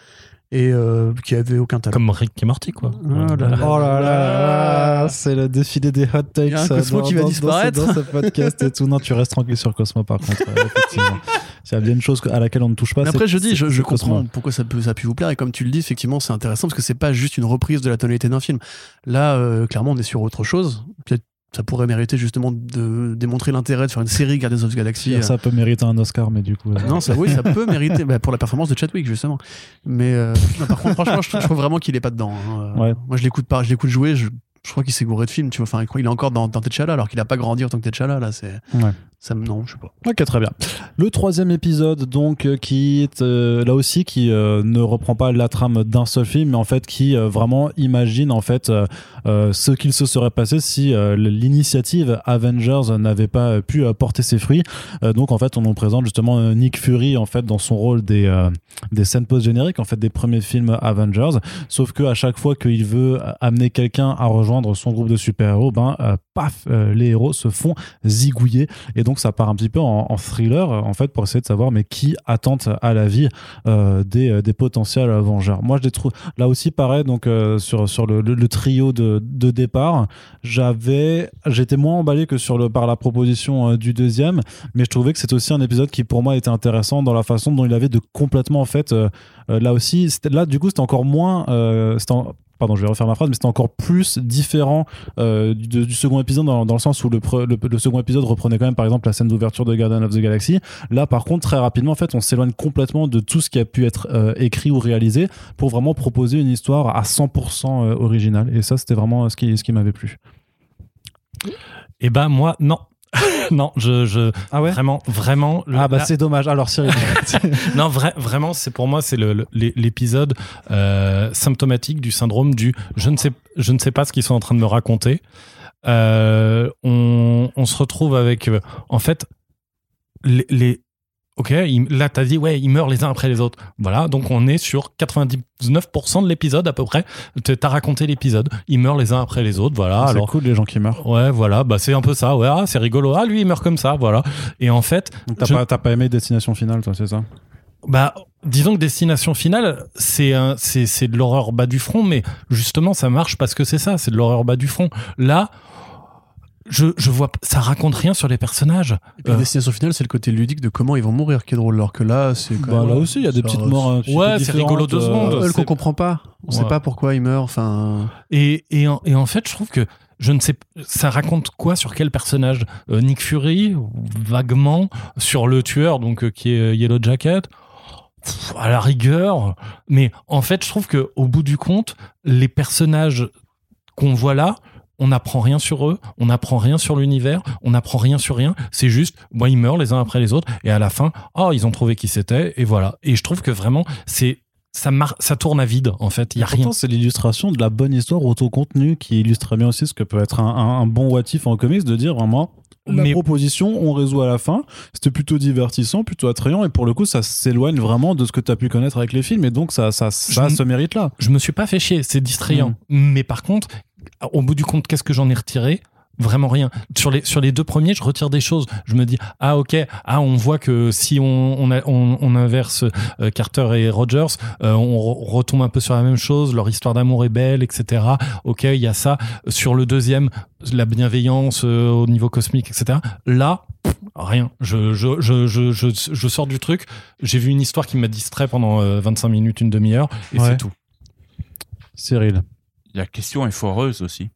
et euh, qui avaient aucun talent. Comme Rick et Morty, quoi. Oh là là. Oh là là, c'est le défilé des hot takes. Il y a un Cosmo dans- qui va dans- dans disparaître. ce- Dans ce podcast et tout. Non, tu restes tranquille sur Cosmo par contre. euh, effectivement. A bien une chose à laquelle on ne touche pas. Mais c'est- après, je dis, c'est- je, c'est Cosmo. comprends pourquoi ça, peut, ça a pu vous plaire. Et comme tu le dis, effectivement, c'est intéressant parce que c'est pas juste une reprise de la tonalité d'un film. Là, euh, clairement, on est sur autre chose. Peut-être ça pourrait mériter justement de démontrer l'intérêt de faire une série Guardians of the Galaxy. euh, Ça peut mériter un Oscar, mais du coup. euh, Non, ça, oui, ça peut mériter bah, pour la performance de Chadwick justement. Mais euh, non, par contre, franchement, je, trouve- je trouve vraiment qu'il est pas dedans. hein. Euh, Ouais. Moi, je l'écoute pas, je l'écoute jouer. Je, je crois qu'il s'est gouré de film. Tu vois, enfin, il est encore dans, dans T'Challa alors qu'il a pas grandi en tant que T'Challa. Là, c'est. Ouais. Ça me non, je sais pas. Ok, très bien. Le troisième épisode, donc, euh, qui est euh, là aussi qui euh, ne reprend pas la trame d'un seul film, mais en fait qui vraiment imagine en fait ce qu'il se serait passé si l'initiative Avengers n'avait pas pu porter ses fruits. Donc en fait, on nous présente justement Nick Fury en fait dans son rôle des des scènes post génériques en fait des premiers films Avengers. Sauf que à chaque fois qu'il veut amener quelqu'un à rejoindre son groupe de super héros, ben paf, les héros se font zigouiller et donc ça part un petit peu en, thriller en fait pour essayer de savoir mais qui attente à la vie euh, des, euh, des potentiels vengeurs. Moi je les trouve là aussi pareil donc euh, sur, sur le, trio de, départ j'avais j'étais moins emballé que sur le par la proposition du deuxième mais je trouvais que c'était aussi un épisode qui pour moi était intéressant dans la façon dont il avait de complètement en fait là aussi là du coup c'était encore moins Pardon, je vais refaire ma phrase, mais c'était encore plus différent euh, du, second épisode dans, le sens où le, second épisode reprenait quand même par exemple la scène d'ouverture de Guardian of the Galaxy. Là, par contre, très rapidement, en fait, on s'éloigne complètement de tout ce qui a pu être euh, écrit ou réalisé pour vraiment proposer une histoire à 100% euh, originale. Et ça, c'était vraiment ce qui, ce qui m'avait plu. Et ben moi, non. non, je, je Ah ouais vraiment, vraiment. le- Ah bah la- c'est dommage. Alors Cyril, non, vra- vraiment, c'est pour moi, c'est le- le- l'é- l'épisode euh, symptomatique du syndrome du je ne sais, je ne sais pas ce qu'ils sont en train de me raconter. Euh, on, on se retrouve avec, euh, en fait, les, les- Ok, il- là t'as dit ouais, ils meurent les uns après les autres. Voilà, donc on est sur 99% de l'épisode à peu près. T'as raconté l'épisode, ils meurent les uns après les autres. Voilà, c'est alors cool les gens qui meurent. ouais, voilà, bah c'est un peu ça. Ouais, ah, c'est rigolo. Ah lui il meurt comme ça, voilà. Et en fait, Donc t'as Je- pas, t'as pas aimé Destination Finale, toi, c'est ça? Bah disons que Destination Finale, c'est un- c'est c'est de l'horreur bas du front, mais justement ça marche parce que c'est ça, c'est de l'horreur bas du front. Là. Je, je vois, ça raconte rien sur les personnages. Et puis, Euh, la destination finale, c'est le côté ludique de comment ils vont mourir qui est drôle. Alors que là, c'est quand Bah même- là aussi, il y a des petites morts. un petit Ouais, c'est rigolo deux différentes, secondes. euh, qu'on c'est- comprend pas. On sait Ouais. pas pourquoi il meurt. Enfin, Et, et, en, et en fait, je trouve que je ne sais, ça raconte quoi sur quel personnage Euh, Nick Fury, vaguement, sur le tueur, donc euh, qui est euh, Yellow Jacket? Pff, à la rigueur, mais en fait, je trouve que au bout du compte, les personnages qu'on voit là, on n'apprend rien sur eux, on n'apprend rien sur l'univers, on n'apprend rien sur rien. C'est juste, bon, ils meurent les uns après les autres, et à la fin, oh, ils ont trouvé qui c'était, et voilà. Et je trouve que vraiment, c'est ça, mar- ça tourne à vide, en fait. Il y a rien. C'est l'illustration de la bonne histoire auto-contenue qui illustre très bien aussi ce que peut être un, un- un bon what if en comics de dire vraiment la Mais- proposition, on résout à la fin. C'était plutôt divertissant, plutôt attrayant et pour le coup, ça s'éloigne vraiment de ce que tu as pu connaître avec les films et donc ça, ça, ça a Je- ce mérite-là. je me suis pas fait chier, c'est distrayant. Mm. Mais par contre, au bout du compte, qu'est-ce que j'en ai retiré? Vraiment rien. Sur les, sur les deux premiers, je retire des choses. Je me dis, ah ok, ah on voit que si on, on, a- on, on inverse euh, Carter et Rogers, euh, on re- retombe un peu sur la même chose, leur histoire d'amour est belle, etc. Ok, il y a ça. Sur le deuxième, la bienveillance euh, au niveau cosmique, etc. Là, pff, rien. Je, je, je, je, je, je sors du truc. J'ai vu une histoire qui m'a distrait pendant euh, 25 minutes, une demi-heure, et Ouais. c'est tout. Cyril. La question est foireuse aussi,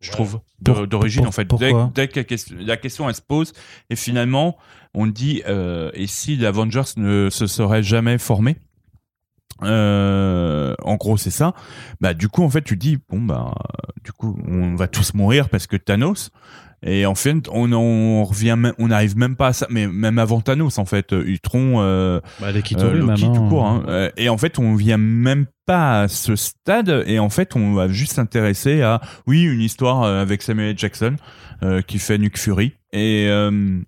je trouve, d'origine en fait. dès, dès que la question, la question elle se pose et finalement on dit euh, et si l'Avengers ne se serait jamais formé euh, en gros c'est ça bah du coup en fait tu dis bon bah du coup on va tous mourir parce que Thanos et en fait on, on revient on n'arrive même pas à ça mais même avant Thanos en fait Ultron euh, Bah, les euh, Loki tout court. hein. Euh, Et en fait, on vient même pas à ce stade. Et en fait, on va juste s'intéresser à, oui, une histoire euh, avec Samuel. Jackson euh, qui fait Nuke Fury. Et euh,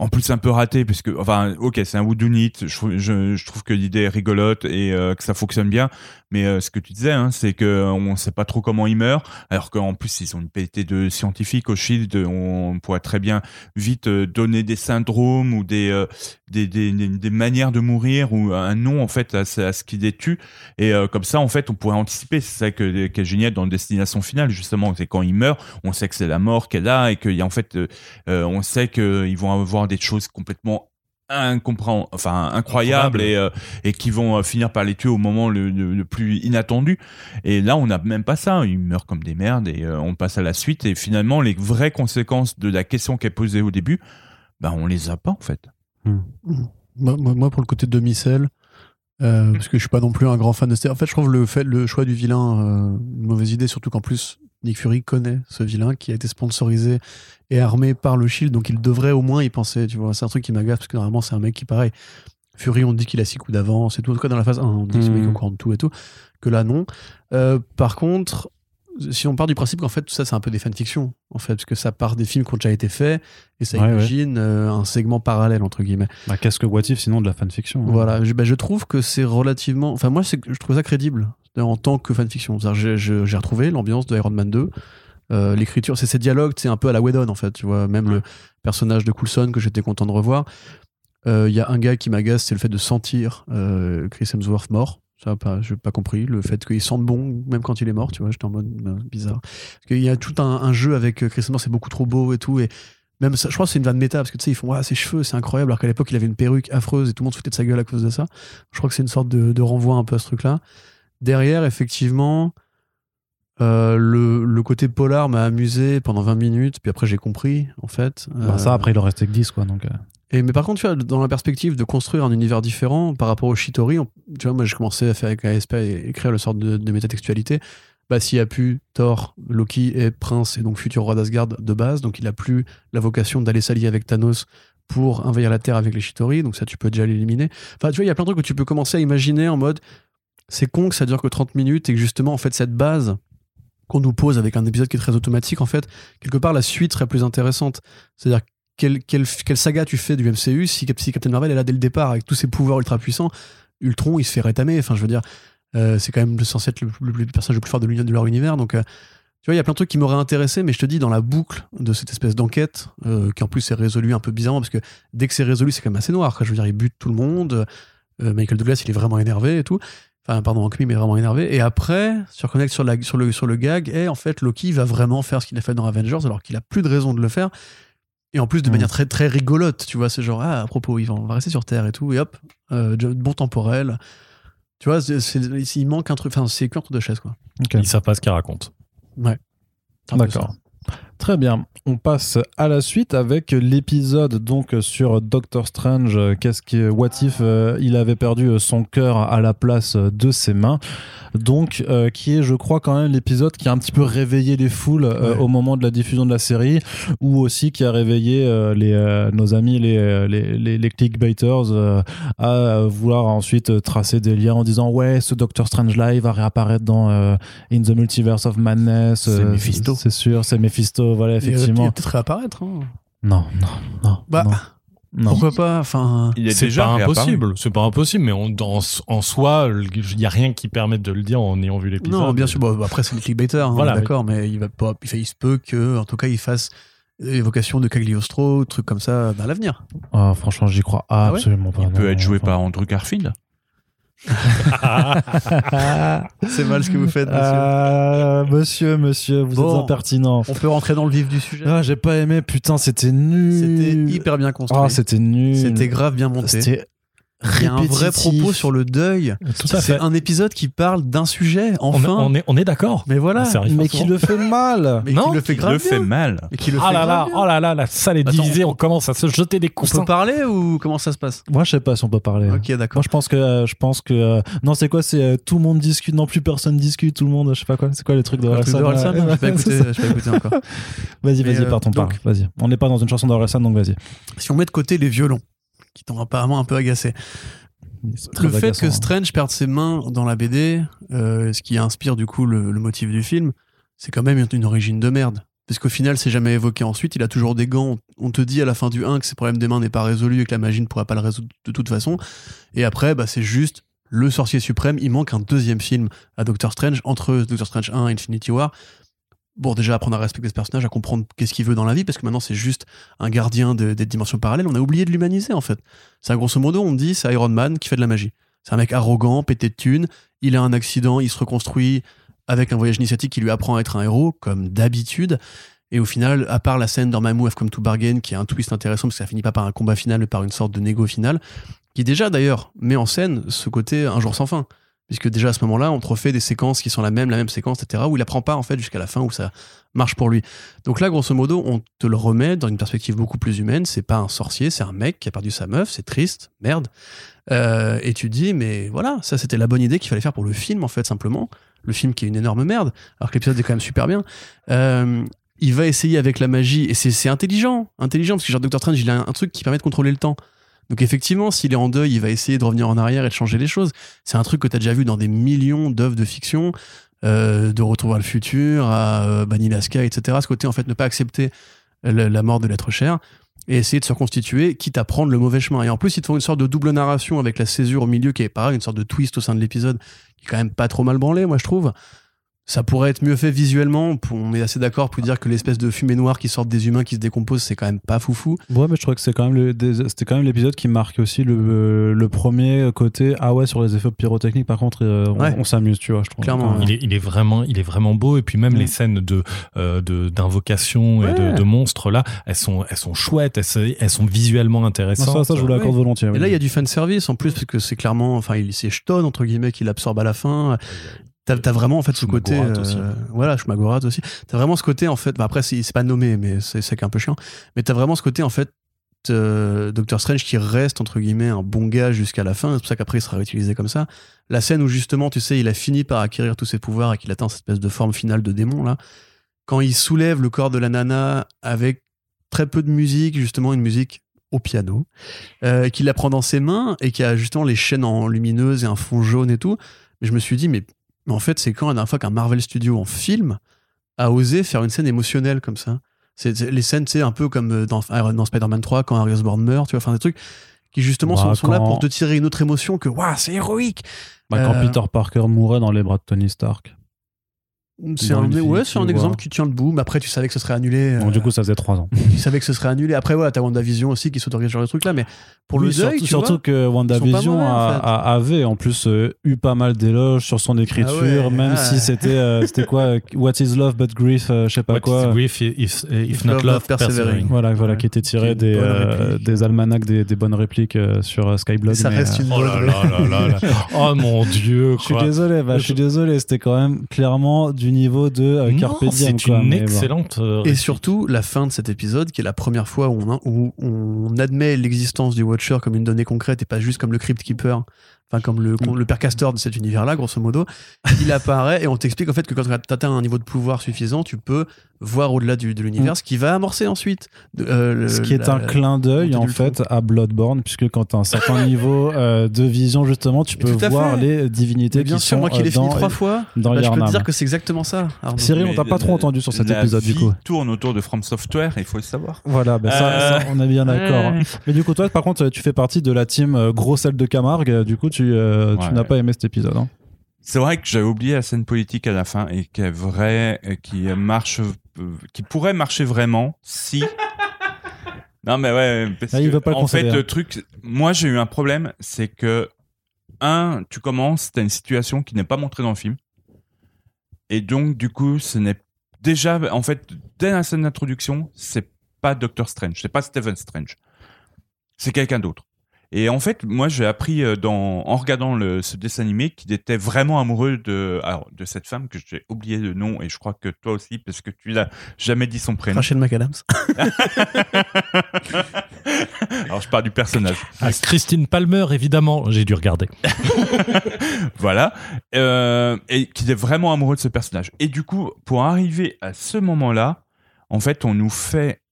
en plus, un peu raté, puisque, enfin, ok, c'est un. Je, trouve- je, je trouve que l'idée est rigolote et euh, que ça fonctionne bien. Mais euh, ce que tu disais, hein, c'est que on sait pas trop comment il meurt, alors qu'en plus ils ont une qualité de scientifique au Shield. On pourrait très bien vite euh, donner des syndromes ou des, euh, des, des, des, manières de mourir ou un nom en fait à, ce- qui les tue. Et comme ça, en fait, on pourrait anticiper. C'est ça que, qui est génial dans Destination Finale justement. C'est quand il meurt, on sait que c'est la mort qu'elle a et a en fait, on sait qu'ils vont avoir des choses complètement incomprend enfin incroyables et euh, et qui vont euh, finir par les tuer au moment le, le, le plus inattendu. Et là on n'a même pas ça. Ils meurent comme des merdes et euh, on passe à la suite. Et finalement les vraies conséquences de la question qui est posée au début bah on les a pas en fait. Moi, moi- moi, pour le côté de demi-sel, euh, parce que je suis pas non plus un grand fan de. En fait, je trouve le, fait, le choix du vilain une mauvaise idée, surtout qu'en plus, Nick Fury connaît ce vilain qui a été sponsorisé et armé par le Shield, donc il devrait au moins y penser. Tu vois, c'est un truc qui m'agace parce que normalement, c'est un mec qui, pareil, Fury, on dit qu'il a six coups d'avance et tout. En tout cas, dans la phase 1, on dit que ce Mhm. mec est au courant de tout et tout. Que là, non. Euh, par contre, si on part du principe qu'en fait, tout ça, c'est un peu des fanfictions, en fait, parce que ça part des films qui ont déjà été faits et ça Ouais, ouais. imagine euh, un segment parallèle, entre guillemets. Bah, Qu'est-ce que What If sinon de la fanfiction hein Voilà, je, bah, je trouve que c'est relativement. Enfin, moi, c'est je trouve ça crédible en tant que fanfiction. J'ai- retrouvé l'ambiance de Iron Man 2. Euh, L'écriture, c'est ces dialogues, c'est un peu à la Whedon en fait. Tu vois, même le personnage de Coulson que j'étais content de revoir. Euh, Il y a un gars qui m'agace, c'est le fait de sentir euh, Chris Hemsworth mort. Ça, pas, j'ai pas compris. Le fait qu'il sente bon, même quand il est mort, tu vois, j'étais en mode euh, bizarre. Parce qu'il y a tout un, jeu avec Chris Hemsworth, c'est beaucoup trop beau et tout. Et même je crois que c'est une vanne méta, parce que tu sais, ils font, ouais, ses cheveux, c'est incroyable, alors qu'à l'époque, il avait une perruque affreuse et tout le monde se foutait de sa gueule à cause de ça. Je crois que c'est une sorte de renvoi un peu à ce truc-là. Derrière, effectivement, euh, le, le côté polar m'a amusé pendant 20 minutes, puis après, j'ai compris, en fait. Bah, Euh, Ça, après, il en restait que 10, quoi. Donc, euh. et, mais par contre, tu vois, dans la perspective de construire un univers différent par rapport au Shitori, on- tu vois, moi, j'ai commencé à faire avec ASP et écrire le sort de, de métatextualité. Bah, s'il a plus Thor, Loki est prince et donc futur roi d'Asgard de base, donc il a plus la vocation d'aller s'allier avec Thanos pour envahir la Terre avec les Shitori, donc ça, tu peux déjà l'éliminer. Enfin, tu vois, il y a plein de trucs que tu peux commencer à imaginer en mode c'est con que ça dure que 30 minutes et que justement, en fait, cette base qu'on nous pose avec un épisode qui est très automatique, en fait, quelque part, la suite serait plus intéressante. C'est-à-dire quelle, quelle, quelle saga tu fais du MCU si, si Captain Marvel est là dès le départ avec tous ses pouvoirs ultra puissants Ultron, il se fait rétamer. Enfin, je veux dire, euh, c'est quand même censé être le, personnage le plus fort de, de leur univers. Donc, euh, tu vois, il y a plein de trucs qui m'auraient intéressé, mais je te dis, dans la boucle de cette espèce d'enquête, euh, qui en plus est résolue un peu bizarrement, parce que dès que c'est résolu, c'est quand même assez noir. Je veux dire, il bute tout le monde. Michael Douglas, il est vraiment énervé et tout. Enfin, pardon, Hank Pym est vraiment énervé. Et après, se reconnecte sur, la, sur, le, sur le gag, et en fait, Loki va vraiment faire ce qu'il a fait dans Avengers, alors qu'il a plus de raison de le faire. Et en plus, de Mm. manière très, très rigolote, tu vois, c'est genre, ah, à propos, Yvan, on va rester sur Terre et tout, et hop, euh, bon temporel. Tu vois, il manque un truc, enfin, c'est qu'entre deux chaises, quoi. Ok. Ils savent pas ce qu'ils racontent. C'est un peu D'accord. Très bien. On passe à la suite avec l'épisode donc sur Doctor Strange. Qu'est-ce que What if euh, il avait perdu son cœur à la place de ses mains? Donc euh, qui est je crois quand même l'épisode qui a un petit peu réveillé les foules euh, Ouais. au moment de la diffusion de la série ou aussi qui a réveillé euh, les euh, nos amis les euh, les, les, les clickbaiters euh, à euh, vouloir ensuite tracer des liens en disant ouais ce Doctor Strange live va réapparaître dans euh, In the Multiverse of Madness. C'est euh, Mephisto. C'est sûr, c'est Mephisto, voilà, Il va- effectivement. Il va peut-être réapparaître. hein. Non, non, non. Bah, non, non. Pourquoi pas Enfin, C'est déjà pas impossible. C'est pas impossible, mais on, dans- en soi, il y a rien qui permette de le dire en ayant vu l'épisode. non, bien sûr. Bon, après, c'est le clickbaiter, hein, Voilà, d'accord, mais il va pas. Il, fait- il se peut que, en tout cas, il fasse évocation de Cagliostro, trucs comme ça dans l'avenir. Ah, franchement, j'y crois ouais? absolument pas. Il peut être joué enfin. par Andrew Garfield. C'est mal ce que vous faites, monsieur. Ah, monsieur, monsieur, vous Bon. êtes impertinent. On peut rentrer dans le vif du sujet? Ah, j'ai pas aimé, putain, c'était nul. C'était hyper bien construit. Ah, c'était nul. C'était grave bien monté. C'était Il y a un vrai propos sur le deuil. C'est un épisode qui parle d'un sujet, On, enfin. on est, on est d'accord. Mais voilà. Mais qui le fait mal. Mais Non, qui le fait grave le fait mal. Mais qui le Ah fait là là, bien. oh là là, la salle est Attends, divisée, on commence à se jeter des On coussins. peut parler ou comment ça se passe? Moi, je sais pas si on peut parler. Ok, d'accord. Moi, je pense que, euh, je pense que, euh, non, c'est quoi, c'est euh, tout le monde discute, non plus personne discute, tout le monde, je sais pas quoi, c'est quoi les trucs de Un truc Orelsan, d'Orelsan, là J'ai pas écouté encore. Vas-y, vas-y, partons donc- par. Vas-y. On n'est pas dans une chanson d'Orelsan, donc vas-y. Si on met de côté les violons, qui t'ont apparemment un peu agacé, le fait agaçant, que hein. Strange perde ses mains dans la BD, euh, ce qui inspire du coup le, le motif du film, c'est quand même une, une origine de merde. Parce qu'au final, c'est jamais évoqué ensuite. Il a toujours des gants. On te dit à la fin du 1 que ses problèmes des mains n'est pas résolu et que la magie ne pourra pas le résoudre de toute façon. Et après, bah, c'est juste le sorcier suprême. Il manque un deuxième film à Doctor Strange entre Doctor Strange 1 et Infinity War. Bon, déjà apprendre à respecter ce personnage, à comprendre qu'est-ce qu'il veut dans la vie, parce que maintenant c'est juste un gardien de- des dimensions parallèles. On a oublié de l'humaniser en fait. C'est grosso modo, on dit c'est Iron Man qui fait de la magie. C'est un mec arrogant, pété de thunes. Il a un accident, il se reconstruit avec un voyage initiatique qui lui apprend à être un héros, comme d'habitude. Et au final, à part la scène dans Mamou Have Come to Bargain, qui est un twist intéressant parce que ça finit pas par un combat final, mais par une sorte de négo final, qui déjà d'ailleurs met en scène ce côté un jour sans fin. Puisque déjà à ce moment-là, on te refait des séquences qui sont la même, la même séquence, etc., où il apprend pas en fait jusqu'à la fin où ça marche pour lui. Donc là, grosso modo, on te le remet dans une perspective beaucoup plus humaine. C'est pas un sorcier, c'est un mec qui a perdu sa meuf, c'est triste, merde. Euh, et tu dis, mais voilà, ça c'était la bonne idée qu'il fallait faire pour le film, en fait, simplement. Le film qui est une énorme merde, alors que l'épisode est quand même super bien. Euh, il va essayer avec la magie, et c'est intelligent, intelligent, parce que genre Doctor Strange, il a un truc qui permet de contrôler le temps. Donc effectivement, s'il est en deuil, il va essayer de revenir en arrière et de changer les choses. C'est un truc que tu as déjà vu dans des millions d'œuvres de fiction, euh, de Retour vers le futur, à euh, Banilaska, etc. Ce côté, en fait, ne pas accepter la mort de l'être cher et essayer de se reconstituer, quitte à prendre le mauvais chemin. Et en plus, ils te font une sorte de double narration avec la césure au milieu, qui est pareil, une sorte de twist au sein de l'épisode, qui est quand même pas trop mal branlé, moi, je trouve. Ça pourrait être mieux fait visuellement. On est assez d'accord pour dire que l'espèce de fumée noire qui sort des humains qui se décomposent, c'est quand même pas foufou. Ouais, mais je trouvais que c'est quand même le, des- c'était quand même l'épisode qui marque aussi le, le premier côté. Ah ouais, sur les effets pyrotechniques, par contre, euh, on, Ouais. on s'amuse, tu vois, je trouve. Clairement, Il est, il est vraiment, il est vraiment beau. Et puis même Mm. les scènes de euh, de- d'invocation et Ouais. de, de monstres là, elles sont elles sont chouettes, elles, sont visuellement Non, intéressantes. ça, ça, je vous l'accorde volontiers. Et oui. là, il y a du fan service en plus, parce que c'est clairement, enfin, il c'est Stone, entre guillemets, qui l'absorbe à la fin. T'as as vraiment, en fait, ce côté. Euh, aussi. voilà, Schmagorat aussi. T'as vraiment ce côté, en fait. bah, après, c'est pas nommé, mais c'est un peu chiant. Mais t'as vraiment ce côté, en fait, euh, Doctor Strange qui reste, entre guillemets, un bon gars jusqu'à la fin. C'est pour ça qu'après, il sera réutilisé comme ça. La scène où, justement, tu sais, il a fini par acquérir tous ses pouvoirs et qu'il atteint cette espèce de forme finale de démon, là. Quand il soulève le corps de la nana avec très peu de musique, justement, une musique au piano, euh, qu'il la prend dans ses mains et qui a justement les chaînes en lumineuse et un fond jaune et tout. Mais je me suis dit, mais, mais en fait, c'est quand la dernière fois qu'un Marvel Studio en film a osé faire une scène émotionnelle comme ça C'est les scènes, c'est un peu comme euh, dans, Iron- dans Spider-Man 3 quand Harry Osborn meurt, tu vois, enfin des trucs qui justement Bah, sont, sont là pour te tirer une autre émotion que waouh, c'est héroïque. Bah, quand Euh, Peter Parker mourait dans les bras de Tony Stark. C'est un, Infinity ouais, c'est un exemple qui tient debout, mais après tu savais que ce serait annulé. Euh, du coup, ça faisait trois ans. tu savais que ce serait annulé. Après, voilà, t'as WandaVision aussi qui s'autorise ce genre de trucs là, mais pour le Oui, deuil, surtout, tu surtout vois, que WandaVision mauvais, en a- fait. a- avait en plus euh, eu pas mal d'éloges sur son écriture, Ah ouais, même ouais. si c'était euh, c'était quoi What is love but grief, euh, je sais pas What quoi. is grief if, if, if not love, love, persevering. persevering. Voilà, voilà, Ouais. qui était tiré Qui des, euh, des almanachs, des, des bonnes répliques euh, sur euh, Skyblog. ça mais, reste euh, une Oh là là là là là. Oh mon dieu, Je suis désolé, bah, je suis désolé, c'était quand même clairement du niveau de euh, Non, Carpe Diem. c'est quoi, une bon. excellente. euh, Et surtout, la fin de cet épisode, qui est la première fois où on, où on admet l'existence du Watcher comme une donnée concrète et pas juste comme le Crypt Keeper, enfin comme le, le père Castor de cet univers-là, grosso modo. Il apparaît et on t'explique en fait que quand tu atteins un niveau de pouvoir suffisant, tu peux voir au-delà du- de l'univers, ce qui va amorcer ensuite. euh, le- Ce qui est la- un clin d'œil en du fait à Bloodborne, puisque quand tu as un certain niveau euh, de vision, justement, tu peux voir fait. les divinités bien qui sûr, sont moi qui euh, l'ai fini trois fois, dans bah, je peux te dire que c'est exactement ça. Arnaud. Cyril, on t'a pas trop entendu sur cet la épisode du vie coup. tourne autour de From Software, il faut le savoir. Voilà, bah, Euh. ça, on est bien d'accord. Mais du coup, toi, par contre, tu fais partie de la team euh, gros sel de Camargue. Du coup, tu, euh, tu Ouais. n'as pas aimé cet épisode. hein. C'est vrai que j'avais oublié la scène politique à la fin et qui est vraie, et qui marche, euh, qui pourrait marcher vraiment si. non mais ouais, parce Ah, il que, veut pas le en fait concéder, hein. le truc, moi j'ai eu un problème, c'est que un, tu commences, t'as une situation qui n'est pas montrée dans le film, et donc du coup, ce n'est déjà, en fait, dès la scène d'introduction, c'est pas Doctor Strange, c'est pas Stephen Strange, c'est quelqu'un d'autre. Et en fait, moi, j'ai appris euh, dans, en regardant le, ce dessin animé qu'il était vraiment amoureux de, alors, de cette femme que j'ai oublié le nom et je crois que toi aussi parce que tu l'as jamais dit son prénom. Rachel McAdams. Alors, je parle du personnage. Ah, Christine Palmer, évidemment, j'ai dû regarder. voilà. Euh, et qu'il est vraiment amoureux de ce personnage. Et du coup, pour arriver à ce moment-là, en fait, on nous fait.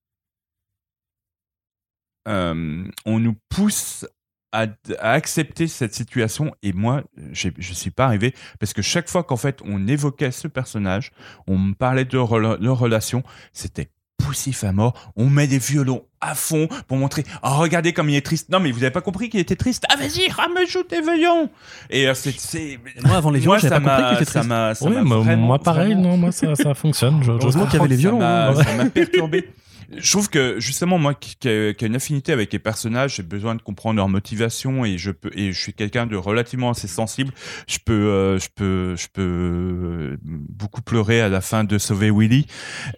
Euh, on nous pousse à, à accepter cette situation. Et moi, je suis pas arrivé parce que chaque fois qu'en fait on évoquait ce personnage, on me parlait de leur, rela- leur relation, c'était poussif à mort. On met des violons à fond pour montrer. Oh, regardez comme il est triste. Non, mais vous avez pas compris qu'il était triste. Ah, vas-y, rame-joue tes violons. Et euh, c'est. Moi, avant les violons, j'avais ça pas compris m'a, qu'il était ça triste. m'a, ça Oui, m'a moi, vraiment, moi, pareil, vraiment- non, moi ça, ça fonctionne. Je, je Heureusement qu'il y avait les violons. Ça hein. m'a, ça m'a perturbé. Je trouve que justement moi qui, qui a, qui a une affinité avec les personnages, j'ai besoin de comprendre leur motivation et je peux et je suis quelqu'un de relativement assez sensible. Je peux euh, je peux je peux euh, beaucoup pleurer à la fin de Sauver Willy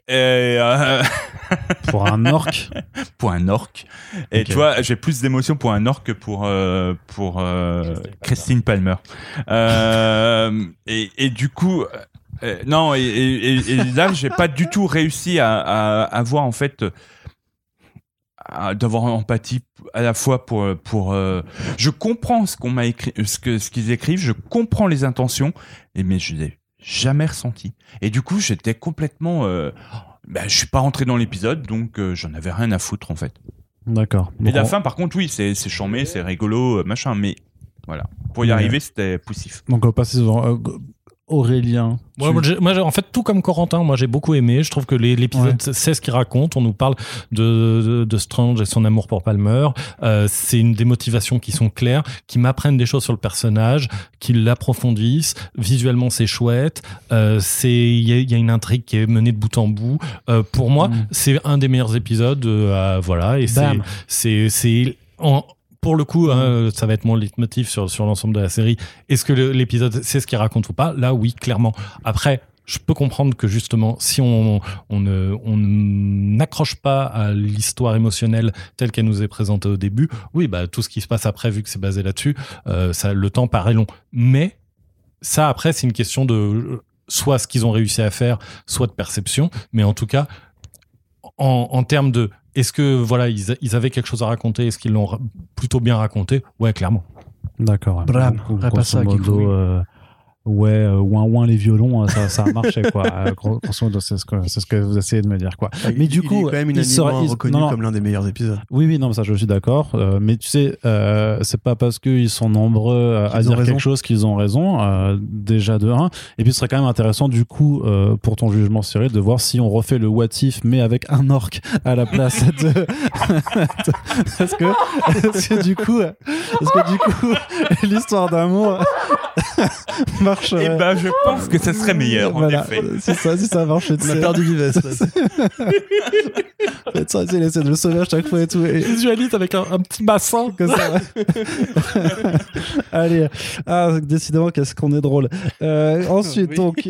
et euh, Pour un orc. pour un orc. Et tu vois, j'ai plus d'émotion pour un orc que pour euh, pour euh, Christine Palmer. Euh, et, et du coup, euh, non, et, et, et- et là, j'ai pas du tout réussi à, à avoir en fait d'avoir empathie à la fois pour pour euh, je comprends ce qu'on m'a écrit ce que ce qu'ils écrivent je comprends les intentions et mais je l'ai jamais ressenti. Et du coup j'étais complètement euh, bah, je suis pas rentré dans l'épisode donc euh, j'en avais rien à foutre en fait. D'accord. et la on- fin par contre oui c'est c'est chambé c'est rigolo euh, machin mais voilà. Pour y Ouais. arriver c'était poussif. Donc, on Aurélien. Moi, Tu- moi, en fait, tout comme Corentin, moi j'ai beaucoup aimé. Je trouve que l'épisode sait ce qu'il raconte. On nous parle de, de, de Strange et son amour pour Palmer. Euh, c'est une des motivations qui sont claires, qui m'apprennent des choses sur le personnage, qui l'approfondissent. Visuellement, c'est chouette. Euh, c'est il y, y a une intrigue qui est menée de bout en bout. Euh, pour moi, Mm. c'est un des meilleurs épisodes. euh, voilà, et c'est c'est en- pour le coup, hein, ça va être mon leitmotiv sur, sur l'ensemble de la série. Est-ce que l'épisode c'est ce qu'il raconte ou pas? Là, oui, clairement. Après, je peux comprendre que justement, si on, on ne on n'accroche pas à l'histoire émotionnelle telle qu'elle nous est présentée au début, oui, bah tout ce qui se passe après, vu que c'est basé là-dessus, euh, ça, le temps paraît long. Mais ça, après, c'est une question de soit ce qu'ils ont réussi à faire, soit de perception. Mais en tout cas, en, en termes de est-ce que voilà ils, ils avaient quelque chose à raconter? Est-ce qu'ils l'ont plutôt bien raconté? Ouais, clairement. D'accord. Bram, modo, euh, ouais, euh, ouin ouin les violons, euh, ça, ça a marché quoi. Euh, gros- grosso modo, c'est ce que ce que vous essayez de me dire quoi. Ah, Mais il- du il coup, est quand même il unanimement il- reconnu non, non. comme l'un des meilleurs épisodes. Oui, oui, non, ça je suis d'accord. Euh, mais tu sais, euh, c'est pas parce qu'ils sont nombreux à dire raison. quelque chose qu'ils ont raison, déjà de 1. Et puis ce serait quand même intéressant, du coup, pour ton jugement, Cyril, de voir si on refait le what if, mais avec un orc à la place de. parce, que, parce que du coup, parce que du coup, l'histoire d'amour marcherait. Eh ben, je pense que ça serait meilleur, en Voilà. effet. Si ça, si ça marche, On a perdu Vives. Faites ça, essaie de le sauver à chaque fois et tout. Et, Visualise avec un, un petit bassin. comme ça. Allez, ah, décidément, qu'est-ce qu'on est drôle. Euh, ensuite, Oui. donc,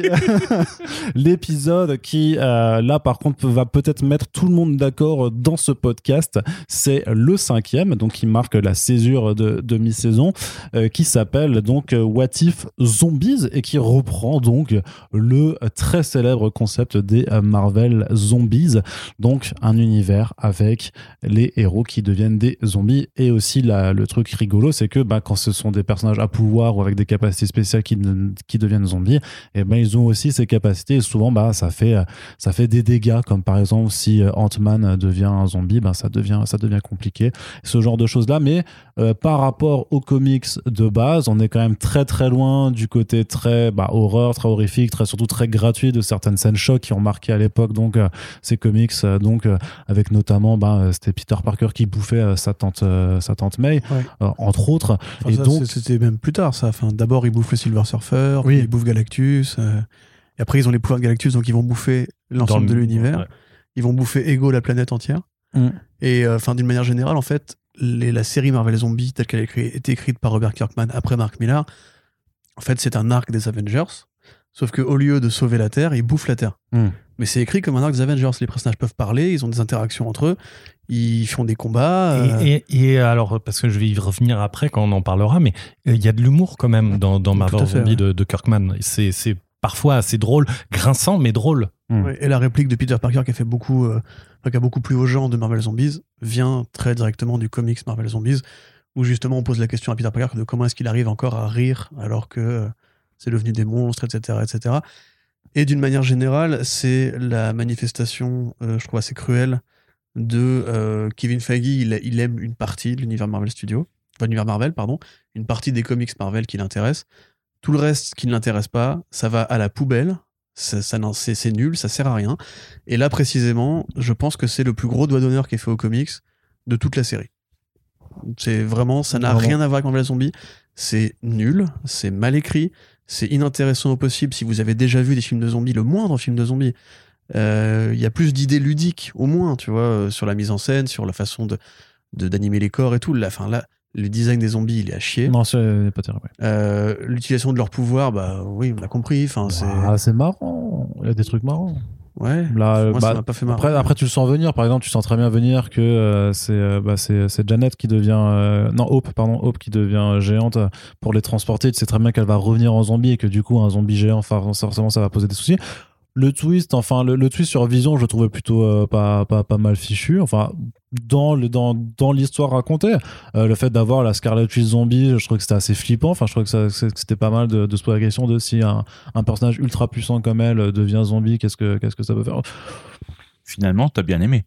l'épisode qui, euh, là, par contre, va peut-être mettre tout le monde d'accord dans ce podcast, c'est le cinquième, donc qui marque la césure de, de mi-saison, euh, qui s'appelle donc What If Et qui reprend donc le très célèbre concept des Marvel Zombies, donc un univers avec les héros qui deviennent des zombies. Et aussi, la- le truc rigolo, c'est que bah, quand ce sont des personnages à pouvoir ou avec des capacités spéciales qui, qui deviennent zombies, et ben ils ont aussi ces capacités. Et souvent, bah, ça, fait, ça fait des dégâts, comme par exemple si euh, Ant-Man devient un zombie, ben, ça, devient, ça devient compliqué. Ce genre de choses-là. Mais euh, par rapport aux comics de base, on est quand même très très loin du côté très bah, horreur, très horrifique, très surtout très gratuit de certaines scènes chocs qui ont marqué à l'époque donc euh, ces comics. euh, donc euh, avec notamment bah, euh, c'était Peter Parker qui bouffait euh, sa tante euh, sa tante May Ouais. euh, entre autres Enfin, et ça, donc c'était même plus tard ça. Enfin, d'abord ils bouffent le Silver Surfer, Oui. puis ils bouffent Galactus, euh, et après ils ont les pouvoirs de Galactus, donc ils vont bouffer l'ensemble de l'univers. ouais. Ils vont bouffer Ego la planète entière. Mm. Et euh, enfin, d'une manière générale, en fait, les- la série Marvel Zombies telle qu'elle a été écrite par Robert Kirkman après Mark Millar, en fait, c'est un arc des Avengers. Sauf qu'au lieu de sauver la Terre, ils bouffent la Terre. Mm. Mais c'est écrit comme un arc des Avengers. Les personnages peuvent parler, ils ont des interactions entre eux, ils font des combats. euh, Et, et- et alors, parce que je vais y revenir après quand on en parlera, mais euh, il y a de l'humour quand même dans, Marvel Zombie ouais. de, de Kirkman. C'est c'est parfois assez drôle, grinçant, mais drôle. Ouais, et la réplique de Peter Parker qui a fait beaucoup, euh, qui a beaucoup plu aux gens de Marvel Zombies vient très directement du comics Marvel Zombies, où justement on pose la question à Peter Parker de comment est-ce qu'il arrive encore à rire alors que euh, c'est devenu des monstres, etc., etc. Et d'une manière générale, c'est la manifestation, euh, je trouve assez cruelle, de euh, Kevin Feige. Il, aime une partie de l'univers Marvel Studio, enfin l'univers Marvel, pardon, une partie des comics Marvel qui l'intéresse. Tout le reste qui ne l'intéresse pas, ça va à la poubelle. Ça, ça c'est nul, ça sert à rien. Et là, précisément, je pense que c'est le plus gros doigt d'honneur qui est fait aux comics de toute la série. C'est vraiment, ça n'a rien à voir avec Marvel Zombie. C'est nul, c'est mal écrit, c'est inintéressant au possible. Si vous avez déjà vu des films de zombies, le moindre film de zombies, euh, il y a plus d'idées ludiques, au moins, tu vois, euh, sur la mise en scène, sur la façon de d'animer les corps et tout. Là, enfin, là, le design des zombies, il est à chier. non c'est pas terrible ouais. Euh, L'utilisation de leur pouvoir, bah oui, on l'a compris. Enfin, c'est Ah, c'est marrant il y a des trucs marrants ouais. là Moi, bah, ça m'a pas fait. Après, après, tu le sens venir. Par exemple, tu sens très bien venir que euh, c'est euh, bah, c'est c'est Janet qui devient euh, non Hope pardon Hope qui devient géante pour les transporter. Tu sais très bien qu'elle va revenir en zombie et que du coup un zombie géant, forcément ça va poser des soucis. Le twist, enfin le, twist sur Vision, je trouvais plutôt euh, pas, pas pas mal fichu. Enfin dans le dans dans l'histoire racontée, euh, le fait d'avoir la Scarlet Witch zombie, je trouvais que c'était assez flippant. Enfin je trouvais que, c'était pas mal de, de se poser la question de si un, un personnage ultra puissant comme elle euh, devient zombie, qu'est-ce que qu'est-ce que ça peut faire? Finalement, t'as bien aimé.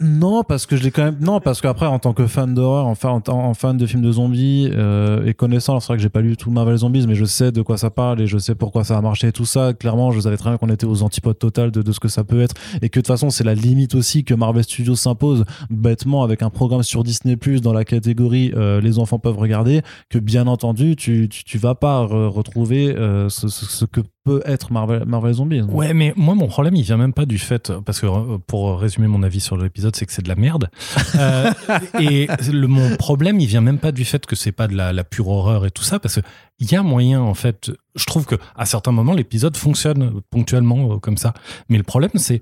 Non, parce que je l'ai quand même. Non, parce qu'après, en tant que fan d'horreur, enfin, en, en fan de films de zombies euh, et connaissant, c'est vrai que j'ai pas lu tout Marvel Zombies, mais je sais de quoi ça parle et je sais pourquoi ça a marché et tout ça. Clairement, je savais très bien qu'on était aux antipodes totales de, de ce que ça peut être et que de toute façon, c'est la limite aussi que Marvel Studios s'impose bêtement avec un programme sur Disney Plus dans la catégorie euh, les enfants peuvent regarder. Que bien entendu, tu tu, tu vas pas re- retrouver euh, ce- ce que peut être Marvel Marvel Zombies. Ouais, mais moi, mon problème, il vient même pas du fait, parce que euh, pour résumer mon avis sur l'épisode, c'est que c'est de la merde. Euh, et le, mon problème, il vient même pas du fait que c'est pas de la, la pure horreur et tout ça, parce que il y a moyen, en fait. Je trouve que à certains moments, l'épisode fonctionne ponctuellement euh, comme ça. Mais le problème, c'est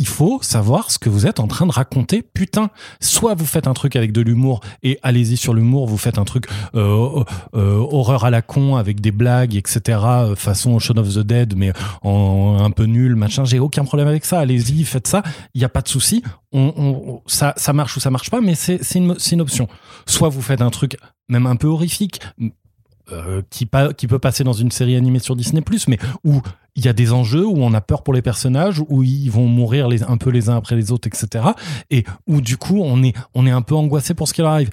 il faut savoir ce que vous êtes en train de raconter. Putain, soit vous faites un truc avec de l'humour et allez-y sur l'humour, vous faites un truc euh, euh, horreur à la con avec des blagues, etc. euh, façon Shaun of the Dead, mais un peu nul, machin. J'ai aucun problème avec ça. Allez-y, faites ça. Il n'y a pas de souci. Ça, marche ou ça marche pas, mais c'est une option. Soit vous faites un truc même un peu horrifique. Euh, qui, qui peut passer dans une série animée sur Disney+, mais où il y a des enjeux, où on a peur pour les personnages, où ils vont mourir les, un peu les uns après les autres, etc. Et où du coup, on est, on est un peu angoissé pour ce qui arrive.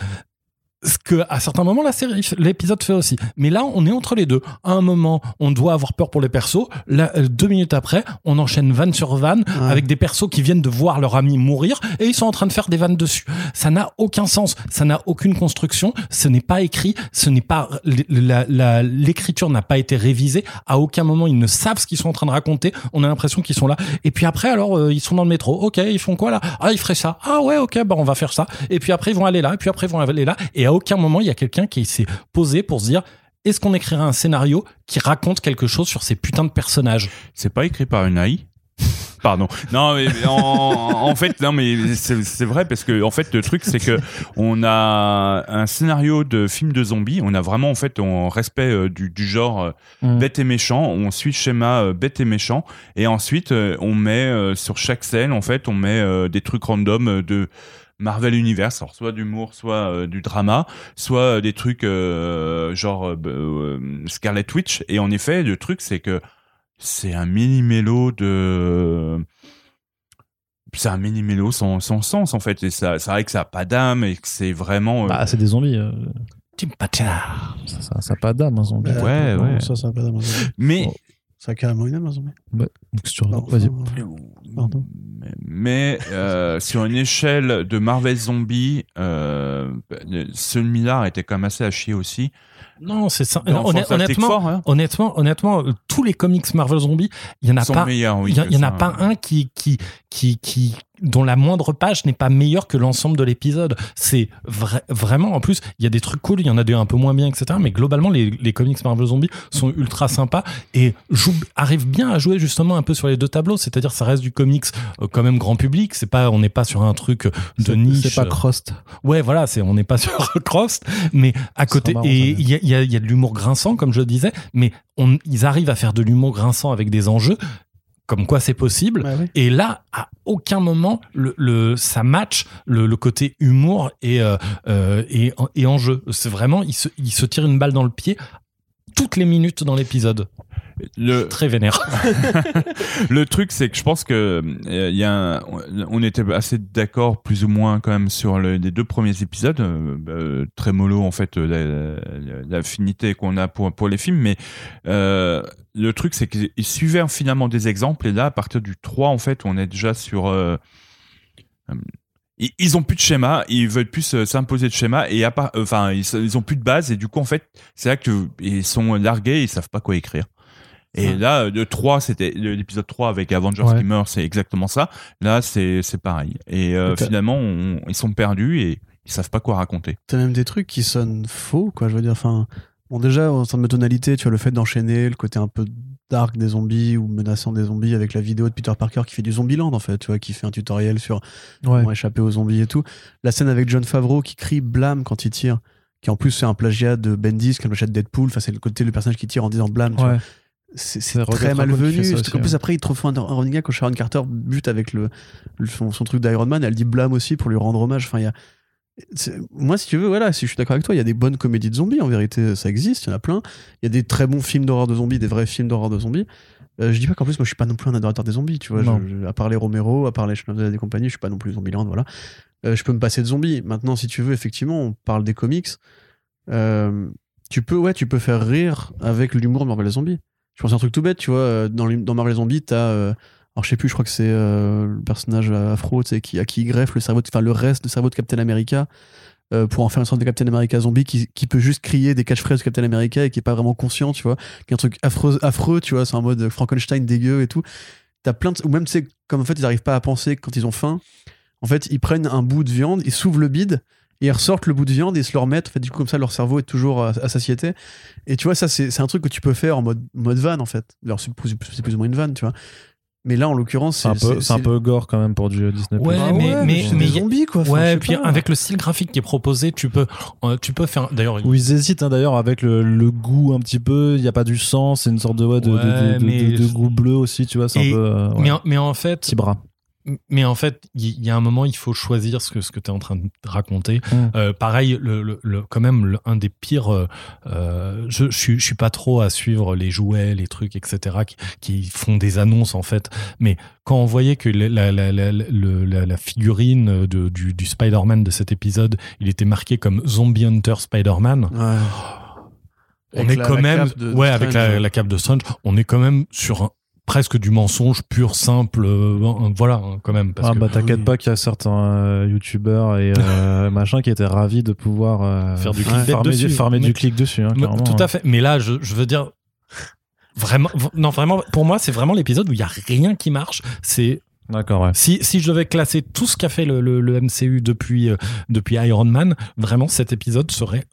Ce que, à certains moments, la série, l'épisode fait aussi. Mais là, on est entre les deux. À un moment, on doit avoir peur pour les persos. Là, euh, deux minutes après, on enchaîne vanne sur vanne Ouais. avec des persos qui viennent de voir leur ami mourir et ils sont en train de faire des vannes dessus. Ça n'a aucun sens. Ça n'a aucune construction. Ce n'est pas écrit. Ce n'est pas, l'écriture n'a pas été révisée. À aucun moment, ils ne savent ce qu'ils sont en train de raconter. On a l'impression qu'ils sont là. Et puis après, alors, euh, ils sont dans le métro. Ok, ils font quoi là? Ah, ils feraient ça. Ah ouais, ok, bah, on va faire ça. Et puis après, ils vont aller là. Et puis après, ils vont aller là. Et à aucun moment, il y a quelqu'un qui s'est posé pour se dire, est-ce qu'on écrirait un scénario qui raconte quelque chose sur ces putains de personnages? C'est pas écrit par une AI Pardon. Non, mais en, en fait, non, mais c'est vrai parce que en fait, le truc, c'est que on a un scénario de film de zombies. On a vraiment en fait, en respect euh, du, du genre euh, Mm. bête et méchant. On suit le schéma euh, bête et méchant, et ensuite on met sur chaque scène, en fait, on met des trucs random de Marvel Universe, alors soit d'humour, soit euh, du drama, soit euh, des trucs euh, genre euh, euh, Scarlet Witch. Et en effet, le truc, c'est que c'est un mini mélo de c'est un mini mélo sans, sans sens en fait et ça c'est vrai que ça a pas d'âme et que c'est vraiment euh, Bah, c'est des zombies. euh, ça, ça, ça a pas d'âme, un zombie. Ouais, ouais. Ça, ça a pas d'âme, un zombie. mais Oh. Ça a carrément une âme, un zombie. Donc, Vas-y. Pardon. mais, mais, euh, sur une échelle de Marvel Zombie euh, celui-là était quand même assez à chier aussi Non, c'est ça. Fantastic honnêtement, hein, honnêtement, honnêtement, euh, tous les comics Marvel Zombie, il y en a sont pas. meilleurs oui Il y, a- que il y en a ça. pas un qui, qui, qui, qui, dont la moindre page n'est pas meilleure que l'ensemble de l'épisode. C'est vra- vraiment, en plus, il y a des trucs cool, il y en a des un peu moins bien, etc. Mais globalement, les, les comics Marvel Zombie sont ultra sympas et arrivent bien à jouer justement un peu sur les deux tableaux. C'est-à-dire, ça reste du comics euh, quand même grand public. C'est pas, on n'est pas sur un truc de C'est- niche. C'est pas Crost. Ouais, voilà, c'est on n'est pas sur Cross, mais à côté marrant, et il y a, y a de l'humour grinçant, comme je le disais, mais on, ils arrivent à faire de l'humour grinçant avec des enjeux, comme quoi c'est possible. Ouais. Et là, à aucun moment, le, le ça match le, le côté humour et euh, euh, et, et enjeu. C'est vraiment, il se, il se tire une balle dans le pied toutes les minutes dans l'épisode. le, Très vénère. le truc, c'est que je pense que euh, y a un- on était assez d'accord plus ou moins quand même sur le- les deux premiers épisodes. euh, euh, très mollo en fait euh, la- la- l'affinité qu'on a pour pour les films, mais le truc c'est qu'ils suivaient finalement des exemples et là à partir du 3 en fait on est déjà sur ils- ont plus de schéma, ils veulent plus euh, s'imposer de schéma et à part, euh, enfin ils, ils ont plus de base et du coup en fait c'est là que ils sont largués, ils savent pas quoi écrire. Et Ouais. là, le 3, c'était l'épisode 3 avec Avengers Ouais. qui meurt, c'est exactement ça. Là, c'est c'est pareil. Et euh, finalement, on- ils sont perdus et ils savent pas quoi raconter. T'as même des trucs qui sonnent faux, quoi. Je veux dire, enfin, bon, déjà, en termes de tonalité, tu vois, le fait d'enchaîner le côté un peu dark des zombies ou menaçant des zombies avec la vidéo de Peter Parker qui fait du Zombieland, en fait, tu vois, qui fait un tutoriel sur Ouais. comment échapper aux zombies et tout. La scène avec John Favreau qui crie blâme quand il tire, qui en plus c'est un plagiat de Bendis, qui est un plagiat de Deadpool. Enfin, c'est le côté le personnage qui tire en disant blâme. tu vois. Ouais. C'est très malvenu. ça aussi, qu'en plus, ouais. après, il te refait un, un running gag quand Sharon Carter bute avec le, le- son, son truc d'Iron Man. Elle dit blâme aussi pour lui rendre hommage. Enfin, il y a. Moi, si tu veux, voilà, si je suis d'accord avec toi, il y a des bonnes comédies de zombies. En vérité, ça existe, il y en a plein. Il y a des très bons films d'horreur de zombies, des vrais films d'horreur de zombies. Euh, je dis pas qu'en plus, moi, je suis pas non plus un adorateur des zombies, tu vois. Non. Je- je- à part les Romero, à part les Shaun of the Dead et compagnie, je suis pas non plus Zombieland, voilà. Euh, je peux me passer de zombies. Maintenant, si tu veux, effectivement, on parle des comics. Euh, tu peux, ouais, tu peux faire rire avec l'humour de Marvel Zombie. Je pense à un truc tout bête, tu vois. euh, Dans, dans Marvel Zombie, t'as. Alors, je sais plus, je crois que c'est euh, le personnage afro, qui, à qui greffe le cerveau, enfin, le reste du cerveau de Captain America. euh, pour en faire une sorte de Captain America zombie qui, peut juste crier des catchphrases de Captain America et qui est pas vraiment conscient, tu vois. Qui est un truc affreux, tu vois, c'est en mode Frankenstein dégueu et tout. T'as plein. Ou même, sais, comme en fait, ils arrivent pas à penser quand ils ont faim. En fait, ils prennent un bout de viande, ils s'ouvrent le bide, ils ressortent le bout de viande et ils se le remettent. En du coup, comme ça, leur cerveau est toujours à, satiété. Et tu vois, ça, c'est c'est un truc que tu peux faire en mode, mode van, en fait. Alors, c'est plus, c'est plus ou moins une vanne, tu vois. Mais là, en l'occurrence, C'est un, peu, c'est un peu gore quand même pour du Disney+. Ouais, Ah mais- mais- c'est mais- des zombies, quoi. Enfin, ouais, puis pas. avec le style graphique qui est proposé, tu peux, euh, tu peux faire. D'ailleurs, Où ils hésitent hein, d'ailleurs avec le, le goût un petit peu, il n'y a pas du sang, c'est une sorte de, ouais, de, de- Ouais, de, de- mais- de goût bleu aussi, tu vois, c'est Et- un peu... euh, ouais, mais, en- mais en fait, petit bras. Mais en fait, il y, a un moment, il faut choisir ce que, ce que tu es en train de raconter. Mm. Euh, pareil, le, le- le- quand même, le- un des pires. euh, euh, je, je, suis, je suis pas trop à suivre les jouets, les trucs, etc., qui, qui font des annonces, en fait. Mais quand on voyait que la, figurine de, du, du Spider-Man de cet épisode, il était marqué comme Zombie Hunter Spider-Man, Ouais. on Avec est quand même. de ouais, avec la cape de Strange, on est quand même sur un- presque du mensonge pur, simple. euh, voilà, hein, quand même. Parce Ah que- bah t'inquiète oui. pas qu'il y a certains euh, youtubeurs et euh, machin qui étaient ravis de pouvoir euh, Faire du ouais, clickbait farmer, dessus. du, farmer Mais- du clic dessus. hein, Mais- tout hein. à fait. Mais là, je, je veux dire, vraiment, non, vraiment, pour moi, c'est vraiment l'épisode où il y a rien qui marche. C'est D'accord, ouais. si, si je devais classer tout ce qu'a fait le, le- le MCU depuis, euh, depuis Iron Man, vraiment, cet épisode serait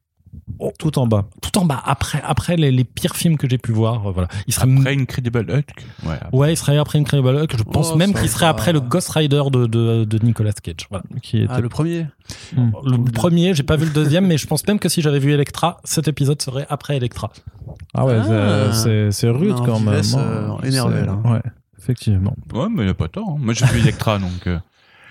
Tout en bas. tout en bas. Après, après les, les pires films que j'ai pu voir, euh, voilà. Il serait Après Incredible Hulk. Ouais. Ouais, il serait après Incredible Hulk. Je pense Oh, même qu'il serait après le Ghost Rider de, de, de Nicolas Cage. Voilà. Qui était... Ah, le premier. Le premier, j'ai pas vu le deuxième, mais je pense même que si j'avais vu Electra, cet épisode serait après Electra. Ah ouais, Ah. c'est- rude Non, quand même. Hein. euh, énervé, là. Ouais, effectivement. Ouais, mais il a pas tort. hein. Moi, j'ai vu Electra, donc. euh.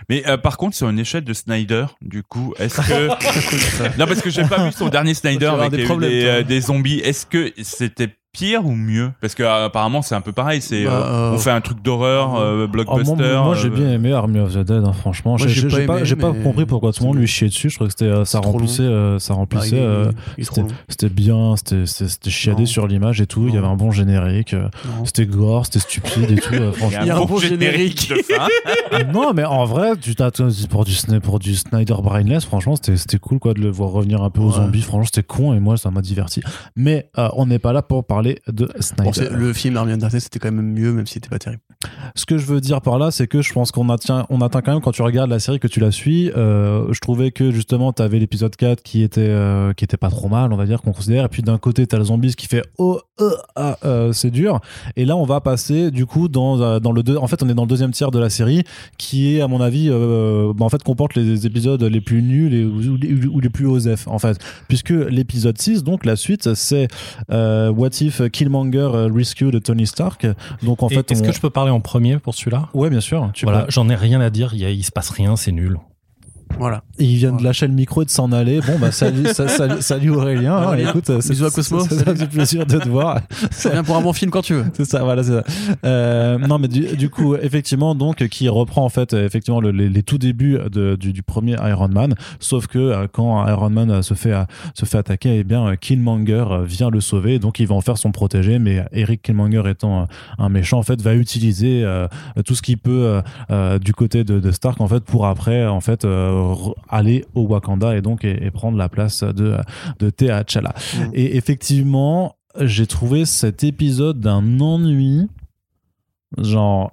Mais euh, par contre, sur une échelle de Snyder, du coup, est-ce que. non, parce que j'ai pas vu son dernier Snyder avec des euh, des zombies. Est-ce que c'était pire ou mieux Parce que euh, apparemment, c'est un peu pareil. C'est Bah, euh, euh, on fait un truc d'horreur, euh, Oh, blockbuster. moi, moi, j'ai euh, bien aimé Army of the Dead, hein, franchement. Moi, J'ai j'ai j'ai pas pas, aimé, j'ai pas mais compris pourquoi tout le monde lui chiait dessus. Je trouvais que c'était, euh, ça remplissait, euh, ça remplissait. Bah, euh, est trop c'était bien, c'était c'était- c'était chiadé Non. sur l'image et tout. Il y avait un bon générique. euh, Non. C'était gore, c'était stupide et tout. euh, franchement. Il y a un beau générique de fin. non, mais en vrai, tu t'attends pour du, pour du Snyder Brainless, franchement, c'était c'était cool quoi de le voir revenir un peu aux zombies. Franchement, c'était con et moi, ça m'a diverti. Mais euh, on n'est pas là pour parler de Snyder. Bon, le film Army Darkness c'était quand même mieux, même si c'était pas terrible. Ce que je veux dire par là, c'est que je pense qu'on atteint, on atteint quand même quand tu regardes la série que tu la suis. euh, je trouvais que justement, tu avais l'épisode 4 qui était, euh, qui était pas trop mal, on va dire, qu'on considère. Et puis d'un côté, tu as le zombie qui fait oh, euh, ah, c'est dur. Et là, on va passer du coup dans, dans le deux. En fait, on est dans le deuxième tiers de la série qui est, à mon avis, bah, en fait, comporte les épisodes les plus nuls et, ou, ou les- ou les plus osef, en fait. Puisque l'épisode 6, donc la suite, c'est What If Killmonger euh, Rescue de Tony Stark. Donc en Et fait, Est-ce on- que je peux parler en premier pour celui-là? Ouais, bien sûr. Tu Voilà, peux. j'en ai rien à dire. Il, y a- il se passe rien, c'est nul. Voilà. Et il vient de lâcher le micro et de s'en aller. Bon, bah, salut, sa- salut, salut Aurélien. Aurélien. écoute, c'est- Bisous à Cosmo. c'est- Ça fait plaisir de te voir. Ça vient pour un bon film quand tu veux. C'est ça, voilà, c'est ça. Euh, non, mais du, du coup, effectivement, donc, qui reprend en fait, effectivement, le- les, les tout débuts de- du, du premier Iron Man. Sauf que euh, quand Iron Man se fait, se fait attaquer, eh bien, Killmonger vient le sauver. Donc, il va en faire son protégé. Mais Eric Killmonger étant un méchant, en fait, va utiliser euh, tout ce qu'il peut euh, du côté de, de Stark, en fait, pour après, en fait, aller au Wakanda et donc et, et prendre la place de, de T'Challa. Mm. Et effectivement, j'ai trouvé cet épisode d'un ennui, genre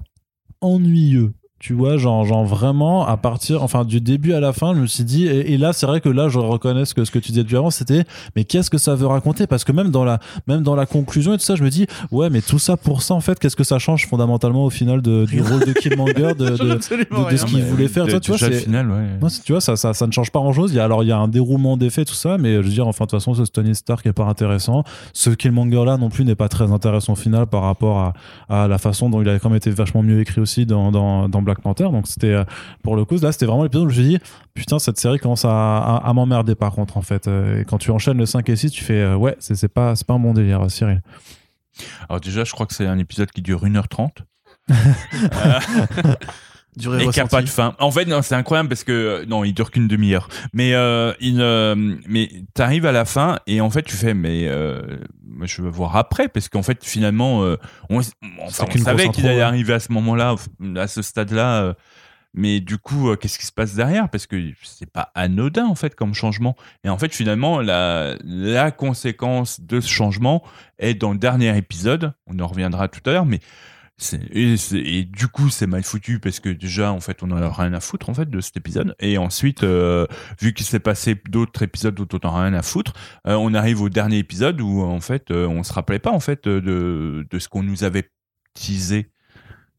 ennuyeux. Tu vois, genre, genre vraiment, à partir, enfin, du début à la fin, je me suis dit, et, et là, c'est vrai que là, je reconnais ce que, ce que tu disais depuis avant, c'était, mais qu'est-ce que ça veut raconter? Parce que même dans la, même dans la conclusion et tout ça, je me dis, ouais, mais tout ça pour ça, en fait, qu'est-ce que ça change fondamentalement au final de, du rôle de Killmonger, de, de, de, de ce qu'il voulait faire, toi, tu vois, final, ouais. non, tu vois, ça, ça, ça ne change pas grand-chose. Il y a, alors, il y a un déroulement d'effets, tout ça, mais je veux dire, enfin, de toute façon, ce Tony Stark est pas intéressant. Ce Killmonger-là non plus n'est pas très intéressant au final par rapport à, à la façon dont il a quand même été vachement mieux écrit aussi dans, dans, dans Black Panther. Donc, c'était, euh, pour le coup, là, c'était vraiment l'épisode où je me suis dit, putain, cette série commence à, à, à m'emmerder par contre, en fait. Euh, Et quand tu enchaînes le 5 et 6, tu fais, euh, ouais, c'est c'est pas, c'est pas un bon délire, Cyril. Alors, déjà, je crois que c'est un épisode qui dure 1h30. Durée et qui a pas de fin. En fait, non, c'est incroyable parce que euh, non, il dure qu'une demi-heure. Mais euh, il, euh, mais t'arrives à la fin et en fait, tu fais, mais euh, je veux voir après parce qu'en fait, finalement, euh, on, enfin, savait qu'il allait arriver à ce moment-là, à ce stade-là. euh, mais du coup, euh, qu'est-ce qui se passe derrière? Parce que c'est pas anodin en fait comme changement. Et en fait, finalement, la, la conséquence de ce changement est dans le dernier épisode. On en reviendra tout à l'heure, mais et, du coup, c'est mal foutu parce que déjà, en fait, on en a rien à foutre en fait de cet épisode. Et ensuite, euh, vu qu'il s'est passé d'autres épisodes dont on a rien à foutre, euh, on arrive au dernier épisode où en fait, euh, on se rappelait pas en fait de, de ce qu'on nous avait teasé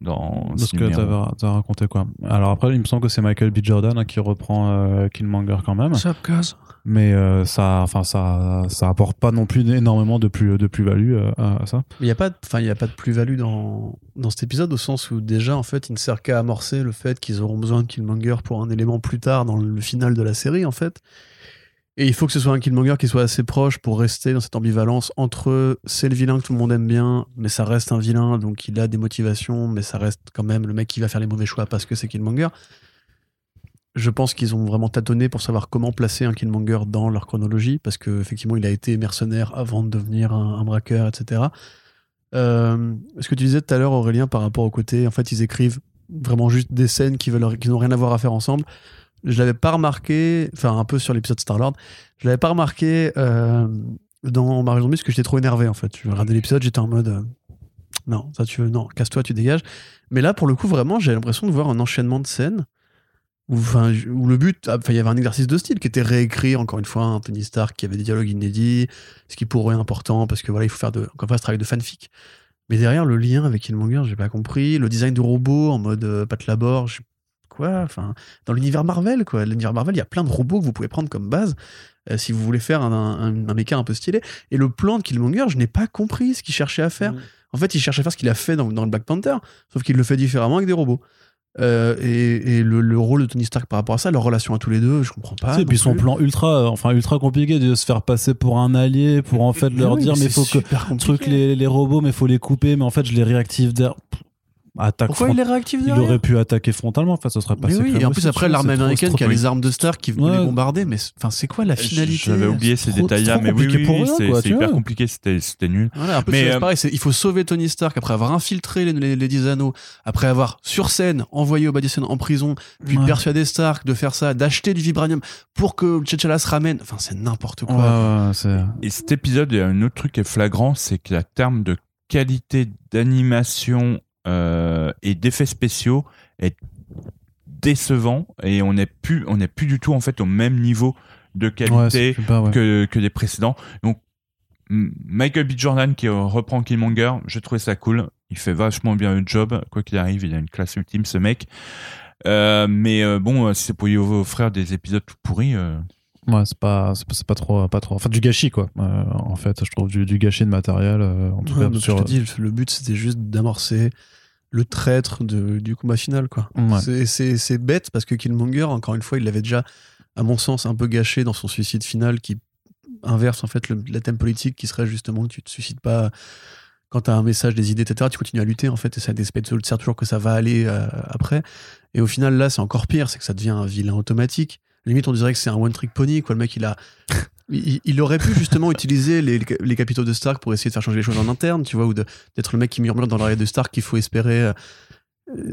dans ce que t'avais t'as raconté quoi? Alors après, il me semble que c'est Michael B. Jordan hein, qui reprend euh, Killmonger quand même. Mais euh, ça, enfin ça, ça apporte pas non plus énormément de plus de plus value à, à ça. Il n'y a pas de, enfin, il y a pas de plus-value dans, dans cet épisode au sens où déjà, en fait, il ne sert qu'à amorcer le fait qu'ils auront besoin de Killmonger pour un élément plus tard dans le final de la série, en fait. Et il faut que ce soit un Killmonger qui soit assez proche pour rester dans cette ambivalence entre c'est le vilain que tout le monde aime bien, mais ça reste un vilain, donc il a des motivations, mais ça reste quand même le mec qui va faire les mauvais choix parce que c'est Killmonger. Je pense qu'ils ont vraiment tâtonné pour savoir comment placer un Killmonger dans leur chronologie, parce qu'effectivement, il a été mercenaire avant de devenir un, braqueur, etc. Euh, ce que tu disais tout à l'heure, Aurélien, par rapport au côté, en fait, ils écrivent vraiment juste des scènes qui qui n'ont rien à voir à faire ensemble. Je l'avais pas remarqué, enfin un peu sur l'épisode Star-Lord, je l'avais pas remarqué euh, dans Mario Zombie parce que j'étais trop énervé en fait. Je regardais l'épisode, j'étais en mode euh, non, ça tu veux, non, casse-toi, tu dégages. Mais là, pour le coup, vraiment, j'ai l'impression de voir un enchaînement de scènes où, où le but, ah, enfin, il y avait un exercice de style qui était réécrit encore une fois un Tony Stark qui avait des dialogues inédits, ce qui pour eux est important parce que voilà, il faut faire de, encore une fois, ce travail de fanfic. Mais derrière, le lien avec Killmonger, j'ai pas compris. Le design du robot en mode euh, Pat Labor, je- quoi Enfin, dans l'univers Marvel, quoi. L'univers Marvel, il y a plein de robots que vous pouvez prendre comme base euh, si vous voulez faire un, un, un méca un peu stylé. Et le plan de Killmonger, je n'ai pas compris ce qu'il cherchait à faire. En fait, il cherchait à faire ce qu'il a fait dans, dans le Black Panther, sauf qu'il le fait différemment avec des robots. Euh, et et le, le rôle de Tony Stark par rapport à ça, leur relation à tous les deux, je comprends pas. Et puis son plus. plan ultra, euh, enfin ultra compliqué de se faire passer pour un allié, pour en fait leur oui, dire mais c'est faut que compliqué. truc les, les robots, mais faut les couper, mais en fait je les réactive d'air. Attaque Pourquoi front- il est réactif il aurait pu attaquer frontalement, enfin ça serait Mais passé. oui, et en plus après l'armée américaine qui a les armes de Stark qui Ouais. les bombarder, mais c'est- enfin c'est quoi la finalité J'avais oublié ces détails-là, mais oui, oui, c'est hyper vois. compliqué, c'était nul. Voilà, un peu Mais, c'est euh, pareil, il faut sauver Tony Stark après avoir infiltré les, les, les 10 anneaux, après avoir sur scène envoyé Obadiah en prison, puis Ouais. persuadé Stark de faire ça, d'acheter du vibranium pour que T'Challa se ramène. Enfin, c'est n'importe quoi. Ouais. Et cet épisode, il y a un autre truc qui est flagrant, c'est que la terme de qualité d'animation euh, et d'effets spéciaux est décevant et on n'est plus, on n'est plus du tout en fait au même niveau de qualité c'est pas, ouais. que, que les précédents. Donc Michael B. Jordan qui reprend Killmonger, j'ai trouvé ça cool. Il fait vachement bien le job. Quoi qu'il arrive, il a une classe ultime ce mec. Euh, mais euh, bon, si c'est pour y offrir des épisodes tout pourris. euh, Ouais, c'est pas, c'est pas, trop, pas trop. Enfin, du gâchis, quoi. Euh, en fait, je trouve du, du gâchis de matériel. euh, en tout Ouais, cas, sur. je te dis, le but c'était juste d'amorcer le traître de- du combat final. quoi. Ouais. C'est- bête parce que Killmonger, encore une fois, il l'avait déjà, à mon sens, un peu gâché dans son suicide final qui inverse en fait le, la thème politique qui serait justement que tu te suicides pas quand tu as un message, des idées, etc. Tu continues à lutter en fait et ça te sert toujours que ça va aller euh, après. Et au final, là, c'est encore pire, c'est que ça devient un vilain automatique. Limite, on dirait que c'est un one-trick pony, quoi. Le mec, il a. Il, il aurait pu justement utiliser les, les capitaux de Stark pour essayer de faire changer les choses en interne, tu vois, ou d'être le mec qui murmure dans l'oreille de Stark qu'il faut espérer. euh,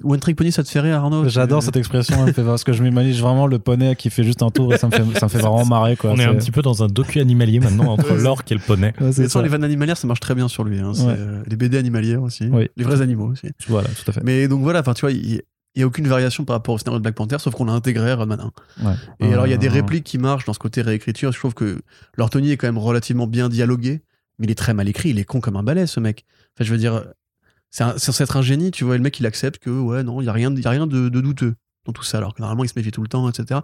One Trick Pony, ça te fait rire, Arnaud? J'adore cette expression, elle me fait parce que je m'imagine vraiment le poney qui fait juste un tour et ça me fait, ça me fait vraiment marrer, quoi. On est un petit peu dans un docu animalier maintenant entre l'orque et le poney. Ouais, Mais sans ça. les vannes animalières, ça marche très bien sur lui. hein. Ouais. euh, les BD animalières aussi. Oui. Les vrais animaux aussi. Voilà, tout à fait. Mais donc voilà, enfin, tu vois, il n'y a aucune variation par rapport au scénario de Black Panther, sauf qu'on a intégré Rodman 1. Ouais. Et alors, il y a des répliques qui marchent dans ce côté réécriture. Je trouve que leur Tony est quand même relativement bien dialogué, mais il est très mal écrit. Il est con comme un balai, ce mec. Enfin, je veux dire, c'est censé être un génie, tu vois. Et le mec, il accepte que, ouais, non, il n'y a rien, il y a rien de, de douteux dans tout ça, alors que normalement, il se méfie tout le temps, etc.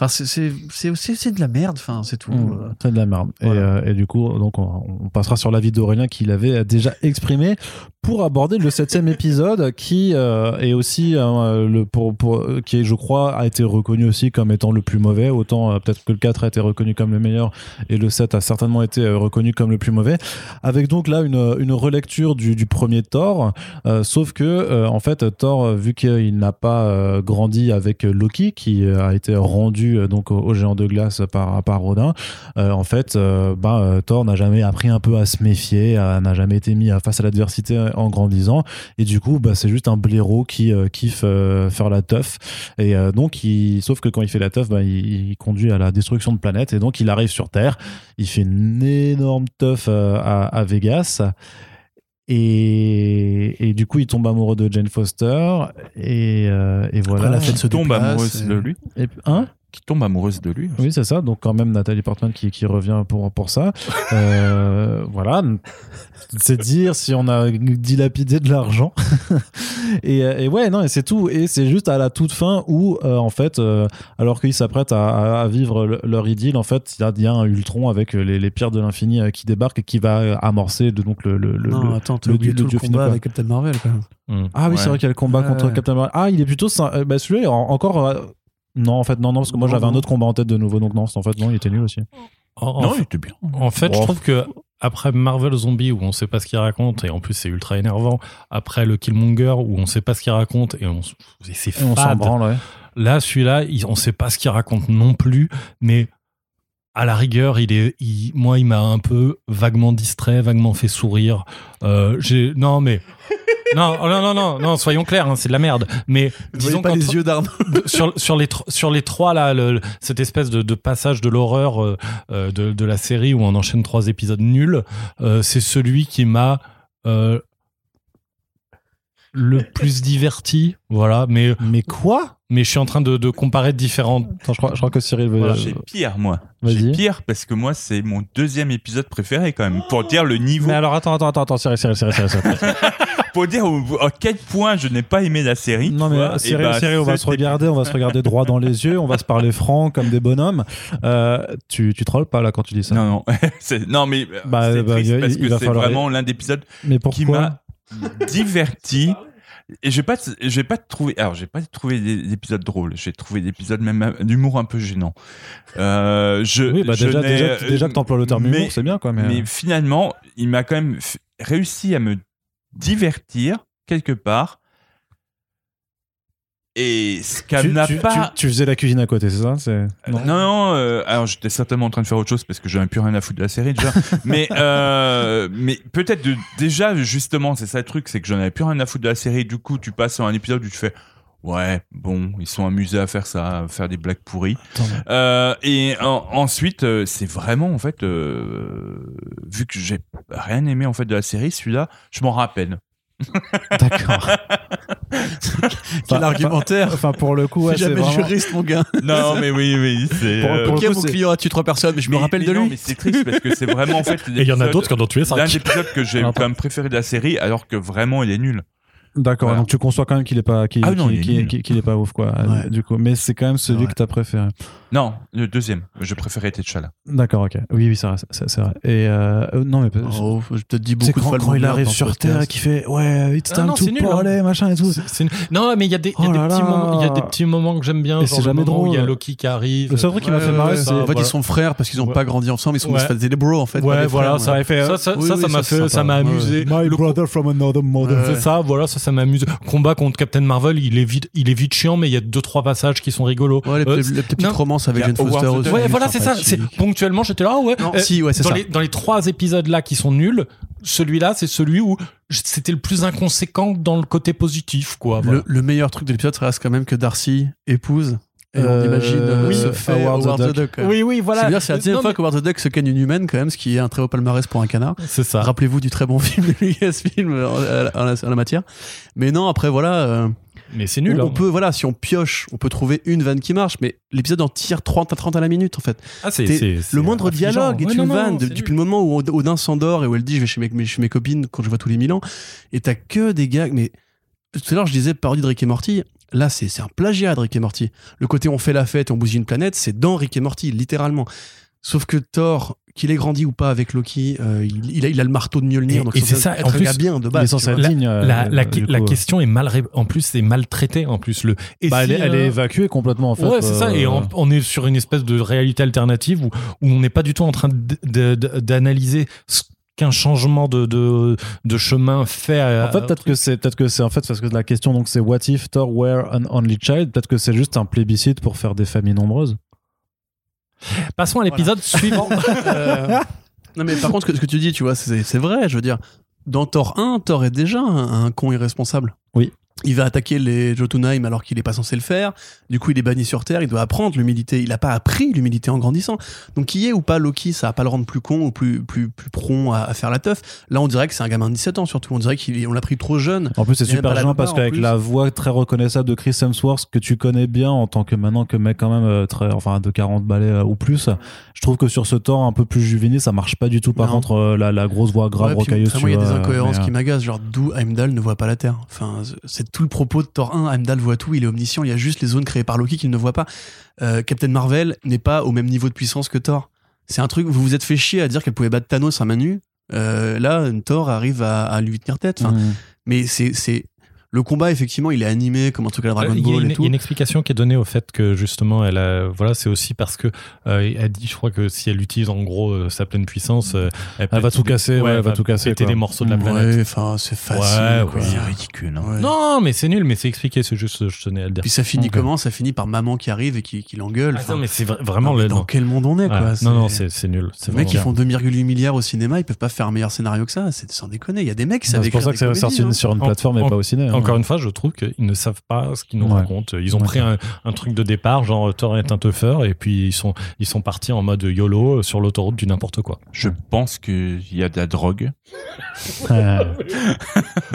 Enfin, c'est- de la merde, enfin, c'est tout. Mmh, Euh, c'est de la merde. Et, Voilà. euh, et du coup, donc on, on passera sur l'avis d'Aurélien qu'il avait déjà exprimé pour aborder le septième épisode qui euh, est aussi euh, le pour, pour qui je crois a été reconnu aussi comme étant le plus mauvais. Autant euh, peut-être que le 4 a été reconnu comme le meilleur et le 7 a certainement été reconnu comme le plus mauvais. Avec donc là une, une relecture du, du premier Thor, sauf que en fait Thor, vu qu'il n'a pas grandi avec Loki, qui a été rendu euh, donc au, au géant de glace par par Rodin, euh, en fait, euh, bah, Thor n'a jamais appris un peu à se méfier, n'a jamais été mis face à l'adversité en grandissant, et du coup, bah, c'est juste un blaireau qui euh, kiffe euh, faire la teuf, et euh, donc, il, sauf que quand il fait la teuf, bah, il, il conduit à la destruction de planète, et donc il arrive sur Terre, il fait une énorme teuf euh, à, à Vegas. Et, et du coup, il tombe amoureux de Jane Foster. Et, euh, et voilà. Après, la fête se tombe et- de lui. Et- hein? Qui tombe amoureuse de lui. Oui, c'est ça. Donc, quand même, Nathalie Portman qui, qui revient pour, pour ça. Euh, voilà. C'est dire si on a dilapidé de l'argent. et, euh, et ouais, non, et c'est tout. Et c'est juste à la toute fin où, euh, en fait, euh, alors qu'ils s'apprêtent à, à- à vivre le- leur idylle, en fait, il y a, il y a un Ultron avec les, les pierres de l'infini qui débarque et qui va amorcer de, donc le. le, le- Non, le- attends, le oublié dieu- tout le combat final, avec Captain Marvel quand même. Mm. Ah oui, Ouais. c'est vrai qu'il y a le combat Ouais. contre Captain Marvel. Ah, il est plutôt. bah, celui-là, encore. Non, en fait, non, non, parce que moi j'avais un autre combat en tête de nouveau, donc non, en fait, non, il était nul aussi. En, en Non, fait- il était bien. En fait, je trouve que après Marvel Zombie où on sait pas ce qu'il raconte et en plus c'est ultra énervant, après le Killmonger où on sait pas ce qu'il raconte et, on, c'est s'en branle, ouais. Là, celui-là, il- on sait pas ce qu'il raconte non plus, mais à la rigueur, il est, il- moi, il m'a un peu vaguement distrait, vaguement fait sourire. Euh, j'ai, non, mais. Non, oh, non, non, non, non, soyons clairs, hein, c'est de la merde. Mais Vous disons pas les yeux d'Arnaud. sur, sur, les, tr- sur les trois, là, le- le- cette espèce de, de passage de l'horreur euh, euh, de, de la série où on enchaîne trois épisodes nuls, euh, c'est celui qui m'a euh, le plus diverti. Voilà, mais, Mais quoi? Mais je suis en train de, de comparer différentes. Attends, je crois, je crois que Cyril veut. Voilà, J'ai pire, moi. Vas-y. J'ai pire parce que moi, c'est mon deuxième épisode préféré quand même. Pour dire le niveau. Mais alors, attends, attends, attends, attends, Cyril, Cyril, Cyril, Cyril. Cyril. Pour dire à quel point je n'ai pas aimé la série. non, mais vois, euh, Cyril, bah, Cyril, on va se regarder, on va se regarder droit dans les yeux, on va se parler franc comme des bonhommes. Euh, tu, tu trolles pas là quand tu dis ça Non, non. Non, mais euh, Bah, c'est bah, triste il- parce il que c'est falloir- vraiment l'un des épisodes Mais qui m'a diverti. Et j'ai pas, j'ai pas trouvé. Alors, j'ai pas trouvé des- d'épisodes drôles. J'ai trouvé des épisodes même d'humour un peu gênant. Euh, je, Oui, bah je déjà, déjà, déjà que t'emploies le terme mais- humour, c'est bien quoi. Mais, Mais euh, finalement, il m'a quand même réussi à me divertir quelque part. Et ce qu'elle n'a tu- pas. tu- tu faisais la cuisine à côté, c'est ça C'est- non, non, euh, alors j'étais certainement en train de faire autre chose parce que j'avais plus rien à foutre de la série déjà. mais euh, mais peut-être déjà, justement, c'est ça le truc, c'est que j'en avais plus rien à foutre de la série. Du coup, tu passes sur un épisode où tu fais. Ouais, bon, ils sont amusés à faire ça, à faire des blagues pourries. Euh, et en- ensuite, euh, c'est vraiment en fait, euh, vu que j'ai rien aimé en fait de la série, celui-là, je m'en rappelle. D'accord. Quel Enfin, argumentaire Enfin, pour le coup, ouais, c'est jamais vraiment... juriste, mon gars. Non, mais oui, oui, c'est. Pour- euh, pour- Ok, le coup, mon client a tué trois personnes, mais je me rappelle mais de non, lui. mais c'est triste parce que c'est vraiment en fait. Et il y en a d'autres qui en ont tué L'un cinq. des épisodes que j'ai quand même préféré de la série, alors que vraiment il est nul. D'accord, Voilà. donc tu conçois quand même qu'il est pas, qu'il, Ah pas ouf, quoi. Ouais. euh, Du coup, mais c'est quand même celui Ouais. que t'as préféré. Non, le deuxième. Je préférais T'Challa. D'accord, ok. Oui, oui, c'est vrai, c'est, c'est vrai. Et euh, euh, non, mais Oh, peut-être dit c'est beaucoup de fois quand il arrive sur. Terre et qu'il fait ouais, it's Ah time non, to c'est nul, hein. parler, machin et tout. Non, mais il y a des, il y a Oh des là petits moments, il y a des petits moments que j'aime bien. C'est jamais où il y a drôle. Loki qui arrive. Le seul truc qui m'a fait marrer, c'est En fait, ils sont frères parce qu'ils n'ont Ouais. pas grandi ensemble. Ils sont des bros en fait. Ouais, voilà, ça, ouais. fait. ça, ça, m'a m'a amusé. My brother from another mother. C'est ça, voilà, ça, ça m'amuse. Combat contre Captain Marvel, il est vite, il est vite chiant, mais il y a deux trois passages qui sont rigolos. Ouais, les, Euh, les- les petites non. romances avec Jane Foster aussi. Ouais, voilà, c'est ça. C'est ponctuellement, j'étais là, ah ouais. Non, Euh, si, ouais, c'est dans ça. les dans les trois épisodes là qui sont nuls, celui-là, c'est celui où c'était le plus inconséquent dans le côté positif, quoi. voilà. Le, le meilleur truc de l'épisode, ça reste quand même que Darcy épouse. Et on Euh, imagine euh, oui, se fait Howard Howard, the Duck. Oui, oui, voilà. C'est bien, c'est la deuxième Non, fois que Howard the Duck se gagne une humaine, quand même, ce qui est un très haut palmarès pour un canard. C'est ça. Rappelez-vous du très bon film de Lucasfilm en, en la, en la matière. Mais non, après, voilà. euh, Mais c'est nul. on, hein. on peut, voilà, si on pioche, on peut trouver une vanne qui marche, mais l'épisode en tire 30 à 30 à la minute, en fait. Ah, c'est c'est- c'est Le moindre affligeant. dialogue est Ouais, une non, non, vanne. de- c'est depuis nul. le moment où Od- Odin s'endort et où elle dit je vais chez mes, chez mes copines quand je vois tous les mille ans, et t'as que des gags. Mais tout à l'heure, je disais parodie de Rick et Morty. Là, c'est c'est un plagiat de Rick et Morty. Le côté on fait la fête et on bousille une planète, c'est dans Rick et Morty, littéralement. Sauf que Thor, qu'il ait grandi ou pas avec Loki, euh, il, il a, il a le marteau de Mjolnir, Et- donc et c'est ça, être en un plus, gars bien de base. digne. euh, La, la, la coup. question est mal ré- en plus c'est mal traité en plus le et Bah, elle, est, elle euh, est évacuée complètement en fait. ouais c'est ça euh, et en- on est sur une espèce de réalité alternative où, où on n'est pas du tout en train de- de- de- d'analyser ce qu'un changement de, de, de chemin fait à- En fait, peut-être que c'est peut-être que c'est en fait parce que la question donc c'est what if Thor were an only child? Peut-être que c'est juste un plébiscite pour faire des familles nombreuses. passons à l'épisode suivant Euh, non, mais par contre, ce que, ce que tu dis, tu vois, c'est c'est vrai. Je veux dire, dans Thor 1, Thor est déjà un, un con irresponsable. Oui. Il va attaquer les Jotunheim alors qu'il est pas censé le faire. Du coup, il est banni sur Terre. Il doit apprendre l'humilité. Il a pas appris l'humilité en grandissant. Donc, qui est ou pas Loki, ça va pas le rendre plus con ou plus plus plus prompt à, à faire la teuf. Là, on dirait que c'est un gamin de 17 ans surtout. On dirait qu'on l'a pris trop jeune. En plus, c'est super gênant parce qu'avec la voix très reconnaissable de Chris Hemsworth, que tu connais bien en tant que maintenant que mec quand même euh, très, enfin de 40 balais euh, ou plus, je trouve que sur ce Thor un peu plus juvénile, ça marche pas du tout. Par Non. contre, euh, la, la grosse voix grave Ouais, rocailleuse. il y a des incohérences qui m'agacent, genre d'où Heimdall ne voit pas la Terre. Enfin, c'est tout le propos de Thor 1. Heimdall voit tout, il est omniscient. Il y a juste les zones créées par Loki qu'il ne voit pas. Euh, Captain Marvel n'est pas au même niveau de puissance que Thor. C'est un truc. Vous vous êtes fait chier à dire qu'elle pouvait battre Thanos à main nue. Euh, là, Thor arrive à, à lui tenir tête. Enfin, mais c'est c'est le combat effectivement, il est animé comme un truc à la Dragon Euh, Il y, a Ball une, et tout. il y a une explication qui est donnée au fait que justement, elle a, voilà, c'est aussi parce que euh, elle dit, je crois que si elle utilise en gros euh, sa pleine puissance, euh, Elle va tout casser, ouais, elle va tout casser, péter les morceaux de la planète. Ouais, enfin, c'est facile. Ouais. C'est ridicule. hein. Ouais. Non, mais c'est nul, mais c'est expliqué, c'est juste, je tenais à le dire. Puis ça finit comment? Ça finit par maman qui arrive et qui, qui l'engueule. Ah, non, mais c'est vra- vraiment non, mais le. dans non. quel monde on est, quoi? Non, non, c'est c'est nul. Les mecs, ils font 2,8 milliards au cinéma, ils peuvent pas faire un meilleur scénario que ça. C'est sans déconner. Il y a des mecs qui savent C'est pour ça que des c'est comédies, sorti hein. sur une plateforme et pas au ciné. Encore une fois, je trouve qu'ils ne savent pas ce qu'ils nous Ouais. racontent. Ils ont Ouais. pris un, un truc de départ, genre Thor est un teufeur, et puis ils sont, ils sont partis en mode YOLO sur l'autoroute du n'importe quoi. Je pense qu'il y a de la drogue. Euh,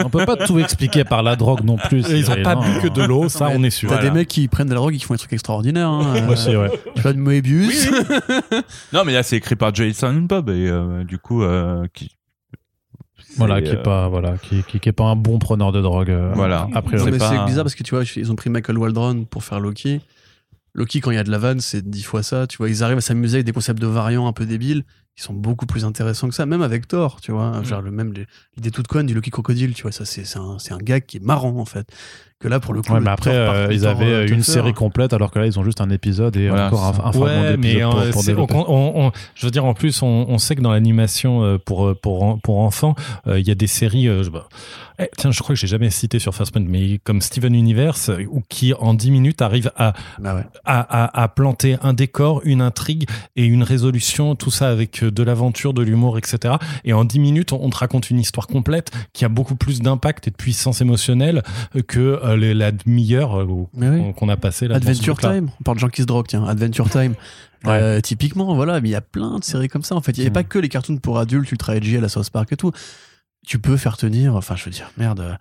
on peut pas tout expliquer par la drogue non plus. ils ont pas hein. bu que de l'eau, ça on est sûr. T'as Voilà. des mecs qui prennent de la drogue et qui font des trucs extraordinaires. Hein. Euh, Aussi, ouais. Tu vois, de Moebius. Non, mais là, c'est écrit par Jason Bob et euh, du coup, euh, qui. Voilà, c'est, qui est euh, pas, voilà, qui, qui, qui est pas un bon preneur de drogue. euh, Voilà. A Non, priori. mais pas c'est un- bizarre parce que tu vois, ils ont pris Michael Waldron pour faire Loki. Loki, quand il y a de la vanne, c'est dix fois ça. Tu vois, ils arrivent à s'amuser avec des concepts de variants un peu débiles qui sont beaucoup plus intéressants que ça, même avec Thor, tu vois. Genre, le même, l'idée toute conne du Loki crocodile, tu vois, ça, c'est c'est un, c'est un gag qui est marrant, en fait. Que là, pour le coup. Ouais, mais après, euh, ils avaient euh, une série complète, alors que là, ils ont juste un épisode et Voilà, encore un, un fragment Ouais, mais pour, euh, pour développer. on- on- on- je veux dire, en plus, on, on sait que dans l'animation pour, pour, pour enfants, euh, il y a des séries. euh, je- bah, eh, tiens, je crois que j'ai jamais cité sur First Print, mais comme Steven Universe, ou qui en 10 minutes arrive à, Bah ouais. à, à, à planter un décor, une intrigue et une résolution, tout ça avec de l'aventure, de l'humour, etc. Et en 10 minutes, on, on te raconte une histoire complète qui a beaucoup plus d'impact et de puissance émotionnelle euh, que euh, les- la demi-heure euh, oui. qu'on a passé là. Adventure. Time, on parle de gens qui se droguent, tiens, Adventure Time. Ouais. Euh, typiquement, voilà, mais il y a plein de séries comme ça en fait. Il n'y avait Mm. pas que les cartoons pour adultes, ultra edgy à la South Park et tout. Tu peux faire tenir, enfin, je veux dire, merde,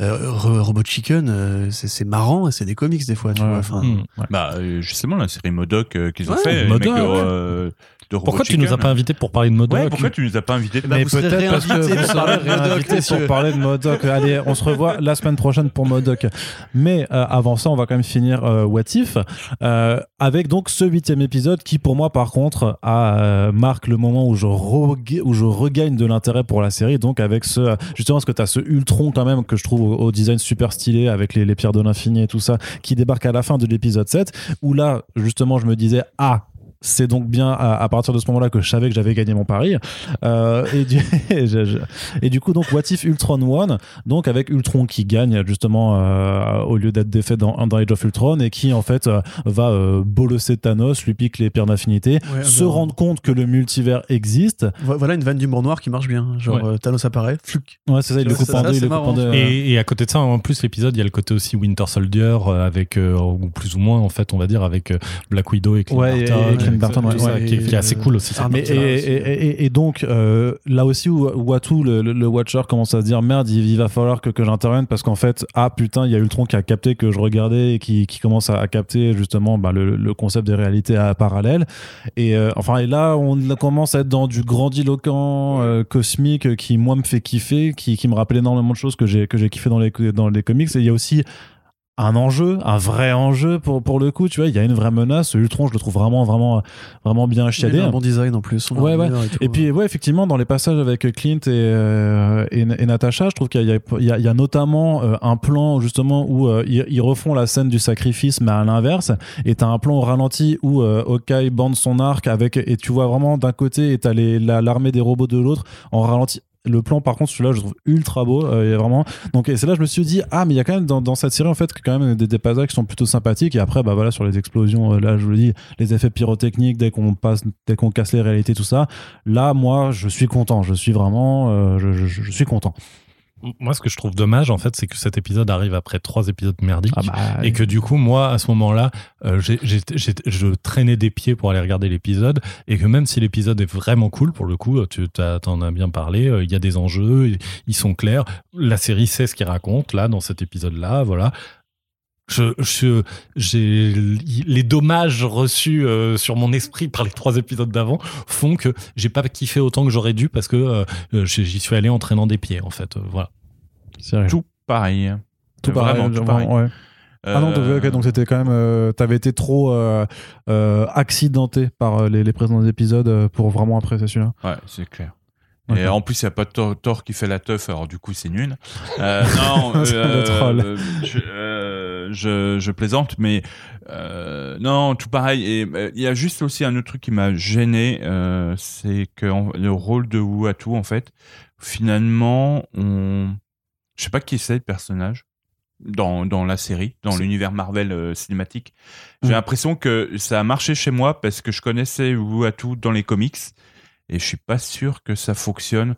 euh, Ro- Robot Chicken, euh, c'est c'est marrant et c'est des comics des fois, tu Ouais. vois. Enfin, Hmm. Bah, euh, justement, la série Modoc euh, qu'ils ont Ouais, fait. les Modoc, de, euh, de Robot Pourquoi tu nous as Chicken. pas invités pour parler de Modoc Ouais, pourquoi tu nous as pas invités? Mais serez peut-être parce que vous pour serez parler de Modoc, réinvités pour parler de Modoc. Allez, on se revoit la semaine prochaine pour Modoc. Mais euh, avant ça, on va quand même finir euh, What If euh, avec donc ce huitième épisode qui, pour moi, par contre, a, euh, marque le moment où je, regagne de l'intérêt pour la série. Donc avec ce justement parce que tu as ce Ultron quand même que je trouve au, au design super stylé avec les, les pierres de l'infini et tout ça qui débarque à la fin de l'épisode 7 où là justement je me disais ah c'est donc bien à, à partir de ce moment-là que je savais que j'avais gagné mon pari. Euh, et, du, et, je- je- et du coup, donc, What If Ultron One, donc avec Ultron qui gagne justement euh, au lieu d'être défait dans, dans Age of Ultron et qui en fait euh, va euh, bolosser Thanos, lui pique les pierres d'infinité, Ouais, se genre, rendre compte que le multivers existe. vo- Voilà une vanne d'humour noir qui marche bien. Genre, Ouais. euh, Thanos apparaît, fluc. Ouais, c'est ça, il le coupe en deux, Et, et à côté de ça, en plus, l'épisode, il y a le côté aussi Winter Soldier, avec, euh, ou plus ou moins, en fait, on va dire, avec Black Widow et Clint Ouais, et- Ouais, ça, ouais. qui, est, qui est assez cool aussi. ça. Arnold Mais, et, et, et- et donc, euh, là aussi où Watu, le, le- le Watcher, commence à se dire merde, il, il va falloir que, que j'intervienne parce qu'en fait, ah putain, il y a Ultron qui a capté que je regardais et qui, qui commence à, à capter justement bah, le, le concept des réalités à, parallèles. Et euh, enfin, et là, on commence à être dans du grandiloquent euh, cosmique qui, moi, me fait kiffer, qui, qui me rappelle énormément de choses que j'ai que j'ai kiffé dans les, dans les comics. Et il y a aussi un enjeu, un vrai enjeu pour, pour le coup, tu vois, il y a une vraie menace. Ultron, je le trouve vraiment, vraiment, vraiment bien Il a chiadé. un bon design en plus. Ouais, ouais. tout. Et puis, ouais, effectivement, dans les passages avec Clint et, euh, et, et Natasha, je trouve qu'il y, a- il y a- il y a notamment euh, un plan, justement, où euh, ils, ils refont la scène du sacrifice, mais à l'inverse. Et t'as un plan au ralenti où euh, Hawkeye bande son arc avec, et tu vois vraiment d'un côté, et t'as l'armée des robots de l'autre en ralenti. Le plan, par contre, celui-là, je trouve ultra beau, euh, y a vraiment. Donc, et c'est là, je me suis dit, ah, mais il y a quand même dans, cette série, en fait, quand même des, qui sont plutôt sympathiques. Et après, bah voilà, sur les explosions, euh, là, je vous le dis, les effets pyrotechniques, dès qu'on passe, dès qu'on casse les réalités, tout ça. Là, moi, je suis content. Je suis vraiment, euh, je suis content. Moi, ce que je trouve dommage, en fait, c'est que cet épisode arrive après trois épisodes merdiques. Ah bah, Et que du coup, moi, à ce moment-là, euh, j'ai- j'ai- j'ai- je traînais des pieds pour aller regarder l'épisode. Et que même si l'épisode est vraiment cool, pour le coup, tu t'en as bien parlé, euh, il y a des enjeux, ils- ils sont clairs. La série sait ce qu'il raconte, là, dans cet épisode-là, voilà. Je, je- j'ai les dommages reçus euh, sur mon esprit par les trois épisodes d'avant font que j'ai pas kiffé autant que j'aurais dû parce que euh, euh, j'y suis allé en traînant des pieds en fait voilà sérieux. Tout pareil. Tout Vraiment, pareil, tout vraiment, pareil. ouais. Ah non, donc, Euh, ok, donc c'était quand même. euh, T'avais été trop euh, euh, accidenté par les, les précédents épisodes pour vraiment apprécier celui-là. Ouais, c'est clair. Et en plus, il n'y a pas Thor, Thor qui fait la teuf, alors du coup, c'est nul. Euh, non, je, plaisante, mais euh, non, tout pareil. Et euh, il y a juste aussi un autre truc qui m'a gêné, euh, c'est que le rôle de Uatu, en fait, finalement, on, je sais pas qui c'est le personnage dans, dans la série, dans l'univers Marvel cinématique. J'ai Mm. l'impression que ça a marché chez moi parce que je connaissais Uatu dans les comics et je suis pas sûr que ça fonctionne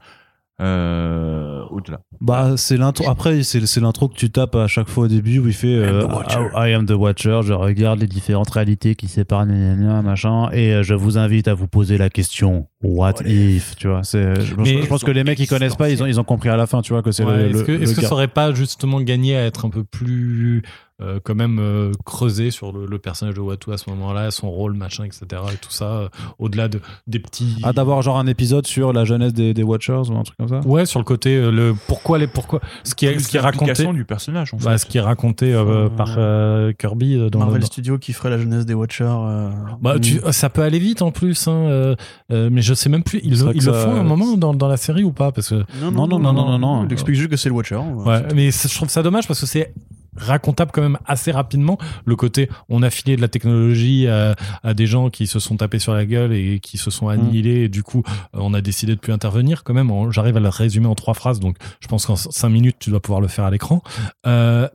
euh, au-delà. Bah, c'est l'intro. Après, c'est c'est l'intro que tu tapes à chaque fois au début où il fait euh, the Watcher. I, I am the Watcher. Je regarde les différentes réalités qui séparent, machin, et euh, je vous invite à vous poser la question What if Tu vois, c'est. Je, je pense que les mecs ils connaissent pas, ils ont ils ont compris à la fin, tu vois, que c'est Ouais, le. est-ce le- que, le est-ce que ça aurait pas justement gagné à être un peu plus euh, quand même euh, creusé sur le, le personnage de Watu à ce moment-là son rôle machin etc et tout ça euh, au-delà de des petits Ah, d'avoir genre un épisode sur la jeunesse des, des Watchers ou un truc comme ça? Ouais sur le côté euh, le pourquoi les pourquoi ce qui est ce qui est raconté du personnage, en fait. bah, ce qui est raconté euh, Euh, par euh, Kirby euh, dans Marvel dans- Studios qui ferait la jeunesse des Watchers. euh, Bah, tu, ça peut aller vite en plus, hein, euh, euh, mais je sais même plus. Ils, le- ils font à un moment dans, dans la série ou pas Parce que Non, non, non, non, non, non. Il explique juste que c'est le Watcher. Ouais, mais je trouve ça dommage parce que c'est racontable quand même assez rapidement le côté on a filé de la technologie à, à des gens qui se sont tapés sur la gueule et qui se sont annihilés et du coup euh, on a décidé de plus intervenir quand même On- j'arrive à le résumer en trois phrases donc je pense qu'en cinq minutes tu dois pouvoir le faire à l'écran Euh,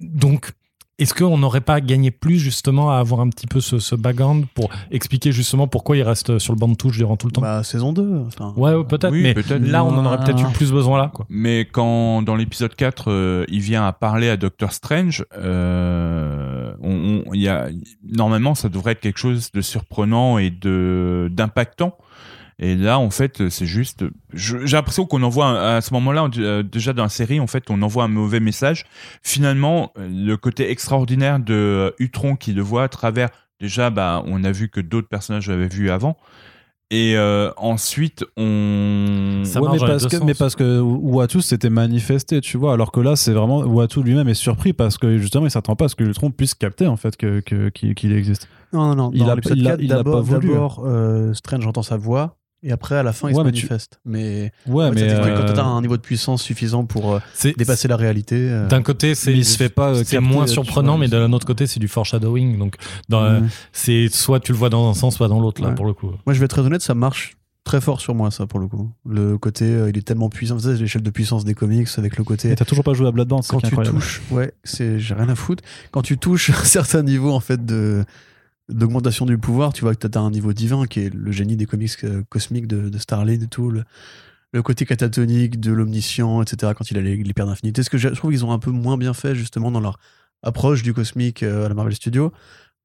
donc est-ce qu'on n'aurait pas gagné plus justement à avoir un petit peu ce, ce background pour expliquer justement pourquoi il reste sur le banc de touche durant tout le temps? Bah, saison 2. enfin. Ouais, ouais, peut-être, Oui, mais là, on en aurait peut-être eu plus besoin là, quoi. Mais quand dans l'épisode 4, euh, il vient à parler à Doctor Strange, euh, on, on- il y a, normalement, ça devrait être quelque chose de surprenant et de d'impactant. Et là, en fait, c'est juste. J'ai l'impression qu'on envoie à ce moment-là, euh, déjà dans la série, en fait, on envoie un mauvais message. Finalement, euh, le côté extraordinaire de euh, Utron qui le voit à travers. Déjà, bah, on a vu que d'autres personnages l'avaient vu avant. Et euh, ensuite, on. Ça Ouais, mais parce, que, mais parce que Uatu s'était manifesté, tu vois, alors que là, c'est vraiment Uatu lui-même est surpris parce que justement, il s'attend pas à ce que Ultron puisse capter en fait que que- qu'il qu'il existe. Non, non, non. Il Dans a- l'épisode il a- 4, il a d'abord, pas voulu. d'abord, euh, Strange entend sa voix. Et après, à la fin, il Ouais, se mais tu- manifeste. Mais, Ouais, en fait, mais ça t'explique euh, quand t'as un niveau de puissance suffisant pour euh, dépasser la réalité. euh, D'un côté, c'est il se fait pas, c'est moins tu surprenant, vois, mais d'un autre côté, c'est du foreshadowing. Donc, dans, c'est soit tu le vois dans un sens, soit dans l'autre là Ouais. pour le coup. Moi, je vais être très honnête, ça marche très fort sur moi, ça, pour le coup. Le côté, euh, il est tellement puissant. Vous savez, l'échelle de puissance des comics avec le côté. Et t'as toujours pas joué à Bloodborne, c'est quand tu incroyable. touches, ouais, c'est, j'ai rien à foutre. Quand tu touches un certain niveau, en fait, de, d'augmentation du pouvoir, tu vois que t'as un niveau divin qui est le génie des comics euh, cosmiques de, de Starlin et tout, le, côté catatonique de l'omniscient, etc., quand il a les, les pierres d'infinité. Ce que je je trouve qu'ils ont un peu moins bien fait, justement, dans leur approche du cosmique euh, à la Marvel Studios,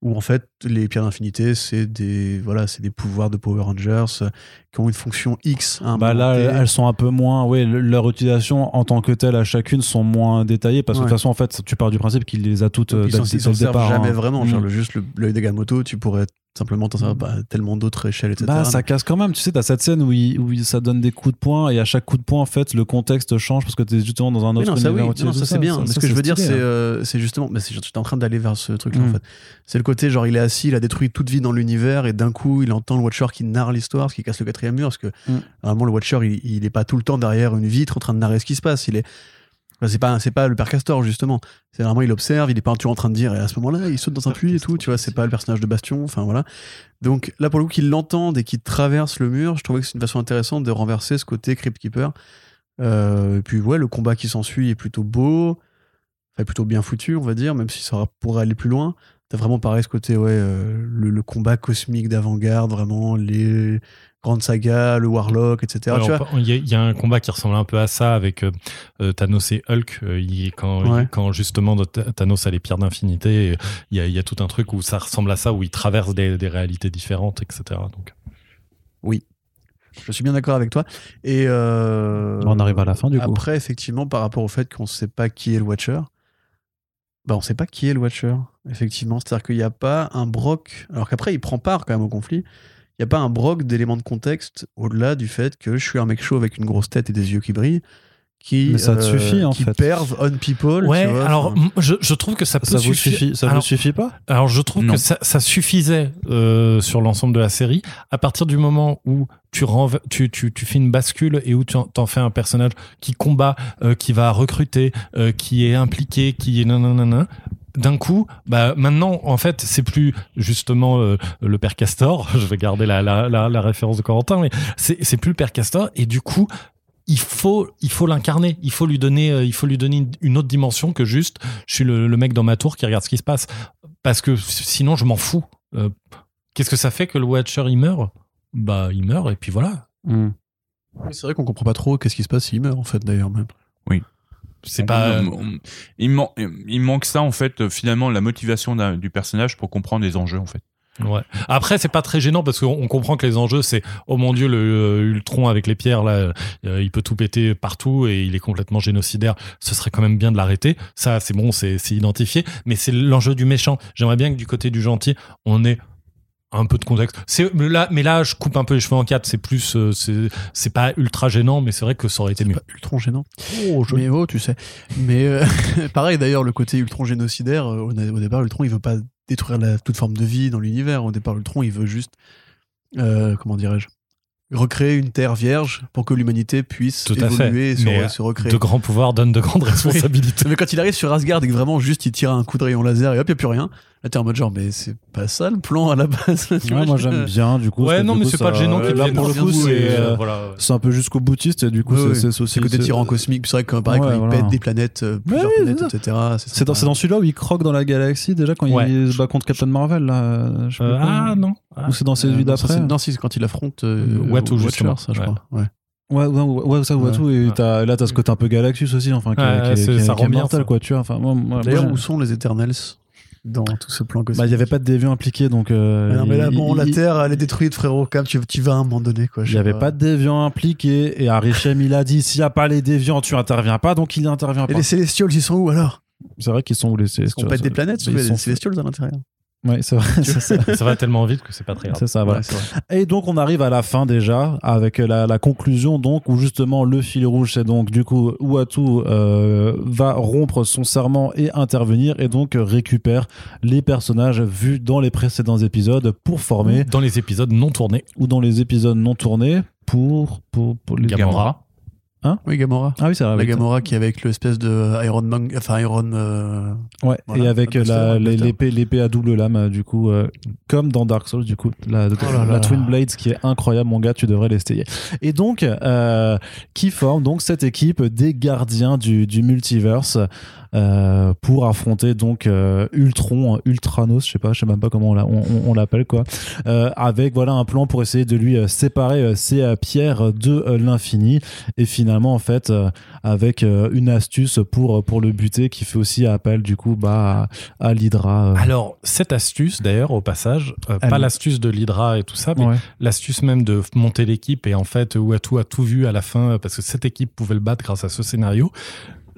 où, en fait, les pierres d'infinité, c'est des, voilà, c'est des pouvoirs de Power Rangers euh, qui ont une fonction X. Bah là, elles sont un peu moins. Ouais, le- leur utilisation en tant que telle à chacune sont moins détaillées parce que de Ouais. toute façon, en fait, tu pars du principe qu'il les a toutes euh, ils dès, s'en dès ils s'en le servent départ. jamais hein. vraiment. Mm. Genre, le- juste le- l'œil d'Agamotto, tu pourrais simplement t'en servir bah, tellement d'autres échelles, etc. Bah, ça casse quand même. Tu sais, t'as cette scène où, il, où il- ça donne des coups de poing et à chaque coup de poing, en fait, le contexte change parce que t'es justement dans un autre non, ça, oui. Non, ça c'est bien. Ça, mais ce que je veux dire, c'est hein. euh, c'est justement. Mais c'est- j'étais en train d'aller vers ce truc-là, Mm. en fait. C'est le côté, genre, il est assis, il a détruit toute vie dans l'univers, et d'un coup, il entend le Watcher qui narre l'histoire, ce qui casse le quatrième mur, parce que Mm. normalement, le Watcher, il, il est pas tout le temps derrière une vitre en train de narrer ce qui se passe. Il est. C'est pas, c'est pas le père Castor, justement. C'est vraiment, il observe, il est pas toujours en train de dire, et à ce moment-là, il saute dans un puits et tout, tu vois, c'est pas le personnage de Bastion, enfin voilà. Donc là, pour le coup, qu'il l'entende et qu'il traverse le mur, je trouvais que c'est une façon intéressante de renverser ce côté Crypt Keeper. Euh, et puis, ouais, le combat qui s'ensuit est plutôt beau, enfin, plutôt bien foutu, on va dire, même si ça pourrait aller plus loin. T'as vraiment pareil ce côté, ouais, euh, le, le combat cosmique d'avant-garde, vraiment les grandes sagas, le Warlock, etc. Il y, a- il y a un combat qui ressemble un peu à ça avec euh, euh, Thanos et Hulk. euh, il- quand, Ouais. quand justement Th- Thanos a les pierres d'infinité, il y, a, il y a tout un truc où ça ressemble à ça, où il traverse des, des réalités différentes, etc. Donc, Je suis bien d'accord avec toi. Et euh, On arrive à la fin, du coup. Après, effectivement, par rapport au fait qu'on ne sait pas qui est le Watcher, bah, on ne sait pas qui est le Watcher, effectivement. C'est-à-dire qu'il n'y a pas un broc. Alors qu'après, il prend part quand même au conflit. Il n'y a pas un broc d'éléments de contexte au-delà du fait que je suis un mec chaud avec une grosse tête et des yeux qui brillent. Qui, Mais ça te suffit, en qui fait. perve on people. ouais, tu vois, alors je, je trouve que ça peut Ça vous suffit, ça vous Alors, suffit pas? Alors je trouve Non. que ça, ça suffisait euh, sur l'ensemble de la série. À partir du moment où tu, tu, tu, tu fais une bascule et où tu en, t'en fais un personnage qui combat, euh, qui va recruter, euh, qui est impliqué, qui est nanana. D'un coup, bah maintenant, en fait, c'est plus justement euh, le père Castor. Je vais garder la, la, la, la référence de Corentin, mais c'est c'est plus le père Castor. Et du coup, il faut il faut l'incarner. Il faut lui donner euh, il faut lui donner une- autre dimension que juste je suis le, le mec dans ma tour qui regarde ce qui se passe parce que sinon je m'en fous. Euh, Qu'est-ce que ça fait que le Watcher il meurt? Bah il meurt et puis voilà. Hmm. Oui, C'est vrai qu'on comprend pas trop qu'est-ce qui se passe s'il meurt, en fait, d'ailleurs, même. C'est pas. On- on- il, man- il manque ça en fait euh, finalement la motivation du personnage pour comprendre les enjeux en fait. Ouais. Après c'est pas très gênant parce qu'on on comprend que les enjeux c'est oh mon dieu le euh, Ultron avec les pierres là euh, il peut tout péter partout et il est complètement génocidaire. Ce serait quand même bien de l'arrêter. Ça c'est bon c'est c'est identifié. Mais c'est l'enjeu du méchant. J'aimerais bien que du côté du gentil on ait un peu de contexte. C'est mais là, mais là, je coupe un peu les cheveux en quatre. C'est plus, euh, c'est, pas ultra gênant, mais c'est vrai que ça aurait été mieux. Pas ultron gênant. Mais oh, tu sais. Mais euh, pareil, d'ailleurs, le côté ultron génocidaire, euh, au, au départ, Ultron, il veut pas détruire la, toute forme de vie dans l'univers. Au départ, Ultron, il veut juste, euh, comment dirais-je, recréer une terre vierge pour que l'humanité puisse Tout évoluer et se, Mais, re- se recréer. De grands pouvoirs donnent de grandes responsabilités. Mais quand il arrive sur Asgard et que vraiment juste il tire un coup de rayon laser et hop, il n'y a plus rien, là t'es en mode genre, mais c'est pas ça le plan à la base. Ouais, moi j'aime bien du coup. ouais, non, mais c'est pas gênant qu'il Là pour le coup, c'est euh, voilà. ouais. c'est un peu jusqu'au boutiste et du coup, Ouais, c'est- aussi. C'est côté tirant cosmique, c'est vrai que pareil, Ouais, quand il pète des planètes, euh, plusieurs Ouais, planètes, etc. C'est dans, c'est dans celui-là où il croque dans la galaxie déjà quand Ouais. il se bat contre Captain Marvel là. je Euh, ah non. Ah. Ou c'est dans celui Euh, d'après c'est- Non, si, c'est quand il affronte euh, Watu, Watcher, justement. ça, je Ouais. crois. Ouais. Ouais, ouais, ouais, ça, ouais, Ouais. tout. Et Ouais. t'as- là, t'as ce côté un peu Galactus aussi, enfin, qui, est- Ouais, qui est- c'est- qui est- ça qui est rend bien, mortel, ça. quoi, tu vois. Enfin, D'ailleurs, où sont les Eternals? Dans tout ce plan cosmique bah, il y avait pas de déviants impliqués, donc. euh, Ah non, mais là, il- bon, la il- Terre, elle est détruite, frérot. Quand même, tu, tu vas à un moment donné, quoi. je Il n'y avait pas. de déviants impliqués et Arishem il a dit s'il n'y a pas les déviants tu interviens pas donc il intervient Et pas. les Célestials, ils sont où alors? C'est vrai qu'ils sont où les Parce Célestials qu'on pète des planètes, Ils a sont- des Célestials à l'intérieur. Ouais, c'est vrai. ça. ça va tellement vite que c'est pas très grave. C'est ça, voilà. Ouais, c'est vrai. Et donc on arrive à la fin déjà avec la, la conclusion donc où justement le fil rouge c'est donc du coup Uatu euh, va rompre son serment et intervenir et donc récupère les personnages vus dans les précédents épisodes pour former Dans les épisodes non tournés, ou dans les épisodes non tournés pour pour, pour les Gamora. Oui, Gamora. Ah oui c'est vrai. La. Gamora qui est avec l'espèce de Iron Man, enfin Iron. euh, Ouais, Voilà, et avec l'épée, l'épée à double lame, euh, du coup, euh, comme dans Dark Souls, du coup, la, Oh là la là. Twin Blades qui est incroyable, mon gars, tu devrais l'essayer. Et donc, euh, qui forme donc cette équipe des gardiens du, du multiverse euh, pour affronter donc euh, Ultron, euh, Ultranos, je sais pas, je sais même pas comment on l'a- on- on- on l'appelle quoi, euh, avec voilà un plan pour essayer de lui séparer ses pierres de l'infini et finalement en fait avec une astuce pour pour le buter qui fait aussi appel du coup bah à, à l'Hydra. Alors, cette astuce, d'ailleurs, au passage, pas l'astuce de l'Hydra et tout ça, mais Ouais. l'astuce même de monter l'équipe et en fait, Uatu a tout vu à la fin parce que cette équipe pouvait le battre grâce à ce scénario.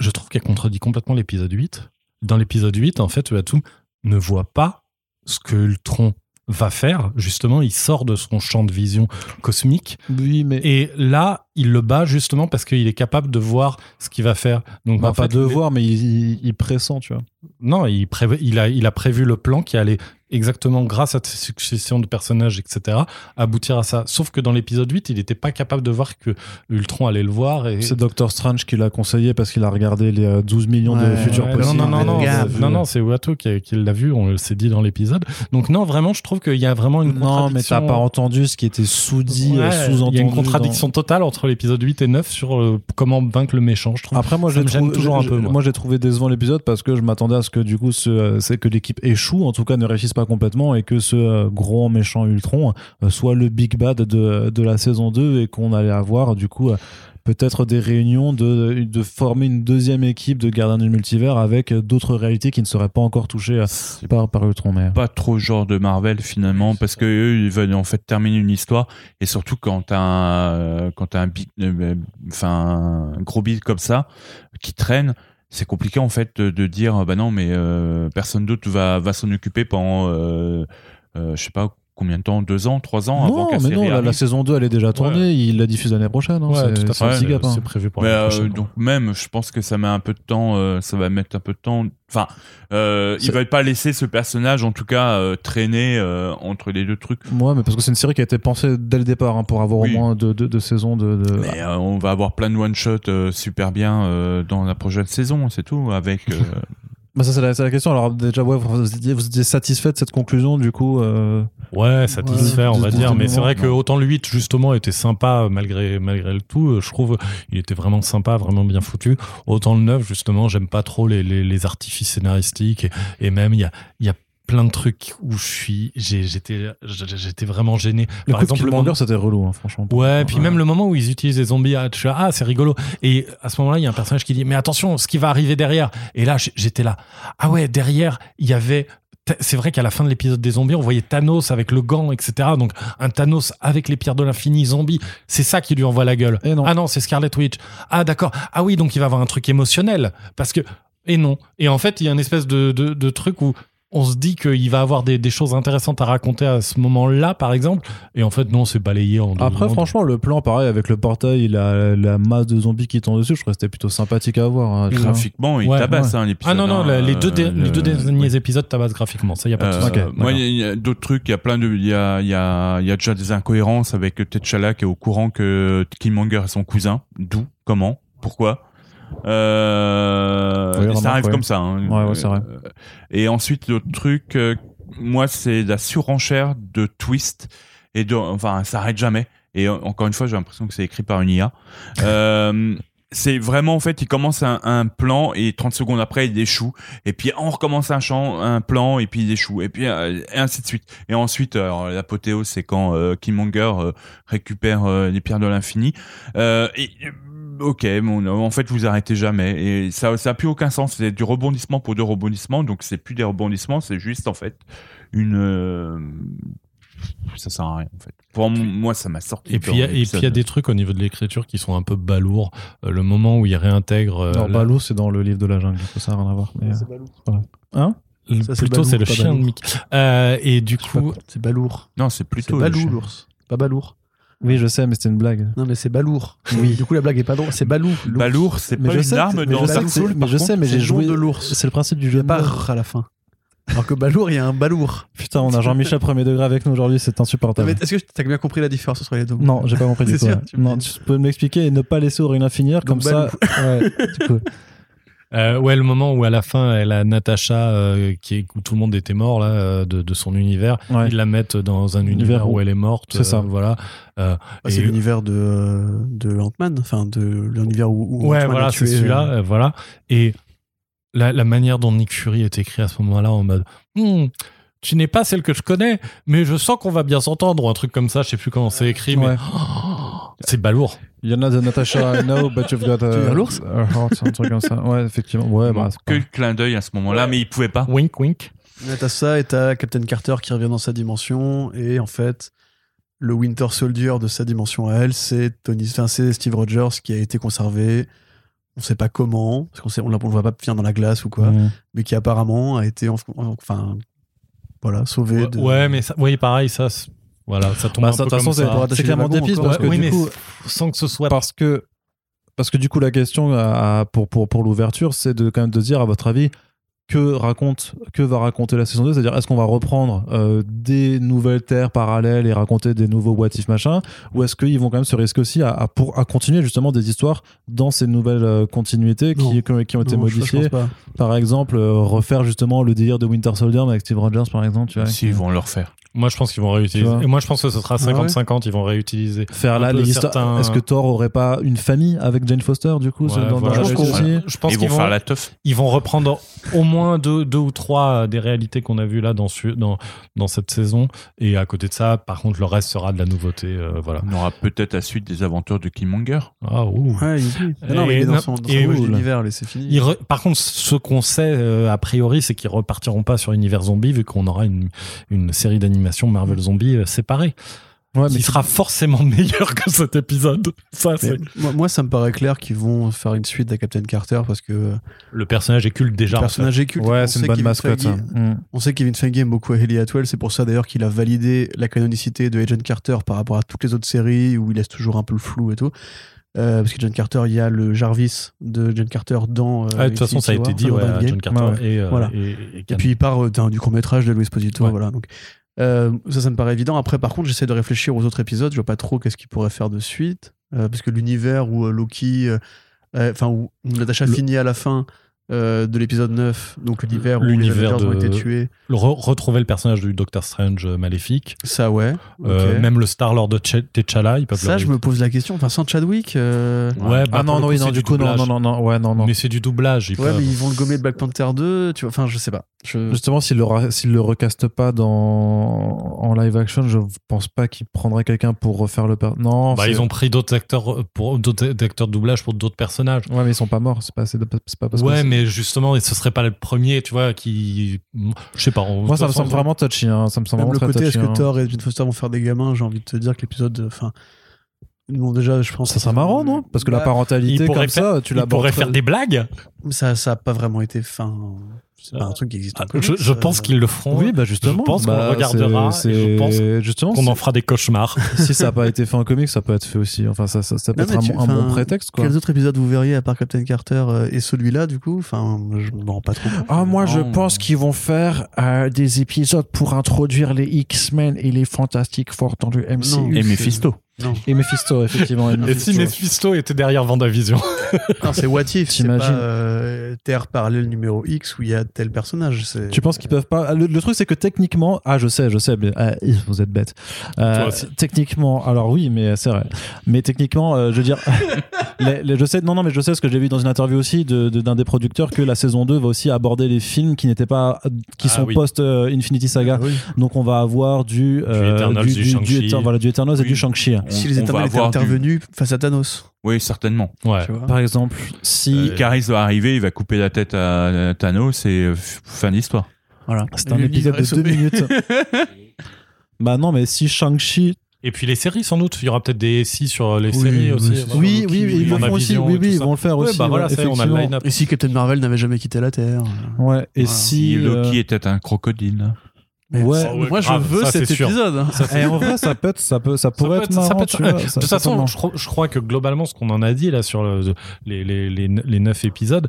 Je trouve qu'elle contredit complètement l'épisode 8. Dans l'épisode 8, en fait, Uatu ne voit pas ce que Ultron va faire. Justement, il sort de son champ de vision cosmique Oui, mais et là, il le bat justement parce qu'il est capable de voir ce qu'il va faire. Donc, bah, en pas fait, de voir, mais il, il, il pressent, tu vois. Non, il, prév- il, a, il a prévu le plan qui allait exactement grâce à cette succession de personnages, etc., aboutir à ça. Sauf que dans l'épisode 8, il n'était pas capable de voir que Ultron allait le voir. Et... C'est Doctor Strange qui l'a conseillé parce qu'il a regardé les euh, 12 millions de futurs Ouais, possibles. non, non, non, non, c'est- non, non, c'est Watto qui, qui l'a vu, on s'est dit dans l'épisode. Donc non, vraiment, je trouve qu'il y a vraiment une Non, mais t'as contradiction. pas entendu ce qui était sous-dit, Ouais, euh, sous-entendu. Il y a une dans- contradiction totale entre l'épisode 8 et 9 sur euh, comment vaincre le méchant, je trouve. Après, moi, toujours un peu, moi. j'ai trouvé décevant l'épisode parce que je m'attendais à ce que du coup, ce, euh, c'est que l'équipe échoue, en tout cas, ne réussisse pas complètement et que ce euh, gros méchant Ultron euh, soit le big bad de, de la saison 2 et qu'on allait avoir du coup. euh, Peut-être des réunions de, de former une deuxième équipe de gardiens du multivers avec d'autres réalités qui ne seraient pas encore touchées par, par Ultron. Mais... pas trop genre de Marvel finalement parce que eux ils veulent en fait terminer une histoire et surtout quand t'as un quand t'as un big euh, enfin un gros beat comme ça qui traîne c'est compliqué en fait de, dire bah non mais euh, personne d'autre va va s'en occuper pendant euh, euh, je sais pas combien de temps? Deux ans? Trois ans Non, mais non, la, saôt 2 elle est déjà tournée, il la diffuse l'année prochaine. hein, Ouais, c'est tout à fait. petit gap, hein. C'est prévu pour l'année euh, prochaine. donc même, je pense que ça met un peu de temps, euh, ça va mettre un peu de temps. Enfin, euh, ils C'est- veulent pas laisser ce personnage, en tout cas, euh, traîner euh, entre les deux trucs. Ouais, mais parce que c'est une série qui a été pensée dès le départ hein, pour avoir Oui. au moins deux, deux, deux saisons de. de- Mais euh, on va avoir plein de one shot super bien euh, dans la prochaine saison, c'est tout. Avec euh, Bah, ça, c'est la, question. Alors, déjà, ouais, vous étiez, vous étiez satisfait de cette conclusion, du coup euh, Ouais, satisfait, Ouais, on va de- dire. de Mais c'est vrai que autant le 8, justement, était sympa malgré, malgré le tout. euh, Je trouve il était vraiment sympa, vraiment bien foutu. Autant le 9, justement, j'aime pas trop les, les, les artifices scénaristiques. Et, et même, il y a, il y a plein de trucs où je suis. j'ai- J'étais j'étais vraiment gêné. Le Par coup de exemple, le c'était relou, hein, franchement. Ouais, puis même le moment où ils utilisent les zombies, ah, ah, c'est rigolo. Et à ce moment-là, il y a un personnage qui dit, mais attention, ce qui va arriver derrière. Et là, j'étais là. Ah ouais, derrière, il y avait. C'est vrai qu'à la fin de l'épisode des zombies, on voyait Thanos avec le gant, etc. Donc un Thanos avec les pierres de l'infini zombie, c'est ça qui lui envoie la gueule. Et non. Ah non, c'est Scarlet Witch. Ah d'accord. Ah oui, donc il va avoir un truc émotionnel. Parce que... Et non. Et en fait, il y a une espèce de, de, de truc où on se dit qu'il va avoir des, des choses intéressantes à raconter à ce moment-là, par exemple. Et en fait, non, c'est balayé en deux Après, secondes. franchement, le plan, pareil, avec le portail, la, la masse de zombies qui tombent dessus, je trouvais que c'était plutôt sympathique à voir. hein, graphiquement, il Ouais, tabasse hein, l'épisode. Ah non, non, hein, les, deux, euh, les deux derniers épisodes tabassent graphiquement, ça y a pas de Euh, moi, il y a- il d'autres trucs. Il y a plein de, il y a, il y a, il y a déjà des incohérences avec T'Challa qui est au courant que Killmonger est son cousin. D'où, comment, pourquoi? Euh, Oui, ça arrive ouais. comme ça. hein. Ouais, ouais, c'est vrai. Euh, Et ensuite, l'autre truc, euh, moi, c'est la surenchère de twist et de, enfin, ça arrête jamais. Et encore une fois, j'ai l'impression que c'est écrit par une IA. Euh, c'est vraiment en fait il commence un, un plan et 30 secondes après il échoue et puis on recommence un champ un plan et puis il échoue et puis euh, et ainsi de suite et ensuite l'apothéose c'est quand euh, Killmonger euh, récupère les pierres de l'infini et ok bon en fait vous arrêtez jamais et ça ça a plus aucun sens c'est du rebondissement pour deux rebondissements donc c'est plus des rebondissements c'est juste en fait une euh, ça sert à rien en fait pour moi ça m'a sorti Et puis, il y a- et puis il y a des trucs au niveau de l'écriture qui sont un peu balourds. Euh, le moment où il réintègre. euh, Non, la- Balou, c'est dans le livre de la jungle, ça n'a rien à voir. mais, euh, Hein? Ça, c'est plutôt, c'est le chien de. Mickey. Euh, et du coup. C'est balourd. non c'est C'est plutôt le balou chien. l'ours. Pas balourd. Oui, je sais, mais c'était une blague. Non mais c'est balourd. Oui. Du coup la blague est pas drôle. C'est balou. l'ours. Balourd c'est pas une arme mais dans Dark Souls mais je sais, mais C'est j'ai joué. de l'ours. C'est le principe du jeu. R à la fin. Alors que balourd, il y a un balourd. Putain, on a Jean-Michel premier degré avec nous aujourd'hui, c'est insupportable. Est-ce que tu as bien compris la différence entre les deux Non, j'ai pas compris du tout. sûr, ouais. tu me Non, tu peux m'expliquer et ne pas laisser Aurélien finir, comme Donc, ça. Ouais, du coup. euh, ouais, le moment où à la fin, elle a Natacha, euh, qui est, où tout le monde était mort là, euh, de, de son univers. Ouais. Ils la mettent dans un Univers où où- elle est morte. C'est ça. voilà. Ah, c'est l'univers de, de Ant-Man, enfin de l'univers où, où Ouais, voilà, c'est celui-là, voilà. Et la, la manière dont Nick Fury est écrit à ce moment-là, en mode, Hmm, tu n'es pas celle que je connais, mais je sens qu'on va bien s'entendre, ou un truc comme ça, je sais plus comment c'est écrit, mais Ouais. C'est balourd. You're not the Natasha I know, but you've got Tu veux a, un ours a heart, un truc comme ça. Ouais, effectivement. Ouais, bah, c'est que le clin d'œil à ce moment-là mais il pouvait pas Wink, wink. Là, t'as ça et t'as Captain Carter qui revient dans sa dimension et en fait le Winter Soldier de sa dimension à elle c'est Tony, enfin c'est Steve Rogers qui a été conservé. On sait pas comment parce qu'on sait, on, le voit pas finir dans la glace ou quoi, mais qui apparemment a été en- enfin voilà sauvé. Ouais, de- ouais, mais ça, oui, pareil, ça, c'est- voilà, ça tombe Bah, un ça, peu comme c'est ça. clairement des pistes parce que oui, du mais coup, sans que ce soit parce que parce que du coup la question à- à- pour pour pour l'ouverture c'est de quand même de dire à votre avis que raconte, que va raconter la saison 2 C'est-à-dire, est-ce qu'on va reprendre euh, des nouvelles terres parallèles et raconter des nouveaux what if machin Ou est-ce qu'ils vont quand même se risquer aussi à, à pour, à continuer justement des histoires dans ces nouvelles euh, continuités qui, ont- qui ont été Non, je- je modifiées? Par exemple, euh, refaire justement le délire de Winter Soldier avec Steve Rogers, par exemple. Tu vois, S'ils vont le refaire. Moi, je pense qu'ils vont réutiliser. Et moi, je pense que ce sera Ah ouais 50-50. Ils vont réutiliser. Faire là les histoires. certains- Est-ce que Thor aurait pas une famille avec Jane Foster du coup Ouais, dans, dans voilà, la je pense aussi Je pense Ils qu'ils vont vont, faire la teuf. ils vont reprendre au moins deux, deux ou trois des réalités qu'on a vues là dans, ce- dans, dans cette saison. Et à côté de ça, par contre, le reste sera de la nouveauté. euh, voilà. On aura peut-être la suite des aventures de Killmonger. Ah, ouh. Ouais, il Mais non, mais il est dans son, dans Et- c'est fini. Re- Par contre, ce qu'on sait euh, a priori, c'est qu'ils repartiront pas sur univers zombie vu qu'on aura une, une série d'animation Marvel Zombie euh, séparée. Ouais, qui mais sera forcément meilleur que cet épisode. Ça, moi, moi, ça me paraît clair qu'ils vont faire une suite à Captain Carter parce que le personnage est culte déjà. le en personnage est culte. ouais, On c'est sait une bonne Kevin mascotte. Feige-. Mm. On sait que Kevin Feige aime beaucoup Haley Atwell, c'est pour ça d'ailleurs qu'il a validé la canonicité de Agent Carter par rapport à toutes les autres séries où il laisse toujours un peu le flou et tout. Euh, parce que John Carter, il y a le Jarvis de John Carter dans. euh. Ah, de toute façon, ça a été dit ouais, John. Carter Ouais, et, euh, Voilà. et, et Et Khan. puis il part euh, du court métrage de Louis Posito, Ouais. voilà. Donc euh, ça, ça me paraît évident. Après, par contre, j'essaie de réfléchir aux autres épisodes. Je vois pas trop qu'est-ce qu'il pourrait faire de suite, Euh, parce que l'univers où euh, Loki, enfin où Natasha Le- finit à la fin euh, de l'épisode 9, donc l'univers où les L'univers Avengers ont de- été tués, Le re- retrouver le personnage du Doctor Strange euh, maléfique, ça ouais. Euh, même le Star Lord de Ch- T'Challa, ils peuvent ça, je me pose la question. Enfin, sans Chadwick. euh, Ouais, bah, Ah non, non, coup, non, du coup, non, non, non, non, ouais, non, non. Mais c'est du doublage. ils Ouais, peuvent- mais ils vont le gommer de Black Panther 2, tu vois. Enfin, je sais pas. Je... Justement, s'il le, le recaste pas dans en live action, je pense pas qu'il prendrait quelqu'un pour refaire le per... Non, Bah, ils ont pris d'autres acteurs euh, pour d'autres acteurs de doublage pour d'autres personnages. Ouais, mais ils sont pas morts. C'est pas, pas parce que Ouais, c'est- mais justement, ce serait pas le premier, tu vois, qui. Je sais pas. on- Moi, ça me semble vraiment touchy. Hein. Ça me semble Même vraiment le côté, est-ce que hein. Thor et Jane Foster vont faire des gamins J'ai envie de te dire que l'épisode. Enfin. Bon, déjà, je pense. Ça serait marrant, non? Parce que la Bah, parentalité pourrait comme faire- ça, tu Ils la pourraient faire des blagues. Ça ça a pas vraiment été. Enfin. C'est pas un truc qui existe en Ah, Je, comics, je euh, pense qu'ils le feront. Oui, bah justement. Je pense qu'on bah, le regardera c'est- et je pense justement, qu'on en fera des cauchemars. si ça n'a pas été fait en comics, ça peut être fait aussi. Enfin, ça, ça, ça peut Non, être un, tu- un bon prétexte, quoi. Quels autres épisodes vous verriez à part Captain Carter euh, et celui-là, du coup? Enfin, je me rends pas trop compte. Ah, moi, je pense qu'ils vont faire euh, des épisodes pour introduire les X-Men et les Fantastic Four dans le MCU. Non. Et Mephisto. Non, Et Mephisto, effectivement. et Et si Mephisto. Était derrière Vendavision Non, c'est What If, c'est pas T'imagines euh, Terre parallèle numéro X où il y a tel personnage. c'est- Tu penses qu'ils peuvent pas le, le truc c'est que techniquement ah je sais je sais mais, ah, vous êtes bête Euh, techniquement alors oui mais c'est vrai mais techniquement euh, je veux dire les- les- je sais non non mais je sais ce que j'ai vu dans une interview aussi de- de- d'un des producteurs que la saison 2 va aussi aborder les films qui n'étaient pas qui Ah sont oui. post euh, Infinity Saga Ah oui. donc on va avoir du euh, Eternals, du Shang-Chi. Éter- voilà, du Eternals et du Shang-Chi Si les on va Éternels étaient du- intervenus face à Thanos. Oui, certainement. Ouais. Par exemple si Euh, Icaris va arriver, il va couper la tête à Thanos et euh, fin d'histoire. Voilà. c'est un épisode de deux minutes bah non mais si Shang-Chi Et puis les séries, sans doute. Il y aura peut-être des SI sur les Oui, séries oui, aussi. oui oui ils le font aussi oui oui ils vont le faire Ouais, aussi bah voilà, ouais, ça y est, on a le effectivement. line-up. Et si Captain Marvel n'avait jamais quitté la Terre Ouais, et Voilà. si. Si Loki euh, était un crocodile. Mais Ouais. ça- ouais, Moi, grave, je veux ça, cet épisode. hein. Ça, c'est- eh, en vrai, ça peut être, ça peut, ça pourrait peut être marrant. ça peut être- tu vois, ça- de toute façon, je crois, je crois que globalement, ce qu'on en a dit là sur le- les, les, les, les neuf épisodes,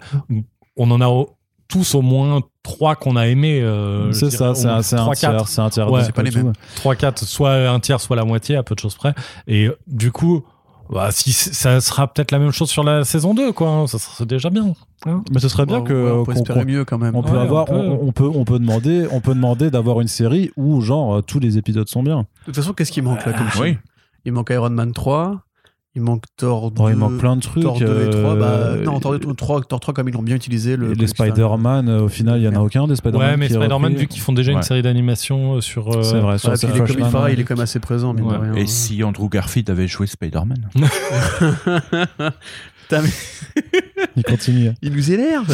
on en a tous au moins trois qu'on a aimé. euh, C'est ça, c'est un, un trois, tiers, c'est un tiers. Ouais, pas les mêmes. 3, 4, soit un tiers, soit la moitié, à peu de choses près. Et du coup, bah, si ça sera peut-être la même chose sur la saison 2, quoi. hein, ça serait déjà bien. hein. Mais ce serait bien Ouais, que ouais, on peut qu'on- espérer mieux quand même. on peut Ouais, avoir, on peut. on, on peut, on peut demander, on peut demander d'avoir une série où genre tous les épisodes sont bien. De toute façon, qu'est-ce qui manque là comme film Oui. Il manque Iron Man 3, il manque Thor 2. Bon, il manque plein de trucs. Thor 2 et 3. Bah, euh, non, Thor 2 et 3, Thor 3 comme ils l'ont bien utilisé. Le et les Spider-Man, au final, il y en a aucun des Spider-Man. Ouais, mais Spider-Man, vu qu'ils font déjà une série d'animation euh, sur. euh, C'est vrai, sur Ouais, puis il est comme il paraît, ouais. il est quand même assez présent, mine Ouais. de rien. Et si Andrew Garfield avait joué Spider-Man il continue. il nous énerve.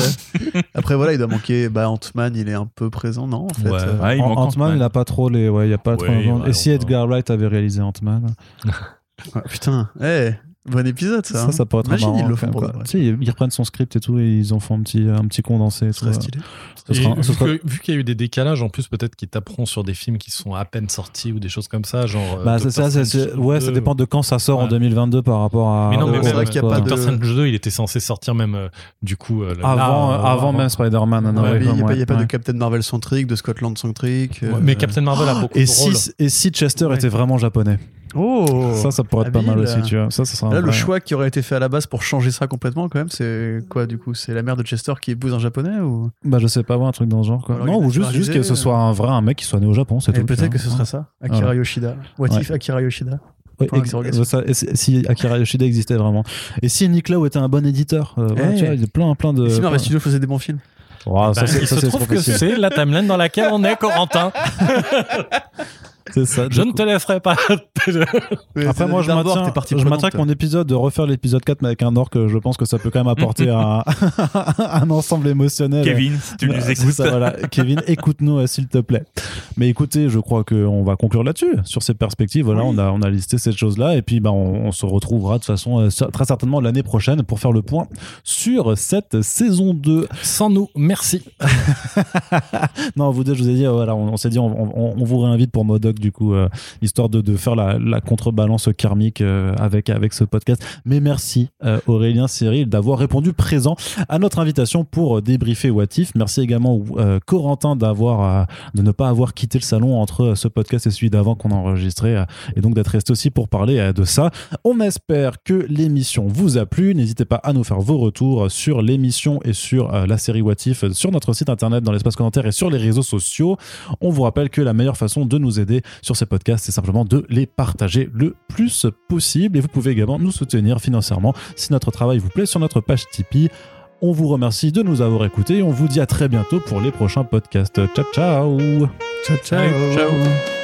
Après, voilà, il doit manquer. Bah, Ant-Man, il est un peu présent, non En fait. Ouais. euh, manque Ant-Man, il a pas trop les, ouais, il y a pas Ouais, trop. ouais, Et si Edgar Wright avait réalisé Ant-Man? ah, putain, eh, Bon épisode, ça. Ça, hein. ça pourrait être Imagine, marrant. ils le font même, pour quoi. Tu sais, ils reprennent son script et tout, et ils en font un petit, un petit condensé. tout, serait stylé. Ce Et sera- ce vu sera- que- vu qu'il y a eu des décalages, en plus, peut-être qu'ils taperont sur des films qui sont à peine sortis ou des choses comme ça, genre. euh, Bah, c'est Doctor ça, c'est- ouais, ça 2. dépend de quand ça sort en Ouais. 2022 par rapport à. Mais non, mais c'est vrai qu'il y a quoi. pas Doctor de- Strange 2, il était censé sortir même, euh, du coup. euh, là- Avant, euh, avant même Spider-Man. Il n'y a, pas- de Captain Marvel centrique, de Scotland centrique. euh, Mais Captain Marvel a beaucoup Et de rôles. si, et si Chester était vraiment japonais Oh Ça, ça pourrait être pas mal aussi, tu vois. Ça, ça sera un Là, le vrai- choix qui aurait été fait à la base pour changer ça complètement, quand même, c'est quoi du coup? C'est la mère de Chester qui épouse un japonais ou? Bah, je sais pas, un truc dans ce genre. Quoi. Alors, Non, ou juste, juste que ce soit un vrai un mec qui soit né au Japon, c'est Et tout. peut-être tu que ce serait ça. Akira Voilà. Yoshida. What if Akira Yoshida? Ouais, ça, si- Akira Yoshida existait vraiment. Et si Nick Lowe était un bon éditeur, euh, voilà, Eh. tu vois, il y a plein, plein de. Et si Marvel Studios faisait des bons films? Ça, Bah, il ça, se trouve que c'est la timeline dans laquelle on est, Corentin. C'est ça. Je ne te laisserai pas. Après, moi, je maintiens, je maintiens que mon épisode de refaire l'épisode 4 mais avec un orc, je pense que ça peut quand même apporter un, un ensemble émotionnel. Kevin, si tu nous écoutes. ça, voilà. Kevin, écoute-nous, euh, s'il te plaît. Mais écoutez, je crois qu'on va conclure là-dessus, sur ces perspectives. Voilà, on, a, on a listé cette chose-là. Et puis, bah, on, on se retrouvera de toute façon euh, très certainement l'année prochaine pour faire le point sur cette saison 2. Sans nous, merci. Non, vous deux, je vous ai dit, euh, voilà, on, on s'est dit, on, on- on vous réinvite pour Modoc, du coup, euh, histoire de, faire la, la contrebalance karmique euh, avec, avec ce podcast. Mais merci, euh, Aurélien Cyril, d'avoir répondu présent à notre invitation pour euh, débriefer Watif. Merci également, Corentin, d'avoir, de ne pas avoir quitté le salon entre ce podcast et celui d'avant qu'on a enregistré, et donc d'être resté aussi pour parler de ça. On espère que l'émission vous a plu. N'hésitez pas à nous faire vos retours sur l'émission et sur la série Watif sur notre site internet, dans l'espace commentaire et sur les réseaux sociaux. On vous rappelle que la meilleure façon de nous aider sur ces podcasts, c'est simplement de les partager le plus possible. Et vous pouvez également nous soutenir financièrement si notre travail vous plaît sur notre page Tipeee. On vous remercie de nous avoir écoutés et on vous dit à très bientôt pour les prochains podcasts. Ciao ciao Ciao, ciao. Allez, ciao.